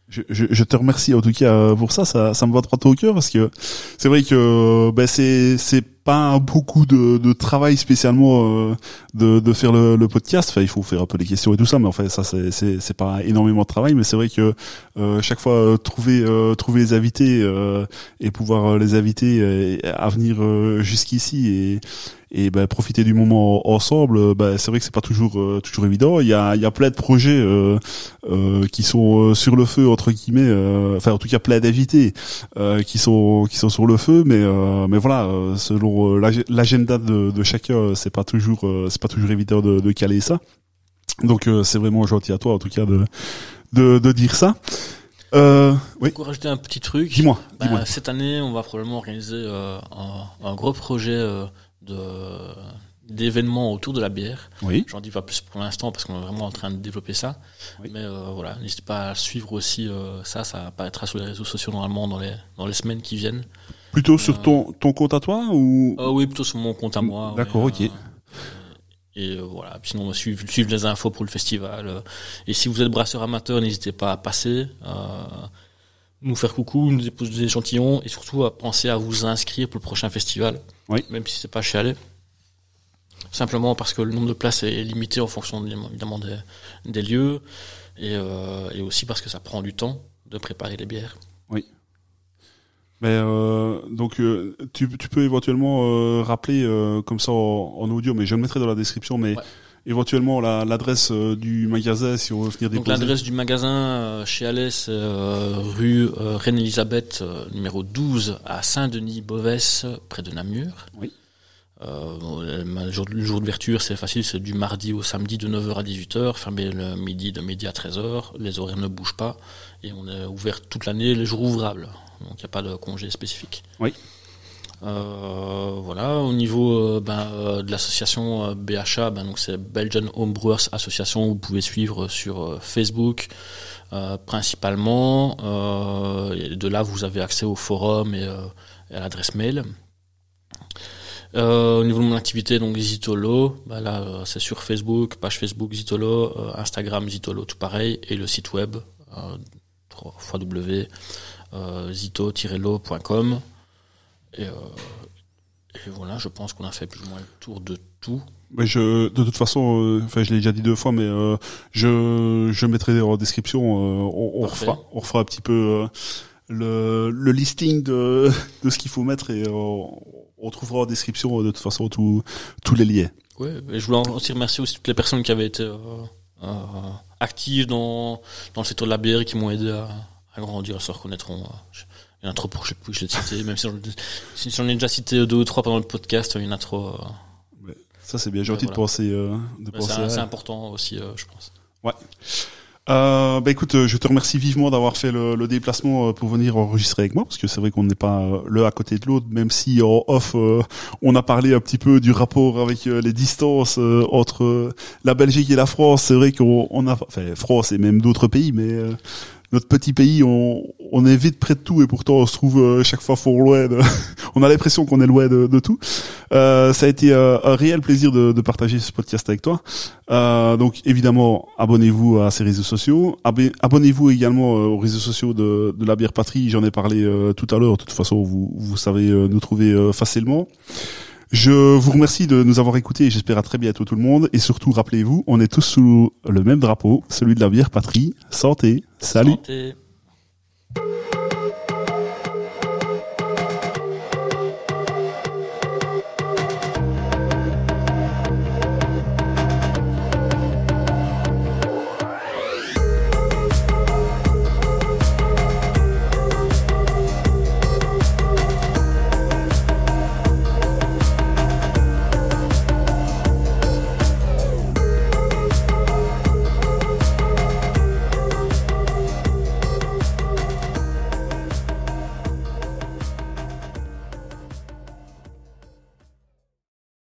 Je, je, je te remercie en tout cas pour ça. Ça, ça me va droit au cœur parce que c'est vrai que ben, c'est c'est pas beaucoup de, de travail spécialement euh, de, de faire le, le podcast. Enfin, il faut faire un peu les questions et tout ça, mais en fait, ça c'est c'est pas énormément de travail. Mais c'est vrai que euh, chaque fois euh, trouver euh, trouver les invités euh, et pouvoir les inviter à venir jusqu'ici et et ben, profiter du moment ensemble, ben, c'est vrai que c'est pas toujours toujours évident. Il y a il y a plein de projets qui sont sur le feu entre guillemets, enfin en tout cas plein d'invités qui sont qui sont sur le feu, mais mais voilà, selon euh, l'ag- l'agenda de, de chacun, euh, c'est pas toujours euh, c'est pas toujours évident de, de caler ça. Donc c'est vraiment gentil à toi en tout cas de de, de dire ça. Euh, oui, Pour rajouter un petit truc, dis-moi, bah, cette année, on va probablement organiser euh, un, un gros projet euh, de d'événements autour de la bière. Oui, J'en dis pas plus pour l'instant parce qu'on est vraiment en train de développer ça. Oui. Mais voilà, n'hésitez pas à suivre aussi ça. Ça apparaîtra sur les réseaux sociaux normalement dans les dans les semaines qui viennent. Plutôt sur euh, ton ton compte à toi ou? Ah oui, plutôt sur mon compte à moi. D'accord, ouais, ok. euh, et euh, voilà, sinon suivre, suivre les infos pour le festival. euh. Et si vous êtes brasseur amateur, n'hésitez pas à passer, euh, nous faire coucou, nous déposer des échantillons et surtout à penser à vous inscrire pour le prochain festival. Oui. Même si c'est pas chez Allais. Simplement parce que le nombre de places est limité en fonction évidemment des, des lieux et, euh, et aussi parce que ça prend du temps de préparer les bières. Mais euh, donc euh, tu, tu peux éventuellement euh, rappeler euh, comme ça en, en audio, mais je le mettrai dans la description. Mais Ouais. éventuellement la- l'adresse euh, du magasin si on veut venir Donc déposer. l'adresse du magasin euh, chez Alès, euh, rue euh, Reine-Elisabeth, numéro 12, à Saint-Denis-Bovès, près de Namur. Oui. Euh, le, le jour, le jour d'ouverture, c'est facile, c'est du mardi au samedi de 9h à 18h, fermé le midi de midi à 13h, les horaires ne bougent pas, et on est ouvert toute l'année les jours ouvrables, donc il n'y a pas de congé spécifique. Oui. Euh, voilà, au niveau euh, ben, euh, de l'association BHA, ben, donc c'est Belgian Homebrewers Association, vous pouvez suivre sur Facebook principalement. Et de là, vous avez accès au forum et, et à l'adresse mail. Au niveau de mon activité, donc Zitolo, ben là c'est sur Facebook, page Facebook Zitolo, Instagram Zitolo, tout pareil, et le site web euh, www.zito-lo.com. Et, euh, et voilà, je pense qu'on a fait plus ou moins le tour de tout. Mais je, de toute façon, euh, enfin, je l'ai déjà dit deux fois, mais euh, je, je mettrai en description. euh, on, on refera, on refera un petit peu euh, le, le listing de, de ce qu'il faut mettre et euh, on trouvera en description euh, de toute façon tous tous les liens. Et je voulais aussi remercier aussi toutes les personnes qui avaient été euh, euh, actives dans, dans le secteur de la bière et qui m'ont aidé à, à grandir, elles se reconnaîtront. euh, Il y en a trop pour que je, je l'ai cité, même si j'en si déjà cité deux ou trois pendant le podcast, il y en a trop. euh, Ça c'est bien gentil voilà. de penser euh, de penser. c'est à important aussi, euh, je pense. Euh, bah écoute, euh, je te remercie vivement d'avoir fait le, le déplacement euh, pour venir enregistrer avec moi, parce que c'est vrai qu'on n'est pas euh, l'un à côté de l'autre, même si en off, euh, on a parlé un petit peu du rapport avec euh, les distances euh, entre euh, la Belgique et la France. C'est vrai qu'on on a, enfin France et même d'autres pays, mais euh, notre petit pays, on, on est vite près de tout et pourtant on se trouve euh, chaque fois fort loin. De... on a l'impression qu'on est loin de, de tout. Euh, ça a été euh, un réel plaisir de, de partager ce podcast avec toi. Euh, donc évidemment, abonnez-vous à ces réseaux sociaux. Abonnez-vous également euh, aux réseaux sociaux de, de la bière patrie. J'en ai parlé tout à l'heure. De toute façon, vous, vous savez nous trouver facilement. Je vous remercie de nous avoir écoutés et j'espère à très bientôt tout le monde. Et surtout, rappelez-vous, on est tous sous le même drapeau, celui de la bière patrie. Santé. Salut. Santé.